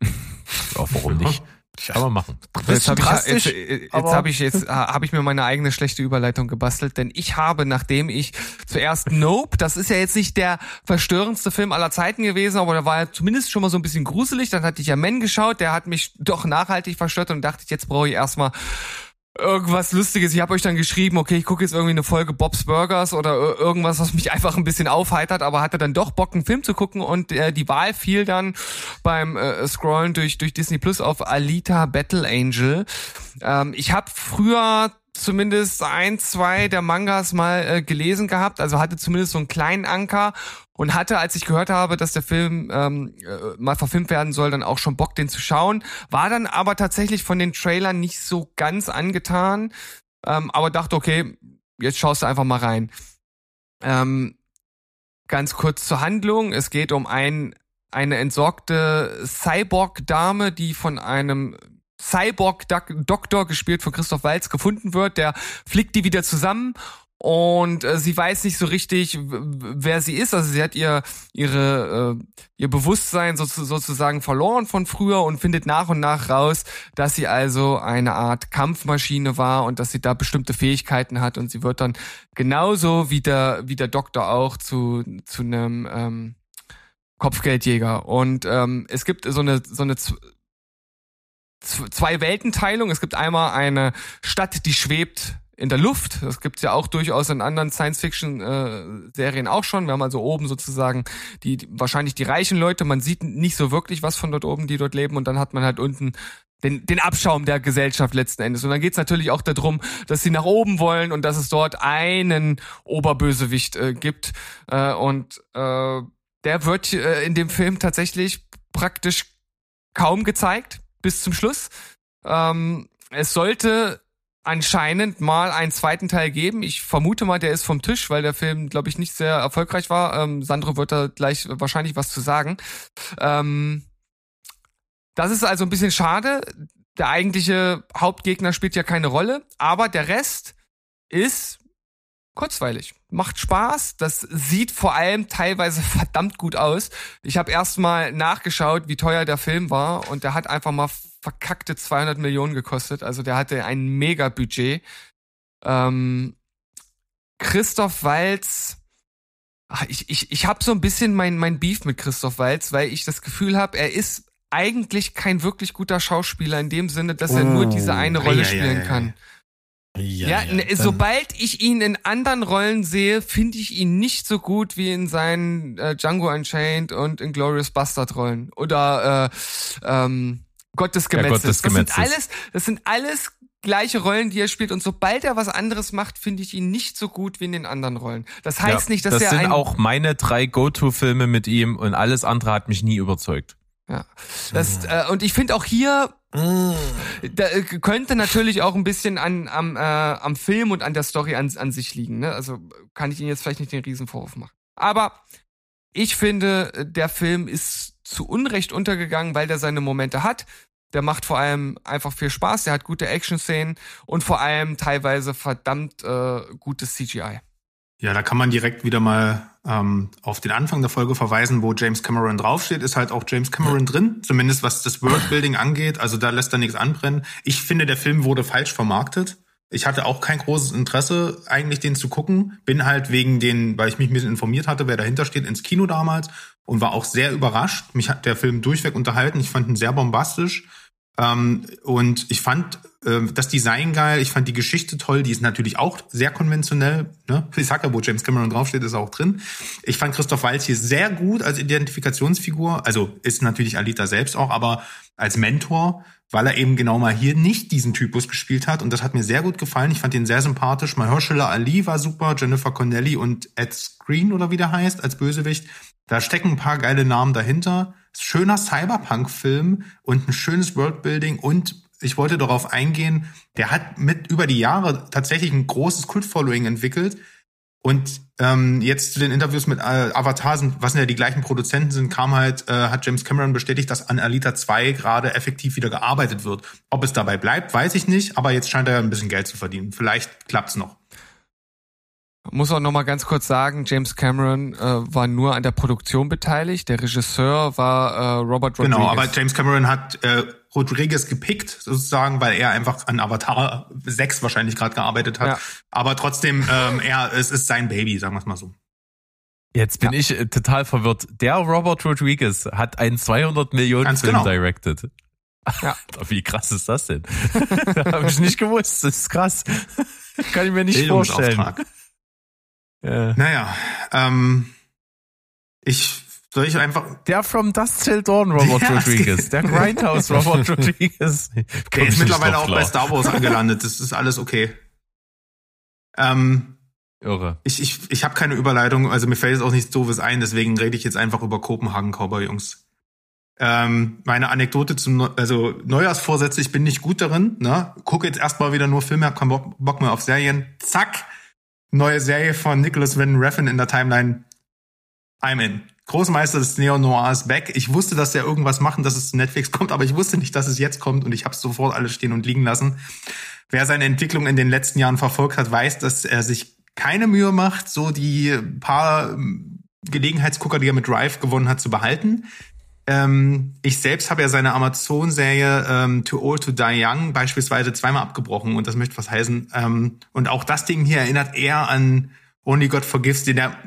Ja, warum nicht? Kann man machen. Jetzt habe ich, drastisch, jetzt, äh, jetzt aber- hab ich, jetzt äh, hab ich mir meine eigene schlechte Überleitung gebastelt, denn ich habe, nachdem ich zuerst Nope, das ist ja jetzt nicht der verstörendste Film aller Zeiten gewesen, aber der war ja zumindest schon mal so ein bisschen gruselig, dann hatte ich ja Men geschaut, der hat mich doch nachhaltig verstört und dachte ich, jetzt brauche ich erstmal irgendwas Lustiges. Ich habe euch dann geschrieben, okay, ich gucke jetzt irgendwie eine Folge Bob's Burgers oder ir- irgendwas, was mich einfach ein bisschen aufheitert, aber hatte dann doch Bock, einen Film zu gucken und äh, die Wahl fiel dann beim äh, Scrollen durch, durch Disney Plus auf Alita Battle Angel. Ähm, ich habe früher zumindest ein, zwei der Mangas mal äh, gelesen gehabt, also hatte zumindest so einen kleinen Anker und hatte, als ich gehört habe, dass der Film ähm, äh, mal verfilmt werden soll, dann auch schon Bock, den zu schauen. War dann aber tatsächlich von den Trailern nicht so ganz angetan, ähm, aber dachte, okay, jetzt schaust du einfach mal rein. Ähm, ganz kurz zur Handlung. Es geht um ein, eine entsorgte Cyborg-Dame, die von einem Cyborg-Doktor, gespielt von Christoph Waltz, gefunden wird. Der flickt die wieder zusammen und äh, sie weiß nicht so richtig, wer sie ist. Also sie hat ihr ihre äh, ihr Bewusstsein so, sozusagen verloren von früher und findet nach und nach raus, dass sie also eine Art Kampfmaschine war und dass sie da bestimmte Fähigkeiten hat und sie wird dann genauso wie der wie der Doktor auch zu zu einem ähm, Kopfgeldjäger und ähm, es gibt so eine so eine zwei Weltenteilung. Es gibt einmal eine Stadt, die schwebt in der Luft. Das gibt's ja auch durchaus in anderen Science-Fiction-Serien auch schon. Wir haben also oben sozusagen die, die wahrscheinlich die reichen Leute. Man sieht nicht so wirklich was von dort oben, die dort leben. Und dann hat man halt unten den, den Abschaum der Gesellschaft letzten Endes. Und dann geht's natürlich auch darum, dass sie nach oben wollen und dass es dort einen Oberbösewicht äh, gibt. Äh, und äh, der wird äh, in dem Film tatsächlich praktisch kaum gezeigt bis zum Schluss. Ähm, es sollte anscheinend mal einen zweiten Teil geben. Ich vermute mal, der ist vom Tisch, weil der Film, glaube ich, nicht sehr erfolgreich war. Ähm, Sandro wird da gleich wahrscheinlich was zu sagen. Ähm, das ist also ein bisschen schade. Der eigentliche Hauptgegner spielt ja keine Rolle, aber der Rest ist kurzweilig. Macht Spaß. Das sieht vor allem teilweise verdammt gut aus. Ich habe erst mal nachgeschaut, wie teuer der Film war und der hat einfach mal verkackte 200 Millionen gekostet. Also der hatte ein mega Budget. Ähm, Christoph Walz ach, ich, ich, ich habe so ein bisschen mein, mein Beef mit Christoph Walz, weil ich das Gefühl habe, er ist eigentlich kein wirklich guter Schauspieler in dem Sinne, dass er nur diese eine Rolle Ei, ei, spielen ei, ei. Kann. Ja, ne, sobald ich ihn in anderen Rollen sehe, finde ich ihn nicht so gut wie in seinen äh, Django Unchained und in Glorious Bastard Rollen oder äh, ähm, Gott des Gemetzes. Gott des Das sind alles, das sind alles gleiche Rollen, die er spielt und sobald er was anderes macht, finde ich ihn nicht so gut wie in den anderen Rollen. Das heißt Ja, nicht, dass das er sind ein auch meine drei Go-To-Filme mit ihm und alles andere hat mich nie überzeugt. Ja. Das, äh, und ich finde auch hier da, äh, könnte natürlich auch ein bisschen an, am, äh, am Film und an der Story an, an sich liegen. Ne? Also kann ich Ihnen jetzt vielleicht nicht den Riesenvorwurf machen. Aber ich finde, der Film ist zu Unrecht untergegangen, weil der seine Momente hat. Der macht vor allem einfach viel Spaß, der hat gute Action-Szenen und vor allem teilweise verdammt äh, gutes CGI. Ja, da kann man direkt wieder mal ähm, auf den Anfang der Folge verweisen, wo James Cameron draufsteht, ist halt auch James Cameron drin, zumindest was das Worldbuilding angeht. Also da lässt er nichts anbrennen. Ich finde, der Film wurde falsch vermarktet. Ich hatte auch kein großes Interesse, eigentlich den zu gucken. Bin halt wegen den, weil ich mich ein bisschen informiert hatte, wer dahinter steht, ins Kino damals und war auch sehr überrascht. Mich hat der Film durchweg unterhalten. Ich fand ihn sehr bombastisch. Ähm, und ich fand das Design geil, ich fand die Geschichte toll, die ist natürlich auch sehr konventionell. Ne? Ich sag ja, wo James Cameron draufsteht, ist auch drin. Ich fand Christoph Waltz hier sehr gut als Identifikationsfigur, also ist natürlich Alita selbst auch, aber als Mentor, weil er eben genau mal hier nicht diesen Typus gespielt hat und das hat mir sehr gut gefallen. Ich fand ihn sehr sympathisch. Mahershala Ali war super, Jennifer Connelly und Ed Screen oder wie der heißt als Bösewicht. Da stecken ein paar geile Namen dahinter. Schöner Cyberpunk-Film und ein schönes Worldbuilding und ich wollte darauf eingehen, der hat mit über die Jahre tatsächlich ein großes Kult-Following entwickelt. Und ähm, jetzt zu den Interviews mit äh, Avatar, sind, was ja die gleichen Produzenten sind, kam halt, äh, hat James Cameron bestätigt, dass an Alita 2 gerade effektiv wieder gearbeitet wird. Ob es dabei bleibt, weiß ich nicht, aber jetzt scheint er ja ein bisschen Geld zu verdienen. Vielleicht klappt's noch. Muss auch noch mal ganz kurz sagen, James Cameron äh, war nur an der Produktion beteiligt. Der Regisseur war äh, Robert Rodriguez. Genau, aber James Cameron hat äh, Rodriguez gepickt, sozusagen, weil er einfach an Avatar 6 wahrscheinlich gerade gearbeitet hat. Ja. Aber trotzdem, ähm, er, es ist sein Baby, sagen wir es mal so. Jetzt bin ich äh, total verwirrt. Der Robert Rodriguez hat einen 200 Millionen Ganz Film genau. directed. Ja. Wie krass ist das denn? Habe ich nicht gewusst. Das ist krass. Kann ich mir nicht vorstellen. Ja. Naja, ähm, ich soll ich einfach. Der From Dust Till Dawn Robert Ja, Rodriguez. Der Grindhouse Robert Rodriguez. Der ist mittlerweile auch bei Star Wars angelandet. Das ist alles okay. Ähm, Irre. ich ich, ich habe keine Überleitung, also mir fällt jetzt auch nichts Doofes ein, deswegen rede ich jetzt einfach über Kopenhagen Cowboy Jungs. Ähm, meine Anekdote zum Neu also Neujahrsvorsätze, ich bin nicht gut darin, ne? Gucke jetzt erstmal wieder nur Filme, hab keinen Bock, Bock mehr auf Serien. Zack, neue Serie von Nicholas Winding Refn in der Timeline. I'm in. Großmeister des Neo Noirs back. Ich wusste, dass der irgendwas machen, dass es zu Netflix kommt, aber ich wusste nicht, dass es jetzt kommt und ich habe sofort alles stehen und liegen lassen. Wer seine Entwicklung in den letzten Jahren verfolgt hat, weiß, dass er sich keine Mühe macht, so die paar ähm, Gelegenheitsgucker, die er mit Drive gewonnen hat, zu behalten. Ähm, ich selbst habe ja seine Amazon-Serie ähm, Too Old to Die Young beispielsweise zweimal abgebrochen und das möchte was heißen. Ähm, und auch das Ding hier erinnert eher an Only God Forgives, den der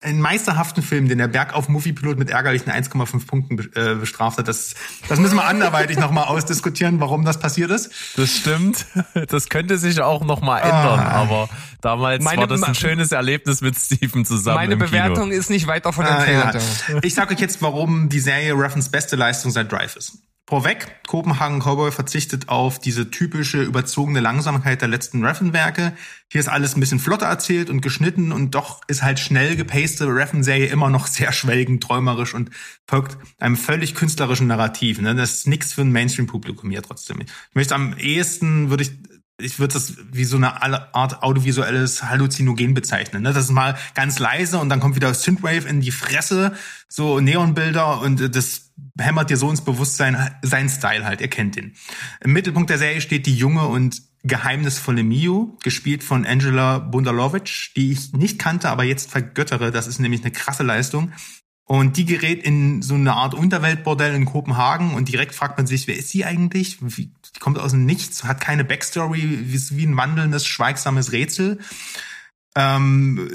einen meisterhaften Film, den der Berg auf Moviepilot mit ärgerlichen 1,5 Punkten äh, bestraft hat. Das, das müssen wir anderweitig nochmal ausdiskutieren, warum das passiert ist. Das stimmt. Das könnte sich auch noch mal ändern, Ah. aber damals Meine- war das ein schönes Erlebnis mit Steven zusammen Meine im Bewertung Kino. ist nicht weit davon Ah, entfernt. ja. ja. Ich sage euch jetzt, warum die Serie Ruffins beste Leistung seit Drive ist. Vorweg, Kopenhagen Cowboy verzichtet auf diese typische überzogene Langsamkeit der letzten Ruffin-Werke. Hier ist alles ein bisschen flotter erzählt und geschnitten und doch ist halt schnell gepaste Ruffin-Serie immer noch sehr schwelgend, träumerisch und folgt einem völlig künstlerischen Narrativ. Ne? Das ist nichts für ein Mainstream-Publikum hier trotzdem. Ich möchte am ehesten, würde ich ich würde das wie so eine Art audiovisuelles Halluzinogen bezeichnen. Ne? Das ist mal ganz leise und dann kommt wieder Synthwave in die Fresse, so Neonbilder und äh, das hämmert dir so ins Bewusstsein sein Style halt, ihr kennt den. Im Mittelpunkt der Serie steht die junge und geheimnisvolle Mio, gespielt von Angela Bundalovic, die ich nicht kannte, aber jetzt vergöttere. Das ist nämlich eine krasse Leistung. Und die gerät in so eine Art Unterweltbordell in Kopenhagen und direkt fragt man sich, wer ist sie eigentlich? Die kommt aus dem Nichts, hat keine Backstory, ist wie ein wandelndes, schweigsames Rätsel. Ähm,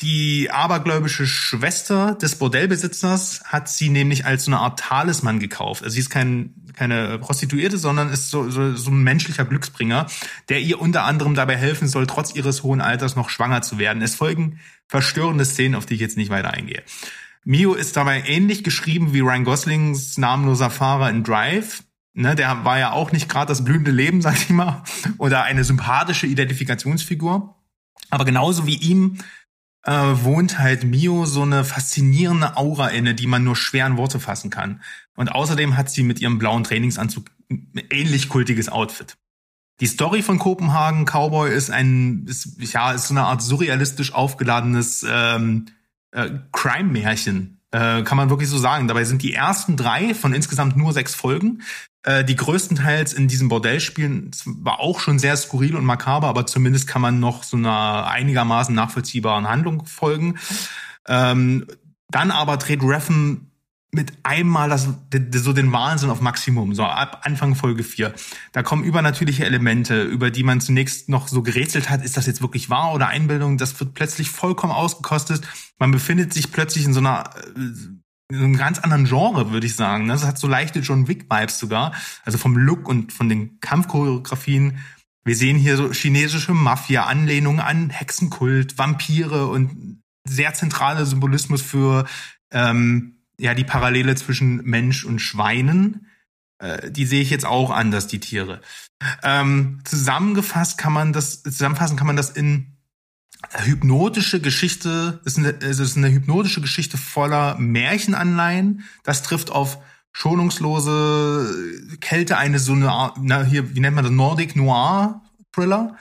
die abergläubische Schwester des Bordellbesitzers hat sie nämlich als so eine Art Talisman gekauft. Also sie ist kein, keine Prostituierte, sondern ist so, so, so ein menschlicher Glücksbringer, der ihr unter anderem dabei helfen soll, trotz ihres hohen Alters noch schwanger zu werden. Es folgen verstörende Szenen, auf die ich jetzt nicht weiter eingehe. Mio ist dabei ähnlich geschrieben wie Ryan Goslings namenloser Fahrer in Drive. Ne, der war ja auch nicht gerade das blühende Leben, sag ich mal, oder eine sympathische Identifikationsfigur. Aber genauso wie ihm äh, wohnt halt Mio so eine faszinierende Aura inne, die man nur schwer in Worte fassen kann. Und außerdem hat sie mit ihrem blauen Trainingsanzug ein ähnlich kultiges Outfit. Die Story von Kopenhagen Cowboy ist ein, ist, ja, ist so eine Art surrealistisch aufgeladenes ähm, äh, Crime-Märchen, äh, kann man wirklich so sagen. Dabei sind die ersten drei von insgesamt nur sechs Folgen die größtenteils in diesem Bordell spielen, war auch schon sehr skurril und makaber, aber zumindest kann man noch so einer einigermaßen nachvollziehbaren Handlung folgen. Ähm, dann aber dreht Reffen mit einmal das, so den Wahnsinn auf Maximum, so ab Anfang Folge 4. Da kommen übernatürliche Elemente, über die man zunächst noch so gerätselt hat, ist das jetzt wirklich wahr oder Einbildung? Das wird plötzlich vollkommen ausgekostet. Man befindet sich plötzlich in so einer äh, einem ganz anderen Genre, würde ich sagen. Das hat so leichte John Wick-Vibes sogar. Also vom Look und von den Kampfchoreografien. Wir sehen hier so chinesische Mafia, Anlehnungen an Hexenkult, Vampire und sehr zentrale Symbolismus für ähm, ja die Parallele zwischen Mensch und Schweinen. Äh, die sehe ich jetzt auch anders, die Tiere. Ähm, zusammengefasst kann man das, zusammenfassen kann man das in hypnotische Geschichte, ist eine, es ist eine hypnotische Geschichte voller Märchenanleihen. Das trifft auf schonungslose Kälte eine so eine na hier, wie nennt man das, Nordic Noir Thriller.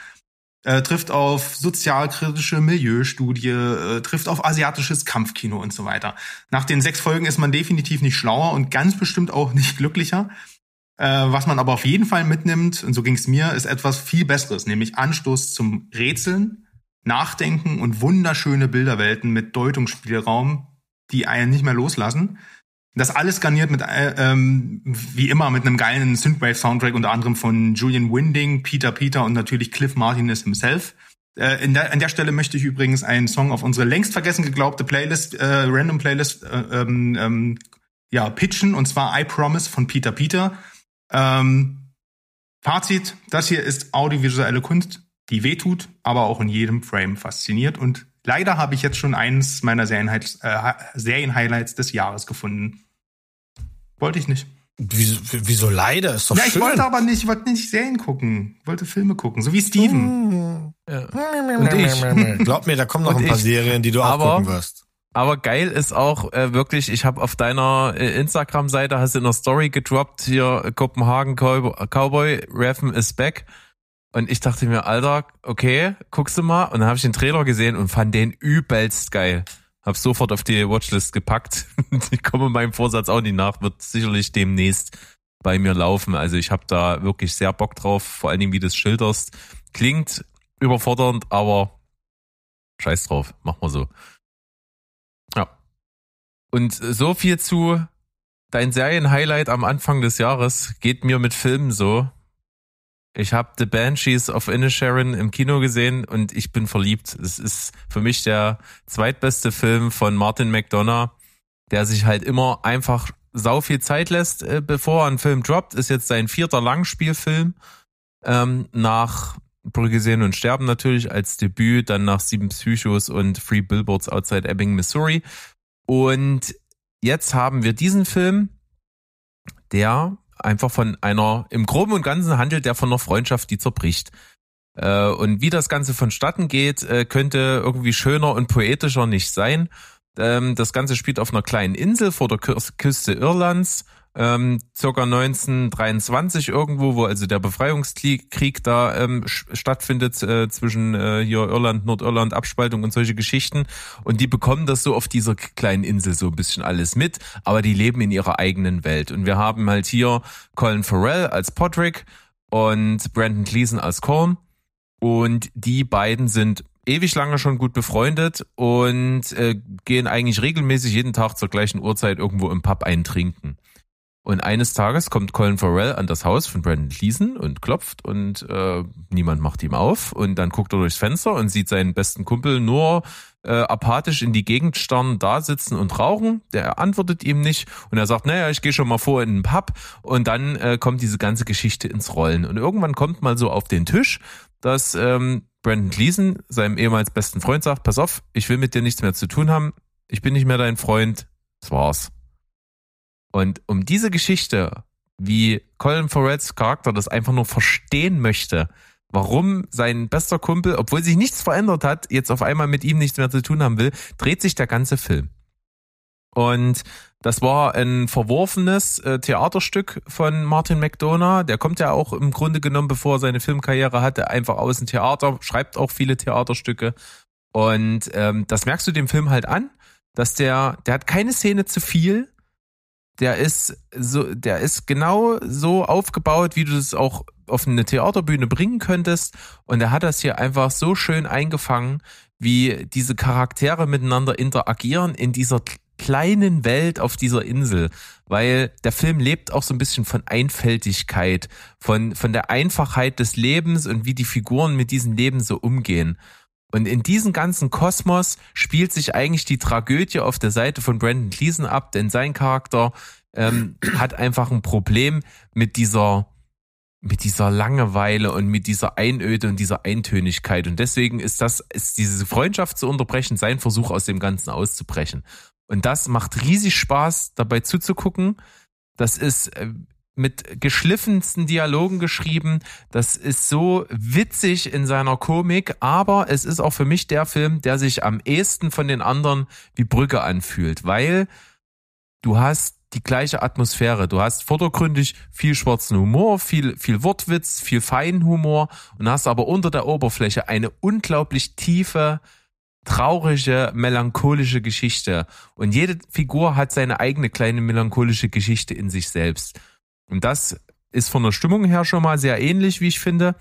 Äh, trifft auf sozialkritische Milieustudie, äh, trifft auf asiatisches Kampfkino und so weiter. Nach den sechs Folgen ist man definitiv nicht schlauer und ganz bestimmt auch nicht glücklicher. Äh, was man aber auf jeden Fall mitnimmt, und so ging es mir, ist etwas viel Besseres, nämlich Anstoß zum Rätseln, Nachdenken und wunderschöne Bilderwelten mit Deutungsspielraum, die einen nicht mehr loslassen. Das alles garniert mit, äh, ähm, wie immer, mit einem geilen Synthwave-Soundtrack, unter anderem von Julian Winding, Peter Peter und natürlich Cliff Martinez himself. Äh, der, an der Stelle möchte ich übrigens einen Song auf unsere längst vergessen geglaubte Playlist, äh, Random Playlist, äh, ähm, ähm, ja, pitchen, und zwar I Promise von Peter Peter. Ähm, Fazit, das hier ist audiovisuelle Kunst die wehtut, aber auch in jedem Frame fasziniert. Und leider habe ich jetzt schon eines meiner Serien-Highlights äh, Serien des Jahres gefunden. Wollte ich nicht. Wieso, wieso leider? Ist doch ja, schön. ich wollte aber nicht, ich wollte nicht Serien gucken. Ich wollte Filme gucken, so wie Steven. Ja. Und ich. Glaub mir, da kommen noch Und ein paar ich. Serien, die du auch Aber- gucken wirst. Aber geil ist auch äh, wirklich, ich habe auf deiner äh, Instagram-Seite, hast du in der Story gedroppt, hier Kopenhagen Cowboy, Cowboy Reffen is back. Und ich dachte mir, Alter, okay, guckst du mal. Und dann habe ich den Trailer gesehen und fand den übelst geil. Hab sofort auf die Watchlist gepackt. ich komme meinem Vorsatz auch nicht nach, wird sicherlich demnächst bei mir laufen. Also ich habe da wirklich sehr Bock drauf, vor allen Dingen, wie du es schilderst. Klingt überfordernd, aber scheiß drauf, mach mal so. Ja. Und so viel zu dein Serienhighlight am Anfang des Jahres geht mir mit Filmen so. Ich habe The Banshees of Inisherin im Kino gesehen und ich bin verliebt. Es ist für mich der zweitbeste Film von Martin McDonough, der sich halt immer einfach sau viel Zeit lässt, äh, bevor er einen Film droppt. Ist jetzt sein vierter Langspielfilm ähm, nach Brügge sehen und sterben natürlich als Debüt, dann nach Sieben Psychos und Free Billboards Outside Ebbing, Missouri. Und jetzt haben wir diesen Film, der einfach von einer, im Groben und Ganzen handelt der von einer Freundschaft, die zerbricht. Äh, und wie das Ganze vonstatten geht, äh, könnte irgendwie schöner und poetischer nicht sein. Ähm, das Ganze spielt auf einer kleinen Insel vor der Kü- Küste Irlands, ähm, circa 1923 irgendwo, wo also der Befreiungskrieg da ähm, stattfindet äh, zwischen äh, hier Irland, Nordirland, Abspaltung und solche Geschichten. Und die bekommen das so auf dieser kleinen Insel so ein bisschen alles mit, aber die leben in ihrer eigenen Welt. Und wir haben halt hier Colin Farrell als Podrick und Brandon Gleason als Corn. Und die beiden sind ewig lange schon gut befreundet und äh, gehen eigentlich regelmäßig jeden Tag zur gleichen Uhrzeit irgendwo im Pub eintrinken. Und eines Tages kommt Colin Farrell an das Haus von Brandon Gleason und klopft und äh, niemand macht ihm auf. Und dann guckt er durchs Fenster und sieht seinen besten Kumpel nur äh, apathisch in die Gegend starren, da sitzen und rauchen. Der antwortet ihm nicht und er sagt, naja, ich gehe schon mal vor in den Pub. Und dann äh, kommt diese ganze Geschichte ins Rollen. Und irgendwann kommt mal so auf den Tisch, dass ähm, Brandon Gleason seinem ehemals besten Freund sagt, pass auf, ich will mit dir nichts mehr zu tun haben. Ich bin nicht mehr dein Freund. Das war's. Und um diese Geschichte, wie Colin Farrells Charakter das einfach nur verstehen möchte, warum sein bester Kumpel, obwohl sich nichts verändert hat, jetzt auf einmal mit ihm nichts mehr zu tun haben will, dreht sich der ganze Film. Und das war ein verworfenes äh, Theaterstück von Martin McDonough. Der kommt ja auch im Grunde genommen, bevor er seine Filmkarriere hatte, einfach aus dem Theater, schreibt auch viele Theaterstücke. Und ähm, das merkst du dem Film halt an, dass der, der hat keine Szene zu viel, der ist so, der ist genau so aufgebaut, wie du es auch auf eine Theaterbühne bringen könntest. Und er hat das hier einfach so schön eingefangen, wie diese Charaktere miteinander interagieren in dieser kleinen Welt auf dieser Insel, weil der Film lebt auch so ein bisschen von Einfältigkeit, von, von der Einfachheit des Lebens und wie die Figuren mit diesem Leben so umgehen. Und in diesem ganzen Kosmos spielt sich eigentlich die Tragödie auf der Seite von Brandon Gleason ab, denn sein Charakter ähm, hat einfach ein Problem mit dieser mit dieser Langeweile und mit dieser Einöde und dieser Eintönigkeit. Und deswegen ist das, ist diese Freundschaft zu unterbrechen, sein Versuch aus dem Ganzen auszubrechen. Und das macht riesig Spaß, dabei zuzugucken. Das ist äh, mit geschliffensten Dialogen geschrieben. Das ist so witzig in seiner Komik, aber es ist auch für mich der Film, der sich am ehesten von den anderen wie Brücke anfühlt, weil du hast die gleiche Atmosphäre. Du hast vordergründig viel schwarzen Humor, viel, viel Wortwitz, viel feinen Humor und hast aber unter der Oberfläche eine unglaublich tiefe, traurige, melancholische Geschichte. Und jede Figur hat seine eigene kleine melancholische Geschichte in sich selbst. Und das ist von der Stimmung her schon mal sehr ähnlich, wie ich finde.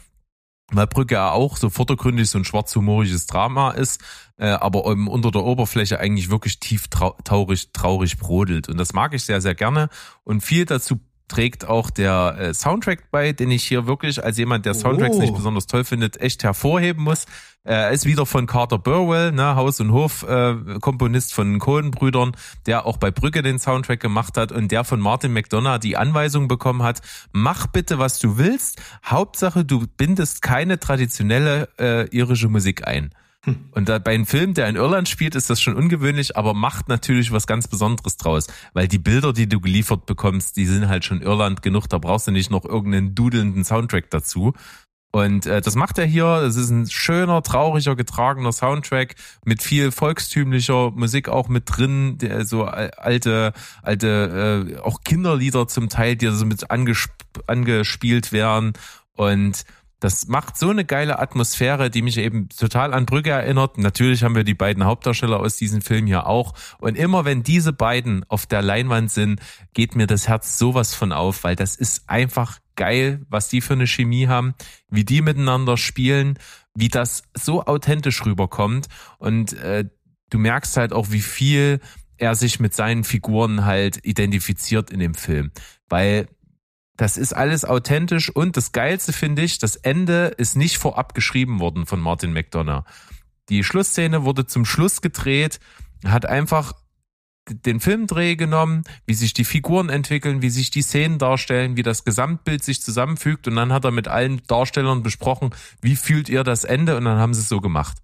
Weil Brücke ja auch so vordergründig so ein schwarzhumorisches Drama ist, äh, aber um, unter der Oberfläche eigentlich wirklich tief traurig, traurig brodelt. Und das mag ich sehr, sehr gerne. Und viel dazu trägt auch der äh, Soundtrack bei, den ich hier wirklich als jemand, der Soundtracks Oh. nicht besonders toll findet, echt hervorheben muss. Äh, Er ist wieder von Carter Burwell, ne, Haus- und Hof-Komponist äh, Komponist von den Cohen-Brüdern, der auch bei Brücke den Soundtrack gemacht hat und der von Martin McDonough die Anweisung bekommen hat, mach bitte, was du willst, Hauptsache du bindest keine traditionelle äh, irische Musik ein. Und da, bei einem Film, der in Irland spielt, ist das schon ungewöhnlich, aber macht natürlich was ganz Besonderes draus. Weil die Bilder, die du geliefert bekommst, die sind halt schon Irland genug, da brauchst du nicht noch irgendeinen dudelnden Soundtrack dazu. Und äh, das macht er hier. Es ist ein schöner, trauriger, getragener Soundtrack mit viel volkstümlicher Musik auch mit drin, der so al- alte, alte, äh, auch Kinderlieder zum Teil, die so mit angesp angespielt werden. Und das macht so eine geile Atmosphäre, die mich eben total an Brücke erinnert. Natürlich haben wir die beiden Hauptdarsteller aus diesem Film hier auch. Und immer wenn diese beiden auf der Leinwand sind, geht mir das Herz sowas von auf, weil das ist einfach geil, was die für eine Chemie haben, wie die miteinander spielen, wie das so authentisch rüberkommt. Und äh, du merkst halt auch, wie viel er sich mit seinen Figuren halt identifiziert in dem Film. Weil das ist alles authentisch und das Geilste finde ich, das Ende ist nicht vorab geschrieben worden von Martin McDonough. Die Schlussszene wurde zum Schluss gedreht, hat einfach den Filmdreh genommen, wie sich die Figuren entwickeln, wie sich die Szenen darstellen, wie das Gesamtbild sich zusammenfügt und dann hat er mit allen Darstellern besprochen, wie fühlt ihr das Ende und dann haben sie es so gemacht.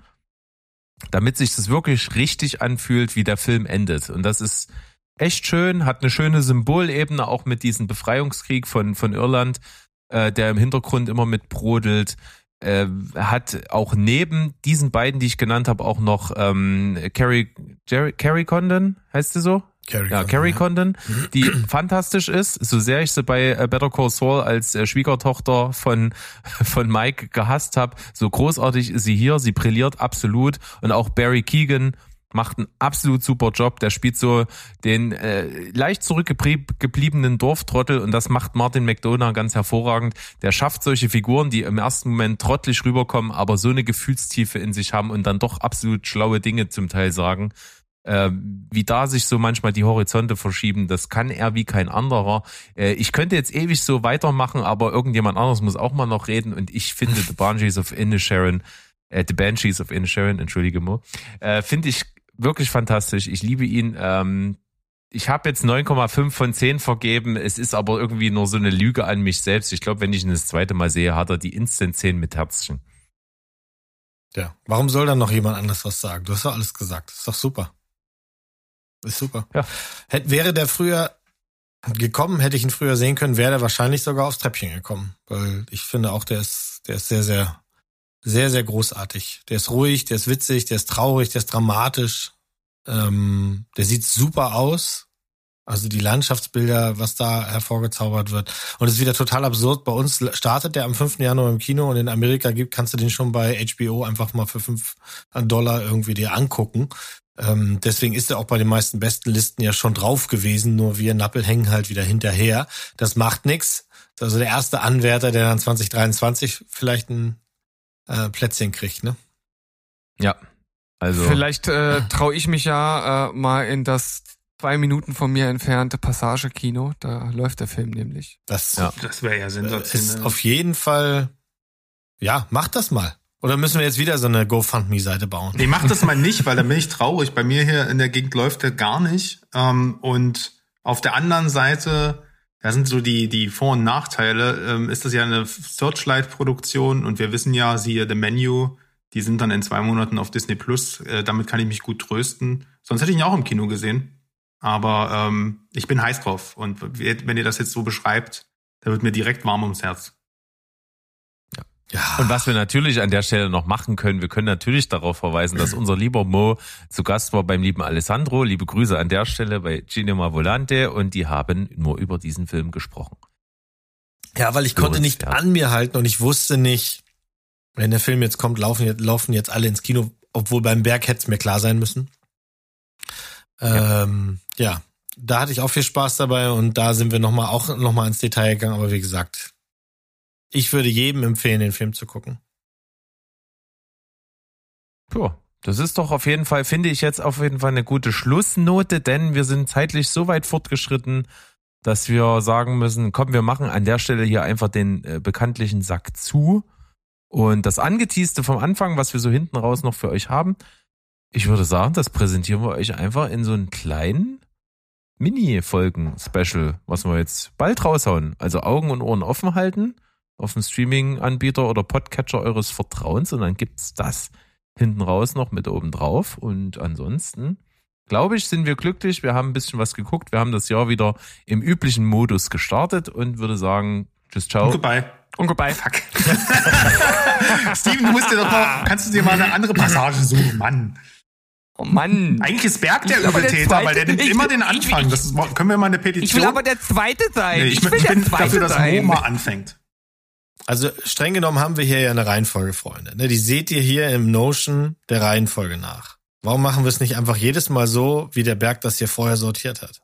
Damit sich das wirklich richtig anfühlt, wie der Film endet. Und das ist echt schön, hat eine schöne Symbolebene, auch mit diesem Befreiungskrieg von, von Irland, äh, der im Hintergrund immer mit brodelt. Äh, hat auch neben diesen beiden, die ich genannt habe, auch noch ähm, Carrie, Jerry, Carrie Condon, heißt sie so? Carrie ja, Condon, Carrie ja. Condon, die fantastisch ist, so sehr ich sie bei äh, Better Call Saul als äh, Schwiegertochter von, von Mike gehasst habe, so großartig ist sie hier, sie brilliert absolut und auch Barry Keegan macht einen absolut super Job, der spielt so den äh, leicht zurückgebliebenen Dorftrottel und das macht Martin McDonough ganz hervorragend. Der schafft solche Figuren, die im ersten Moment trottelig rüberkommen, aber so eine Gefühlstiefe in sich haben und dann doch absolut schlaue Dinge zum Teil sagen äh, wie da sich so manchmal die Horizonte verschieben, das kann er wie kein anderer. Äh, ich könnte jetzt ewig so weitermachen, aber irgendjemand anderes muss auch mal noch reden und ich finde The Banshees of Inisherin, äh, The Banshees of Inisherin, entschuldige Mo, äh, finde ich wirklich fantastisch. Ich liebe ihn. Ähm, ich habe jetzt 9,5 von 10 vergeben. Es ist aber irgendwie nur so eine Lüge an mich selbst. Ich glaube, wenn ich ihn das zweite Mal sehe, hat er die Instant 10 mit Herzchen. Ja. Warum soll dann noch jemand anders was sagen? Du hast doch alles gesagt. ist doch super. Ist super. Ja. Hätt, wäre der früher gekommen, hätte ich ihn früher sehen können, wäre der wahrscheinlich sogar aufs Treppchen gekommen. Weil ich finde auch, der ist, der ist sehr, sehr, sehr, sehr großartig. Der ist ruhig, der ist witzig, der ist traurig, der ist dramatisch. Ähm, der sieht super aus. Also die Landschaftsbilder, was da hervorgezaubert wird. Und es ist wieder total absurd. Bei uns startet der am 5. Januar im Kino und in Amerika gibt, kannst du den schon bei HBO einfach mal für 5 Dollar irgendwie dir angucken. Ähm, deswegen ist er auch bei den meisten besten Listen ja schon drauf gewesen, nur wir Nappel hängen halt wieder hinterher. Das macht nix. Also der erste Anwärter, der dann 2023 vielleicht ein äh, Plätzchen kriegt, ne? Ja. Also. Vielleicht äh, traue ich mich ja äh, mal in das zwei Minuten von mir entfernte Passagekino. Da läuft der Film nämlich. Das Ja. Das wäre ja ist sensationell. auf jeden Fall, ja, macht das mal. Oder müssen wir jetzt wieder so eine GoFundMe-Seite bauen? Nee, mach das mal nicht, weil da bin ich traurig. Bei mir hier in der Gegend läuft der gar nicht. Ähm, und auf der anderen Seite, da sind so die, die Vor- und Nachteile, ähm, ist das ja eine Searchlight-Produktion und wir wissen ja, siehe The Menu, die sind dann in zwei Monaten auf Disney Plus. Äh, damit kann ich mich gut trösten. Sonst hätte ich ihn auch im Kino gesehen. Aber ähm, ich bin heiß drauf. Und wenn ihr das jetzt so beschreibt, da wird mir direkt warm ums Herz. Ja. Und was wir natürlich an der Stelle noch machen können, wir können natürlich darauf verweisen, dass unser lieber Mo zu Gast war beim lieben Alessandro. Liebe Grüße an der Stelle bei Cinema Volante und die haben nur über diesen Film gesprochen. Ja, weil ich konnte nicht Hörenswert. an mir halten und ich wusste nicht, wenn der Film jetzt kommt, laufen jetzt, laufen jetzt alle ins Kino, obwohl beim Berg hätte es mir klar sein müssen. Ähm, ja, da hatte ich auch viel Spaß dabei und da sind wir noch mal auch noch mal ins Detail gegangen, aber wie gesagt, ich würde jedem empfehlen, den Film zu gucken. Ja, das ist doch auf jeden Fall, finde ich jetzt auf jeden Fall eine gute Schlussnote, denn wir sind zeitlich so weit fortgeschritten, dass wir sagen müssen, komm, wir machen an der Stelle hier einfach den äh, bekanntlichen Sack zu. Und das Angeteaste vom Anfang, was wir so hinten raus noch für euch haben, ich würde sagen, das präsentieren wir euch einfach in so einen kleinen Mini-Folgen-Special, was wir jetzt bald raushauen. Also Augen und Ohren offen halten auf dem Streaming-Anbieter oder Podcatcher eures Vertrauens und dann gibt's das hinten raus noch mit oben drauf. Und ansonsten, glaube ich, sind wir glücklich. Wir haben ein bisschen was geguckt. Wir haben das Jahr wieder im üblichen Modus gestartet und würde sagen, tschüss, ciao. Goodbye. Und goodbye. Fuck. Steven, du musst dir doch mal, kannst du dir mal eine andere Passage suchen, Mann. Oh Mann. Eigentlich ist Berg der will Übeltäter, weil der nimmt ich immer will- den ich Anfang. will- Das ist, können wir mal eine Petition? Ich will aber der Zweite sein. nee, ich, ich, bin- will ich der bin Zweite dafür, dass sein. Mo mal anfängt. Also streng genommen haben wir hier ja eine Reihenfolge, Freunde. Ne, die seht ihr hier im Notion der Reihenfolge nach. Warum machen wir es nicht einfach jedes Mal so, wie der Berg das hier vorher sortiert hat?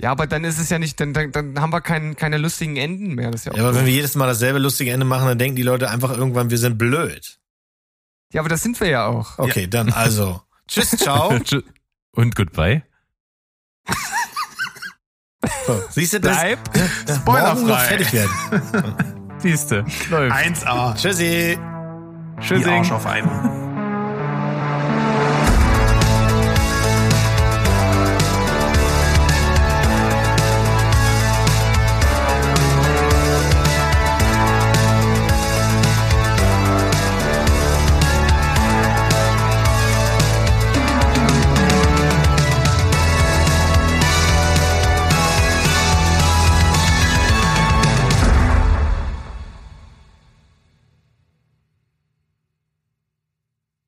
Ja, aber dann ist es ja nicht, dann, dann, dann haben wir kein, keine lustigen Enden mehr. Das ist ja, auch Ja, aber wenn wir jedes Mal dasselbe lustige Ende machen, dann denken die Leute einfach irgendwann, wir sind blöd. ja, aber das sind wir ja auch. Okay, dann also. Tschüss, ciao. Und goodbye. So, siehst du das? Bleib. Ja, Spoilerfrei. fertig werden. Siehste, läuft. 1A. Tschüssi. Die Tschüssing. Arsch auf einmal.